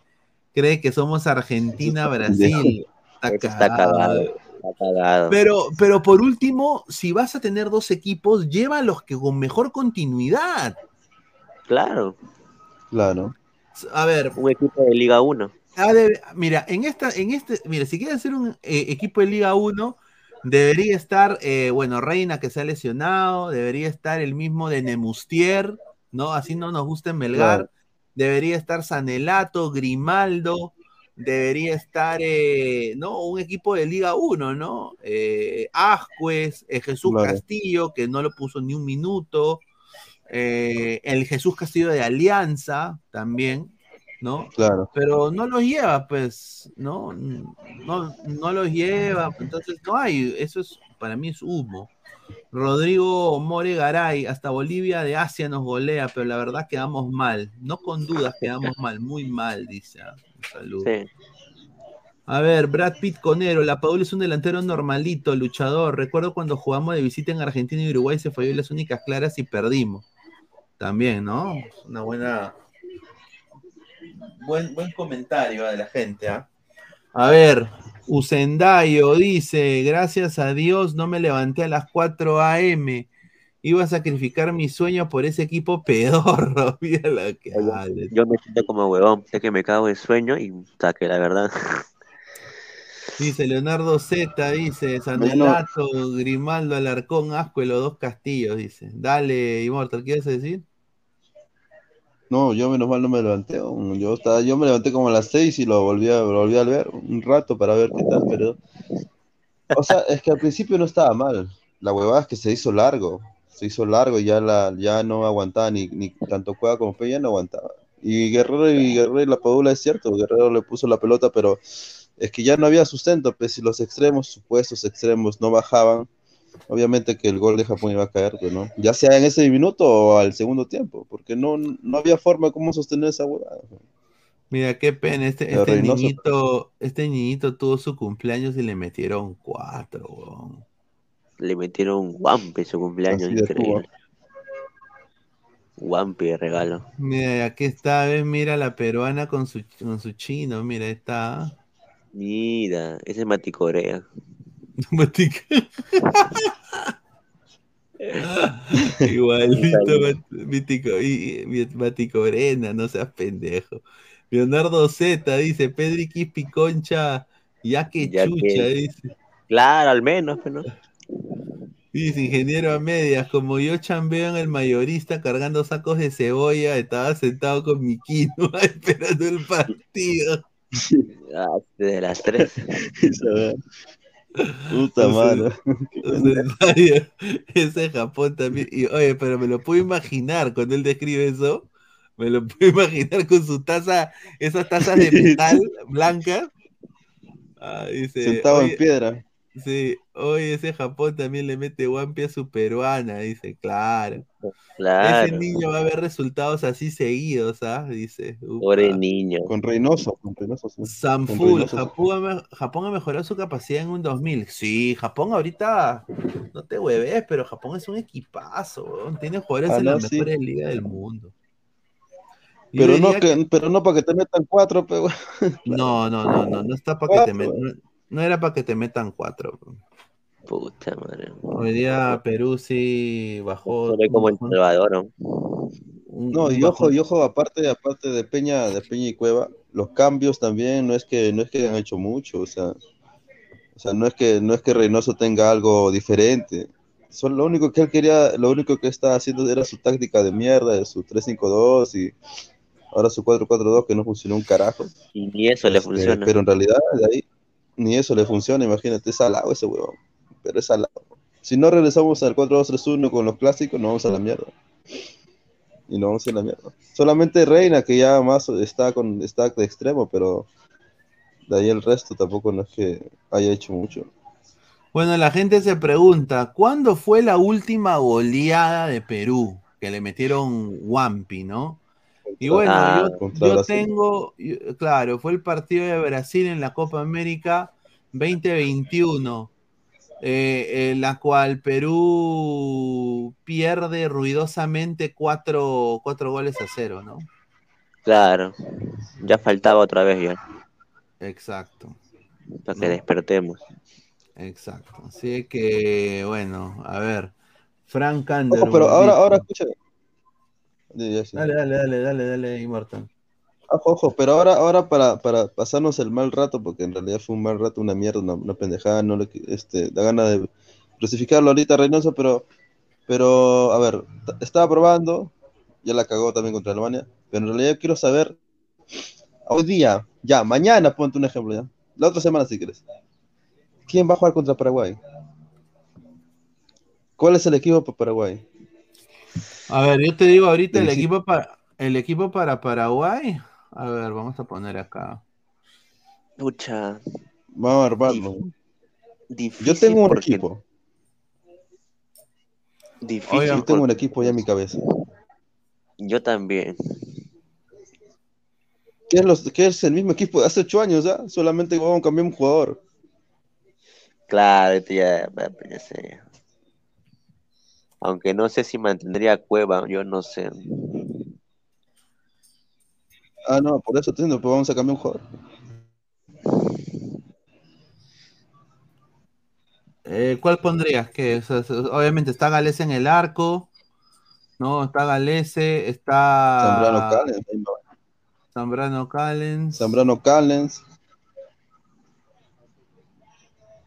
Cree que somos Argentina, Brasil. Está cagado. cagado. Está cagado. Pero, pero por último, si vas a tener dos equipos, llévalos que con mejor continuidad. Claro. Claro. A ver, Un equipo de Liga 1. ha de- mira, en esta, en este, mira, si quieres hacer un eh, equipo de Liga 1, debería estar, eh, bueno, Reina que se ha lesionado, debería estar el mismo de Nemustier, ¿no? Así no nos gusta en Melgar. Claro. Debería estar Sanelato, Grimaldo, debería estar, eh, ¿no? Un equipo de Liga 1, ¿no? Eh, Ascuez, eh, Jesús Claro. Castillo, que no lo puso ni un minuto. eh, el Jesús Castillo de Alianza también, ¿no? Claro. Pero no los lleva, pues, ¿no? No, no los lleva, entonces no hay, eso es, para mí es humo. Rodrigo More Garay, hasta Bolivia de Asia nos golea, pero la verdad quedamos mal, no con dudas quedamos mal, muy mal, dice. Sí. A ver, Brad Pitt Conero, la Paula es un delantero normalito, luchador. Recuerdo cuando jugamos de visita en Argentina y Uruguay se falló las únicas claras y perdimos. También, ¿no? Una buena. Buen, buen comentario ah, de la gente, ¿ah? A ver, Usendayo dice: Gracias a Dios no me levanté a las 4 a.m. Iba a sacrificar mi sueño por ese equipo pedorro. Mira que. Yo me siento como huevón, sé que me cago de sueño y que la verdad. Dice Leonardo Z, dice Sanelato, Grimaldo, Alarcón, Asco y los dos castillos, dice. Dale, Immortal, ¿qué vas a decir? No, yo menos mal no me levanté. Yo, estaba, yo me levanté como a las seis y lo volví, a, lo volví a ver un rato para ver qué tal, pero... O sea, es que al principio no estaba mal. La huevada es que se hizo largo. Se hizo largo y ya, la, ya no aguantaba ni, ni tanto Cueva como Peña no aguantaba. Y Guerrero y Guerrero y la Padula es cierto, Guerrero le puso la pelota, pero es que ya no había sustento, pues si los extremos, supuestos extremos, no bajaban, obviamente que el gol de Japón iba a caer, ¿no? Ya sea en ese minuto o al segundo tiempo, porque no, no había forma de cómo sostener esa huevada. Mira, qué pena, este, este niñito, este niñito tuvo su cumpleaños y le metieron cuatro, weón. Le metieron un guampe su cumpleaños, Así increíble. Guampe de regalo. Mira, aquí está, ves, mira la peruana con su, con su chino, mira, ahí está. Mira, ese es Mati Corea. Matic- Igualito, Mítico, Matico Brena, no seas pendejo. Leonardo Z dice, Pedri Quispi Concha, ya que Ya chucha, que- dice. Claro, al menos, pero no. Dice, ingeniero a medias, como yo chambeo en el mayorista cargando sacos de cebolla, estaba sentado con mi quinoa esperando el partido. Ah, desde las 3. Puta madre. Ese Japón también. Y, oye, pero me lo puedo imaginar cuando él describe eso. Me lo puedo imaginar con su taza, esas tazas de metal blanca. Ah, dice, Sentado oye, en piedra. Sí, oye, ese Japón también le mete guampi a su peruana, dice, claro. Claro. Ese niño va a ver resultados así seguidos, ¿ah? Dice. Pobre niño. Con Reynoso, con Reynoso, sí. Sanful. Japón, ha me- Japón ha mejorado su capacidad en un 2000. Sí, Japón ahorita, no te hueves, pero Japón es un equipazo. Tiene jugadores Ah, en no, las sí. mejores ligas del mundo. Yo Pero no, que, pero no para que te metan cuatro, pero No, no, no, no, no está para que te metan, no, no era para que te metan cuatro. weón. Puta madre. Hoy día Perú sí bajó. Se ve como El Salvador, ¿no? No, y ojo, y ojo, aparte, aparte de Peña, de Peña y Cueva, los cambios también no es que, no es que han hecho mucho, o sea, o sea, no es que, no es que Reynoso tenga algo diferente. Solo lo único que él quería, lo único que estaba haciendo era su táctica de mierda, de su 3-5-2 y ahora su 4-4-2 que no funcionó un carajo. Y ni eso le Este, funciona. Pero en realidad de ahí ni eso le funciona, imagínate, es salado ese huevón, pero es salado. Si no regresamos al 4-2-3-1 con los clásicos, nos vamos a la mierda. Y nos vamos a la mierda. Solamente Reina, que ya más está con está de extremo, pero de ahí el resto tampoco no es que haya hecho mucho. Bueno, la gente se pregunta, ¿cuándo fue la última goleada de Perú? Que le metieron Wampi, ¿no? Y bueno, Ah, yo, tengo, yo- claro, fue el partido de Brasil en la Copa América 2021, eh, en la cual Perú pierde ruidosamente cuatro, cuatro goles a cero, ¿no? Claro. Ya faltaba otra vez ya. Exacto. Para que despertemos. Exacto. Así que, bueno, a ver. Frank Underwood. pero ahora, ahora escucha. Sí, ya sí. Dale, dale, dale, dale, dale, Immortal. Ojo, pero ahora, ahora para, para pasarnos el mal rato, porque en realidad fue un mal rato, una mierda, una, una pendejada, no le, este, da gana de crucificarlo ahorita Reynoso, pero, pero, a ver, estaba probando, ya la cagó también contra Alemania, pero en realidad quiero saber, hoy día, ya, mañana, ponte un ejemplo ya, la otra semana si quieres, ¿quién va a jugar contra Paraguay? ¿Cuál es el equipo para Paraguay? A ver, yo te digo ahorita el sí. equipo para el equipo para Paraguay. A ver, vamos a poner acá. Pucha. Vamos a armarlo. Difícil Yo tengo un porque- equipo, Difícil. yo tengo un equipo ya en mi cabeza. Yo también. que es, los, que es el mismo equipo de hace ocho años, ¿ah? Solamente vamos a cambiar un jugador. Claro, este ya, ya sé. Aunque no sé si mantendría a Cueva, yo no sé. Ah, no, por eso estoy diciendo, pues vamos a cambiar un jugador. Eh, ¿Cuál pondrías? Que o sea, obviamente está Galese en el arco, ¿no? Está Galese, está Zambrano Callens. Zambrano Callens. Zambrano Callens.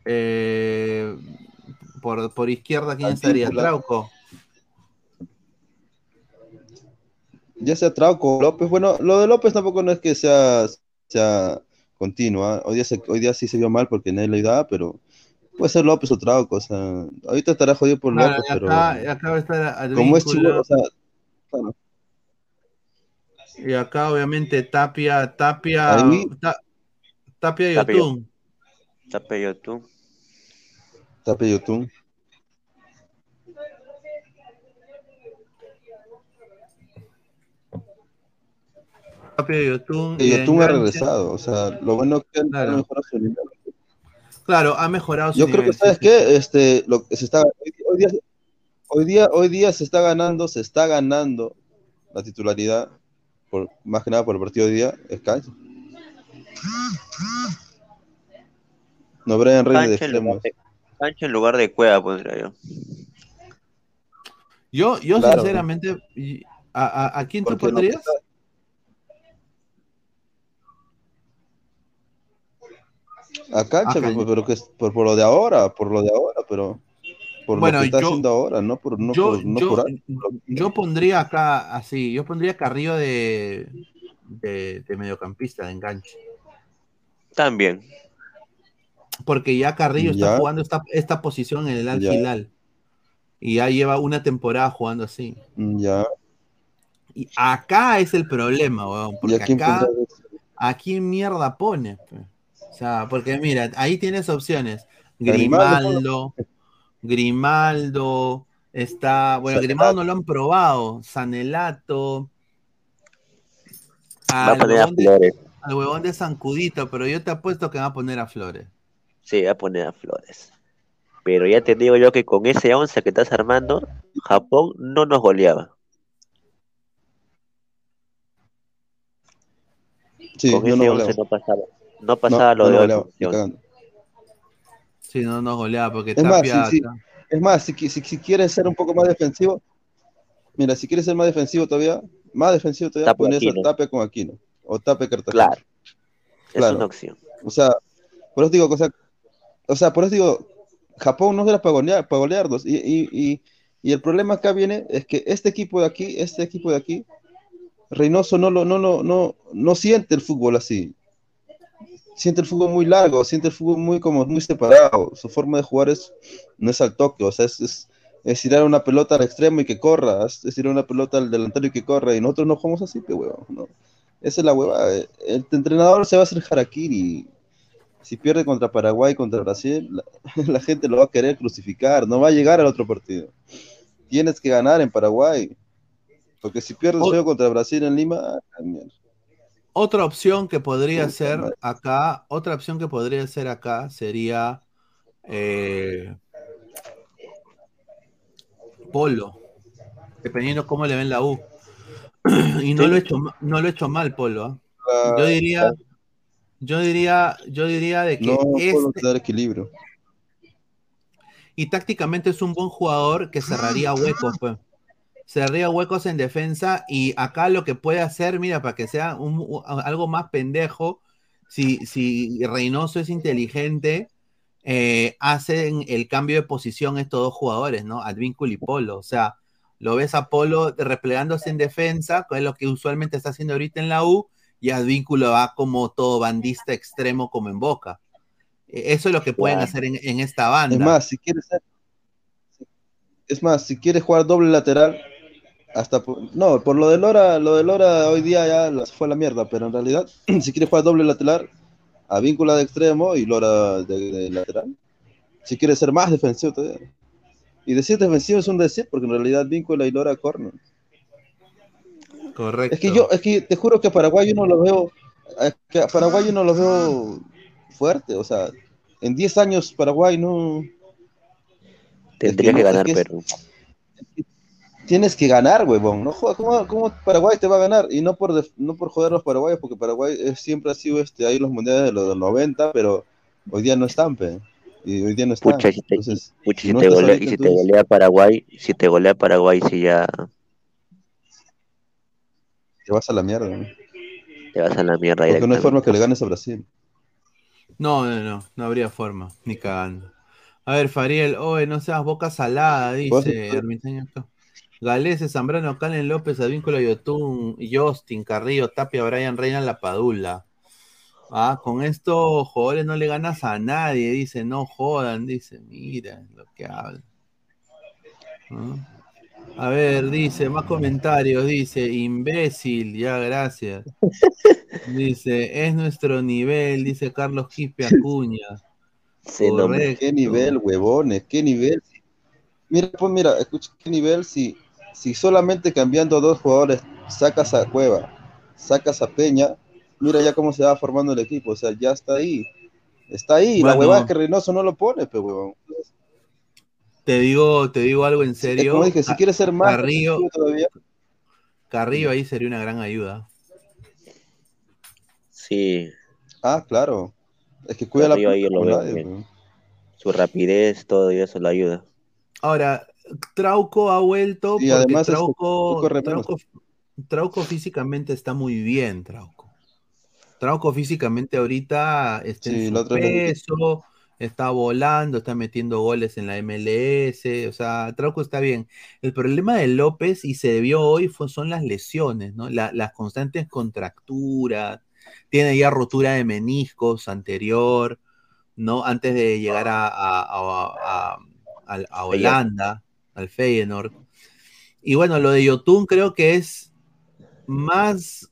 Eh, por, por izquierda, ¿quién estaría? Trauco. Ya sea Trauco o López. Bueno, lo de López tampoco no es que sea, sea continua. Hoy día, se- hoy día sí se vio mal porque nadie le ayudaba, pero puede ser López o Trauco. O sea, ahorita estará jodido por Claro, López, pero acá, acá estar como es chivo, o sea, claro, y acá obviamente Tapia, Tapia. Ta- Tapia y Tapia. Yotun. Tapia tú. Tapia Yotun. Yotun. Y Yotun ha regresado. O sea, lo bueno es que han Claro. mejorado su nivel. Claro, ha mejorado su Yo creo que, ¿sabes sí. qué? Este, lo que se está, hoy, hoy día, hoy, día, hoy día se está ganando, se está ganando la titularidad, por, más que nada por el partido de hoy día, es Cancho. No Brian Reyes de Cancha en, lugar extremos. en lugar de Cueva, pondría yo. Yo, yo Claro. sinceramente, ¿a, a, a quién tú Porque pondrías? A Cancha, Ah, pero, Cancha. pero que es por, por lo de ahora, por lo de ahora, pero por Bueno, lo que está yo- haciendo ahora, no por, no yo, por, no yo, por algo. yo pondría acá así, yo pondría Carrillo de, de, de mediocampista, de enganche. También. Porque ya Carrillo está jugando esta, esta posición en el Al. Hilal. Y ya lleva una temporada jugando así. Ya. Y acá es el problema, weón. ¿Y Porque a quién acá? ¿a quién mierda pone? pe? O sea, porque mira, ahí tienes opciones. Grimaldo, Grimaldo, está, bueno, Grimaldo no lo han probado, Sanelato, Va a al poner a huevón de, Flores. al huevón de Sancudito, pero yo te apuesto que va a poner a Flores. Sí, va a poner a Flores. Pero ya te digo yo que con ese 11 que estás armando, Japón no nos goleaba. Sí, con ese no 11 goleo. no pasaba. No pasaba No, lo no de hoy. goleaba, con ni ese 11. cagando. Sí, no nos goleaba, porque Es más, si, Tapia, si- es más, si, si, si quieres ser un poco más defensivo, mira, si quieres ser más defensivo todavía, más defensivo todavía, Tapia pones a Aquino. Tapia con Aquino, o Tapia Cartagena. Claro. Es Claro. una opción. O sea, por eso digo, o sea, o sea, por eso digo, Japón no era para golear, para golearnos. Y, y, y, y el problema acá viene es que este equipo de aquí, este equipo de aquí, Reynoso no lo, no, no, no, no siente el fútbol así. Siente el fútbol muy largo, siente el fútbol muy como muy separado. Su forma de jugar es, no es al toque, o sea, es, es, es tirar una pelota al extremo y que corra, es, tirar una pelota al delantero y que corra, y nosotros no jugamos así, que huevón, ¿no? Esa es la hueva. El entrenador se va a hacer harakiri. Si pierde contra Paraguay, contra Brasil, la, la gente lo va a querer crucificar, no va a llegar al otro partido. Tienes que ganar en Paraguay. Porque si pierdes O- juego contra Brasil en Lima, ah, mierda. Otra opción que podría ser acá, otra opción que podría ser acá sería eh, Polo, dependiendo cómo le ven la U. y no lo he hecho, no lo he hecho mal, Polo. ¿ah? Ah, Yo diría, yo diría, yo diría de que no este, dar equilibrio. y tácticamente es un buen jugador que cerraría huecos, pues. Cerraría huecos en defensa y acá lo que puede hacer, mira, para que sea un- algo más pendejo, si, si Reynoso es inteligente, eh, hacen el cambio de posición estos dos jugadores, ¿no? Advíncula y Polo. O sea, lo ves a Polo replegándose en defensa, que es lo que usualmente está haciendo ahorita en la U, y Advíncula va como todo bandista extremo como en Boca. Eh, Eso es lo que pueden hacer en, en esta banda. Es más, si quieres ser- es más, si quieres jugar doble lateral, hasta por- no, por lo de Lora, lo de Lora hoy día ya fue a la mierda, pero en realidad, si quieres jugar doble lateral, a víncula de extremo y Lora de, de lateral. Si quieres ser más defensivo todavía. Y decir defensivo es un decir, porque en realidad víncula y Lora corren. Correcto. Es que yo, es que te juro que Paraguay yo no lo veo, Es que a Paraguay yo no lo veo fuerte, o sea, en 10 años Paraguay no... Tendría que ganar que es- Perú. Tienes que ganar, huevón. No ¿cómo, cómo Paraguay te va a ganar? Y no por, def- no por joder a los paraguayos, porque Paraguay siempre ha sido este, ahí en los mundiales de los 90, pero hoy día no están, pe. Y hoy día no están. Pucha, si te, Entonces, pucha, si si no te estás golea, ahorita, y si te entonces- golea Paraguay, si te golea Paraguay, si ya te vas a la mierda. ¿no? te vas a la mierda Porque no hay forma que le ganes a Brasil. No, no, no, no habría forma, ni cagando. A ver, Fariel, oye, no seas boca salada, dice. Ermitaño acá. Galese, Zambrano, Calen López, Advíncula, Yotun, Justin, Carrillo, Tapia, Brian Reina, La Padula. Ah, con estos jugadores no le ganas a nadie, dice, no jodan, dice, mira lo que habla. ¿Ah? A ver, dice, más comentarios, dice, imbécil, ya, gracias. Dice, es nuestro nivel, dice Carlos Quispe Acuña. Sí, no. ¿Qué nivel, huevones? ¿Qué nivel? Mira, pues mira, escucha, ¿qué nivel si, si solamente cambiando dos jugadores sacas a Cueva, sacas a Peña, mira ya cómo se va formando el equipo, o sea, ya está ahí. Está ahí, la huevada es que Reynoso no lo pone, pues huevón. Te digo, te digo algo en serio. como dije, si quieres ser más Carrillo, todavía, Carrillo ahí sería una gran ayuda. Sí, ah, claro. Es que cuida la Carrillo ahí yo pelota lo veo nadie, su rapidez, todo y eso le ayuda. Ahora, Trauco ha vuelto Y porque además, Trauco. Trauco, Trauco físicamente está muy bien, Trauco. Trauco físicamente ahorita está Sí, en su peso, está volando, está metiendo goles en la MLS, o sea, Trauco está bien. El problema de López, y se vio hoy, fue, son las lesiones, ¿no? La- las constantes contracturas, tiene ya rotura de meniscos anterior, ¿no? Antes de llegar a, a- a- a Holanda, al Feyenoord. Y bueno, lo de Yotun creo que es más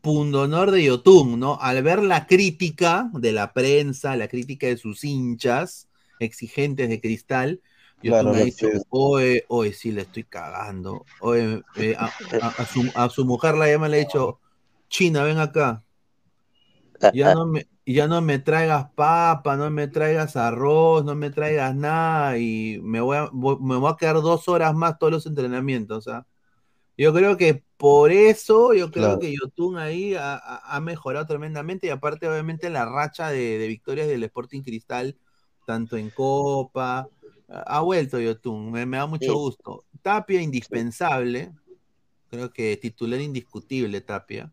pundonor de Yotun, ¿no? Al ver la crítica de la prensa, la crítica de sus hinchas exigentes de cristal, Yotun Claro, dicho, que- oye, oye, sí, le estoy cagando. Oye, eh, a, a- a su, a su mujer la llama le ha dicho, China, ven acá. Ya no me, ya no me traigas papa, no me traigas arroz, no me traigas nada y me voy a, me voy a quedar dos horas más todos los entrenamientos. Sea, yo creo que por eso, yo creo Claro. que Yotun ahí ha, ha- ha mejorado tremendamente y aparte obviamente la racha de, de victorias del Sporting Cristal, tanto en Copa, ha vuelto Yotun, me, me da mucho Sí. gusto. Tapia indispensable, creo que titular indiscutible Tapia.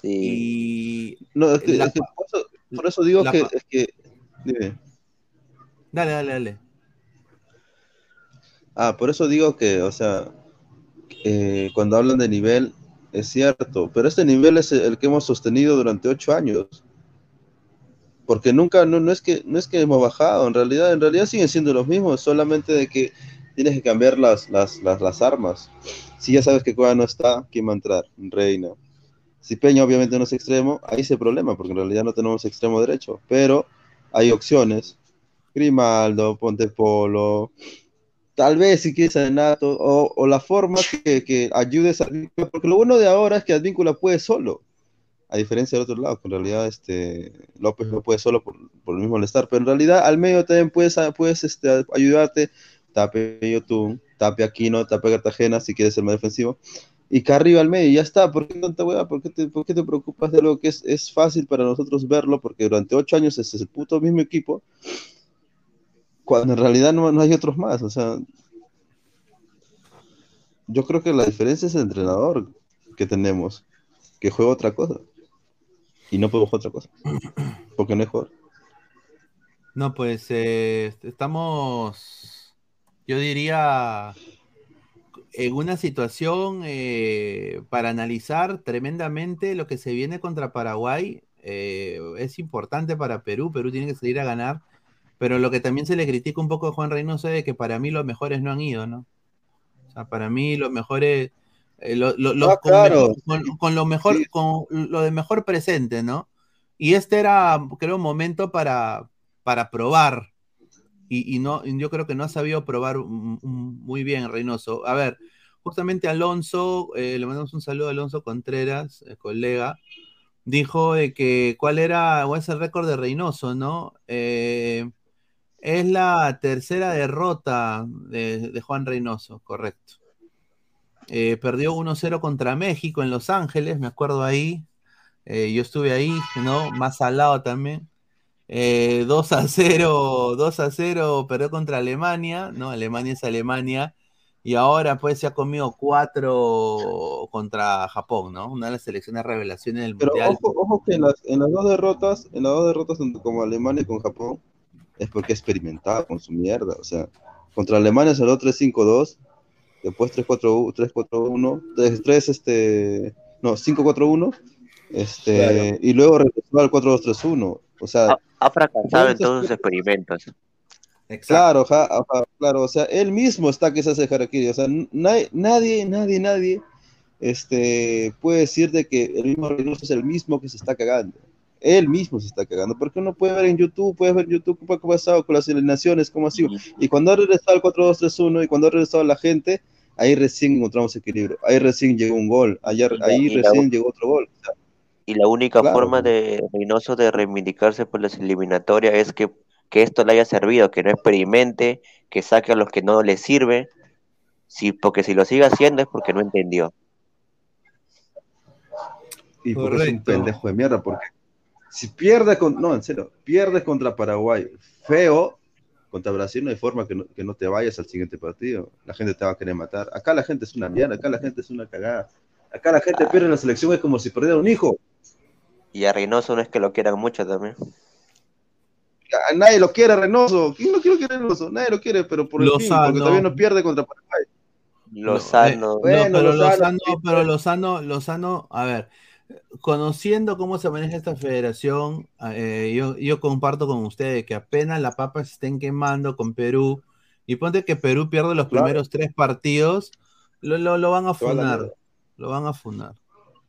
Sí, Y No, es que, la es que pa- por, eso, por eso digo la que, es que, dime. Dale, dale, dale. Ah, por eso digo que, o sea, eh, cuando hablan de nivel, es cierto, pero este nivel es el que hemos sostenido durante ocho años. Porque nunca, no, no es que, no es que hemos bajado, en realidad, en realidad siguen siendo los mismos, solamente de que tienes que cambiar las, las, las, las armas. Si ya sabes que Cueva no está, ¿quién va a entrar? Reina. Si Peña obviamente no es extremo, ahí se problema, porque en realidad no tenemos extremo derecho, pero hay opciones. Grimaldo, Pontepolo, tal vez si quieres a Renato, o, o la forma que, que ayudes a Advíncula, porque lo bueno de ahora es que Advíncula puede solo, a diferencia del otro lado, que en realidad este, López no puede solo por, por el mismo molestar, pero en realidad al medio también puedes, puedes este, ayudarte, Tape Yotun, Tape Aquino, Tape Cartagena, si quieres ser más defensivo, y Carrillo al medio, y ya está, ¿por qué tanta hueá? ¿Por qué te, por qué te preocupas de algo que es, es fácil para nosotros verlo? Porque durante ocho años es el puto mismo equipo, cuando en realidad no, no hay otros más, o sea, yo creo que la diferencia es el entrenador que tenemos, que juega otra cosa. Y no podemos jugar otra cosa. Porque no es jugador. No, pues eh, estamos, yo diría, en una situación eh, para analizar tremendamente lo que se viene contra Paraguay. Eh, es importante para Perú, Perú tiene que salir a ganar, pero lo que también se le critica un poco a Juan Reynoso es que para mí los mejores no han ido, ¿no? O sea, para mí los mejores, eh, lo- lo- los- Ah, con, claro. mejor- con- con lo mejor, Sí. con lo de mejor presente, ¿no? Y este era, creo, un momento para, para probar. Y, no, yo creo que no ha sabido probar muy bien Reynoso. A ver, justamente Alonso, eh, le mandamos un saludo a Alonso Contreras, eh, colega. dijo de que cuál era, o es el récord de Reynoso, ¿no? Eh, es la tercera derrota de, Juan Reynoso, correcto. Perdió 1-0 contra México en Los Ángeles, me acuerdo ahí. Yo estuve ahí, ¿no? Más al lado también. Eh, 2 a 0, 2 a 0 perdió contra Alemania, ¿no? Alemania es Alemania. Y ahora pues se ha comido 4 contra Japón, ¿no? Una de las selecciones revelaciones del Pero Mundial. ojo, ojo que en las, en las dos derrotas, en las dos derrotas tanto como Alemania y con Japón, es porque experimentaba con su mierda. O sea, contra Alemania salió 3-5-2, después 3-4-1, 3-4-1, 3, este, no, 5-4-1, este, Claro. y luego regresó al 4-2-3-1. O sea, Ha, ha fracasado en todos sus experimentos. Claro, ja- ajá, claro, o sea, él mismo está que se hace harakiri, o sea, nadie, nadie, nadie, nadie, este, puede decir de que el mismo Reynoso es el mismo que se está cagando. Él mismo se está cagando, porque uno puede ver en YouTube, puede ver en YouTube cómo ha pasado con las eliminaciones, cómo ha sido. Y cuando ha regresado al 4-2-3-1 y cuando ha regresado la gente, ahí recién encontramos equilibrio, ahí recién llegó un gol, la- ahí recién llegó otro gol. o sea, Y la única Claro. forma de Reynoso de reivindicarse por las eliminatorias es que, que esto le haya servido, que no experimente, que saque a los que no le sirve, sí, porque si lo sigue haciendo es porque no entendió. Y porque es un Correcto. pendejo de mierda, porque si pierde con, no, en serio, pierdes contra Paraguay, feo, contra Brasil no hay forma que no, que no te vayas al siguiente partido. La gente te va a querer matar. Acá la gente es una mierda, acá la gente es una cagada. Acá la gente pierde en la selección, es como si perdiera un hijo. Y a Reynoso no es que lo quieran mucho también. A nadie lo quiere, Reynoso. ¿Quién no quiere que Reynoso? Nadie lo quiere, pero por el fin, porque Lozano. todavía no pierde contra Paraguay. Lozano. No, Bueno, pero Lozano, pero Lozano, Lozano, a ver, conociendo cómo se maneja esta federación, eh, yo, yo comparto con ustedes que apenas las papas se estén quemando con Perú, y ponte que Perú pierde los Claro. primeros tres partidos, lo, lo, lo van a Se va a la funar, lo van a funar,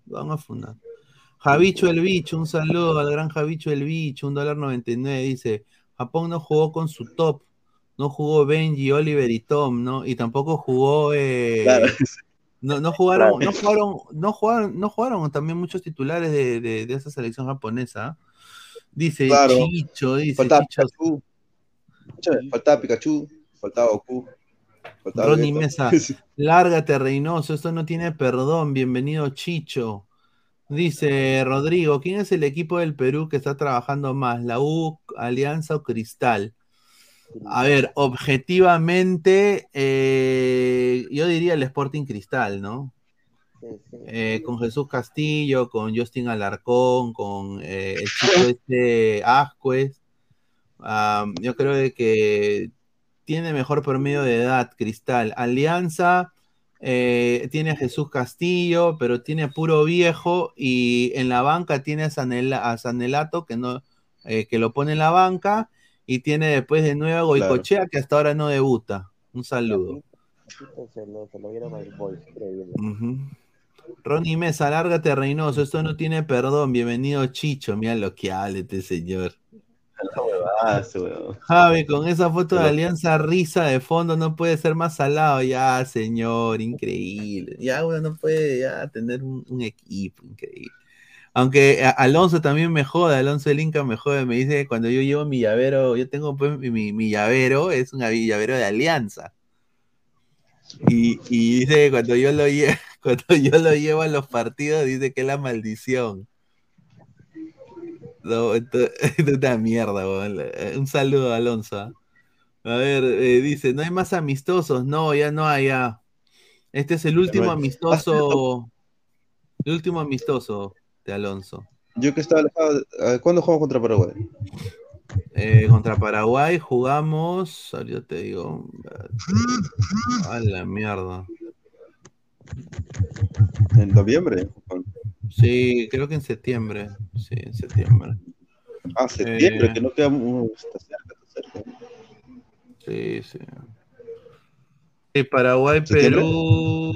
lo van a funar. Javicho el bicho, un saludo al gran Javicho el bicho, un dólar 99, dice, Japón no jugó con su top, no jugó Benji, Oliver y Tom, ¿no? Y tampoco jugó eh, Claro. no, no jugaron, Claro. no jugaron, no jugaron, no jugaron también muchos titulares de, de- de esa selección japonesa. Dice Claro. Chicho, dice Faltaba Chicho, Pikachu. Faltaba Pikachu, faltaba Goku. Ronnie. Mesa, lárgate Reynoso, esto no tiene perdón, bienvenido Chicho. Dice Rodrigo, ¿quién es el equipo del Perú que está trabajando más? ¿La U, Alianza o Cristal? A ver, objetivamente, eh, yo diría el Sporting Cristal, ¿no? Eh, con Jesús Castillo, con Justin Alarcón, con eh, el chico este Ascuez. Am, yo creo de que tiene mejor promedio de edad Cristal. Alianza eh, tiene a Jesús Castillo, pero tiene a puro viejo y en la banca tiene a, Sanela- a Sanelato que no eh, que lo pone en la banca y tiene después de nuevo a Goicochea que hasta ahora no debuta. Un saludo. Se lo, se lo. Ronnie Mesa, lárgate Reynoso, esto no tiene perdón. Bienvenido Chicho, mira lo que habla este señor. Javi, con esa foto de Alianza Risa de fondo no puede ser más salado. Ya, señor, increíble. Ya uno no puede ya tener un, un equipo increíble. Aunque Alonso también me jode, Alonso el Inca me jode, me dice que cuando yo llevo mi llavero, yo tengo pues mi, mi- mi llavero, es un llavero de Alianza. Y, y dice que cuando yo lo llevo, cuando yo lo llevo a los partidos, dice que es la maldición. No, esto, esto es una mierda, weón. Eh, Un saludo, Alonso. ¿ah? A ver, eh, dice, ¿no hay más amistosos? No, ya no hay, ya. Este es el último amistoso. El último amistoso de Alonso. Yo que estaba alejado, ¿cuándo jugamos contra Paraguay? Eh, contra Paraguay jugamos. Ahorita te digo. A la mierda. En noviembre. Sí, creo que en septiembre. Sí, en septiembre. Ah, septiembre, Eh, que no queda está cerca, está cerca. Sí, sí. Sí, Paraguay, ¿Septiembre? Perú.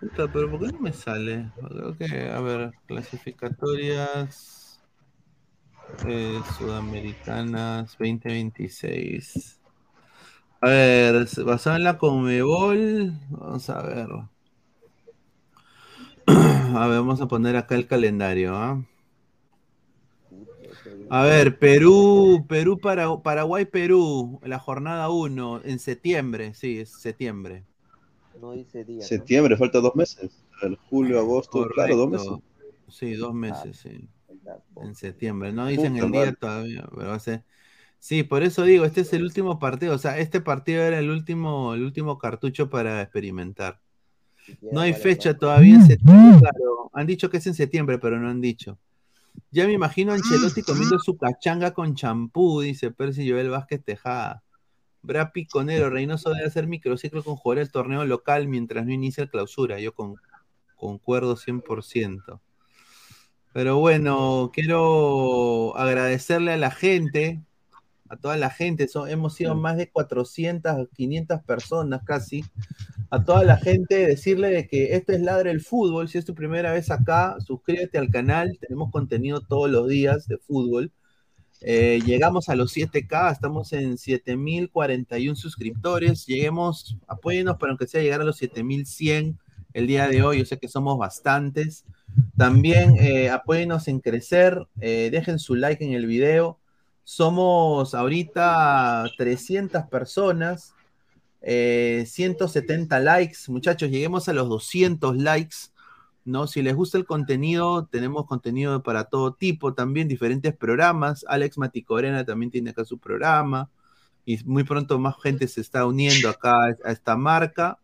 Puta, pero ¿por qué no me sale? Creo que, a ver, clasificatorias eh, sudamericanas 2026. A ver, basado en la Conmebol, vamos a ver. A ver, vamos a poner acá el calendario. ¿ah? A ver, Perú, Perú, para, Paraguay, Perú, la jornada 1 en septiembre, sí, es septiembre. No dice día. Septiembre, falta dos meses. El julio, agosto, claro, dos meses. Sí, dos meses, sí. En septiembre. No dicen el día todavía, pero va a ser. Sí, por eso digo, este es el último partido. O sea, este partido era el último, el último cartucho para experimentar. No hay fecha todavía en septiembre, claro. Han dicho que es en septiembre, pero no han dicho. Ya me imagino a Ancelotti comiendo su cachanga con champú, dice Percy Joel Vázquez Tejada. Bra Piconero, Reynoso debe hacer microciclo con jugar el torneo local mientras no inicia el clausura. Yo con, concuerdo 100%. Pero bueno, quiero agradecerle a la gente, a toda la gente, hemos sido más de 400, 500 personas casi, a toda la gente, decirle de que esto es Ladre el Fútbol, si es tu primera vez acá, suscríbete al canal, tenemos contenido todos los días de fútbol. Eh, llegamos a los 7K, estamos en 7041 suscriptores, lleguemos, apóyenos para aunque sea llegar a los 7100 el día de hoy, yo sé que somos bastantes. También eh, apóyenos en crecer, eh, dejen su like en el video. Somos ahorita 300 personas, 170 eh, likes. Muchachos, lleguemos a los 200 likes. ¿no? Si les gusta el contenido, tenemos contenido para todo tipo, también diferentes programas. Alex Maticorena también tiene acá su programa. Y muy pronto más gente se está uniendo acá a esta marca.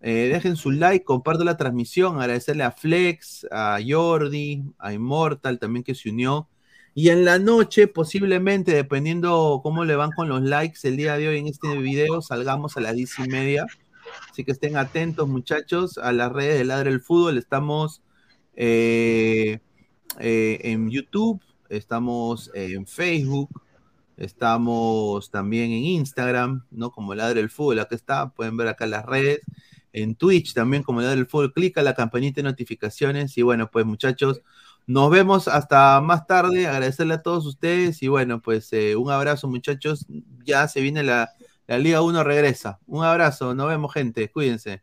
Eh, dejen su like, comparto la transmisión, agradecerle a Flex, a Jordi, a Immortal también que se unió. Y en la noche, posiblemente, dependiendo cómo le van con los likes el día de hoy en este video, salgamos a las diez y media. Así que estén atentos, muchachos, a las redes de Ladre el Fútbol. Estamos eh, eh, en YouTube, estamos en Facebook, estamos también en Instagram, ¿no? Como Ladre el Fútbol, acá está, pueden ver acá las redes en Twitch también como Ladre el fútbol, clica la campanita de notificaciones y bueno, pues muchachos, nos vemos hasta más tarde, agradecerle a todos ustedes y bueno, pues eh, un abrazo muchachos, ya se viene la, la Liga 1 regresa, un abrazo, nos vemos gente, cuídense.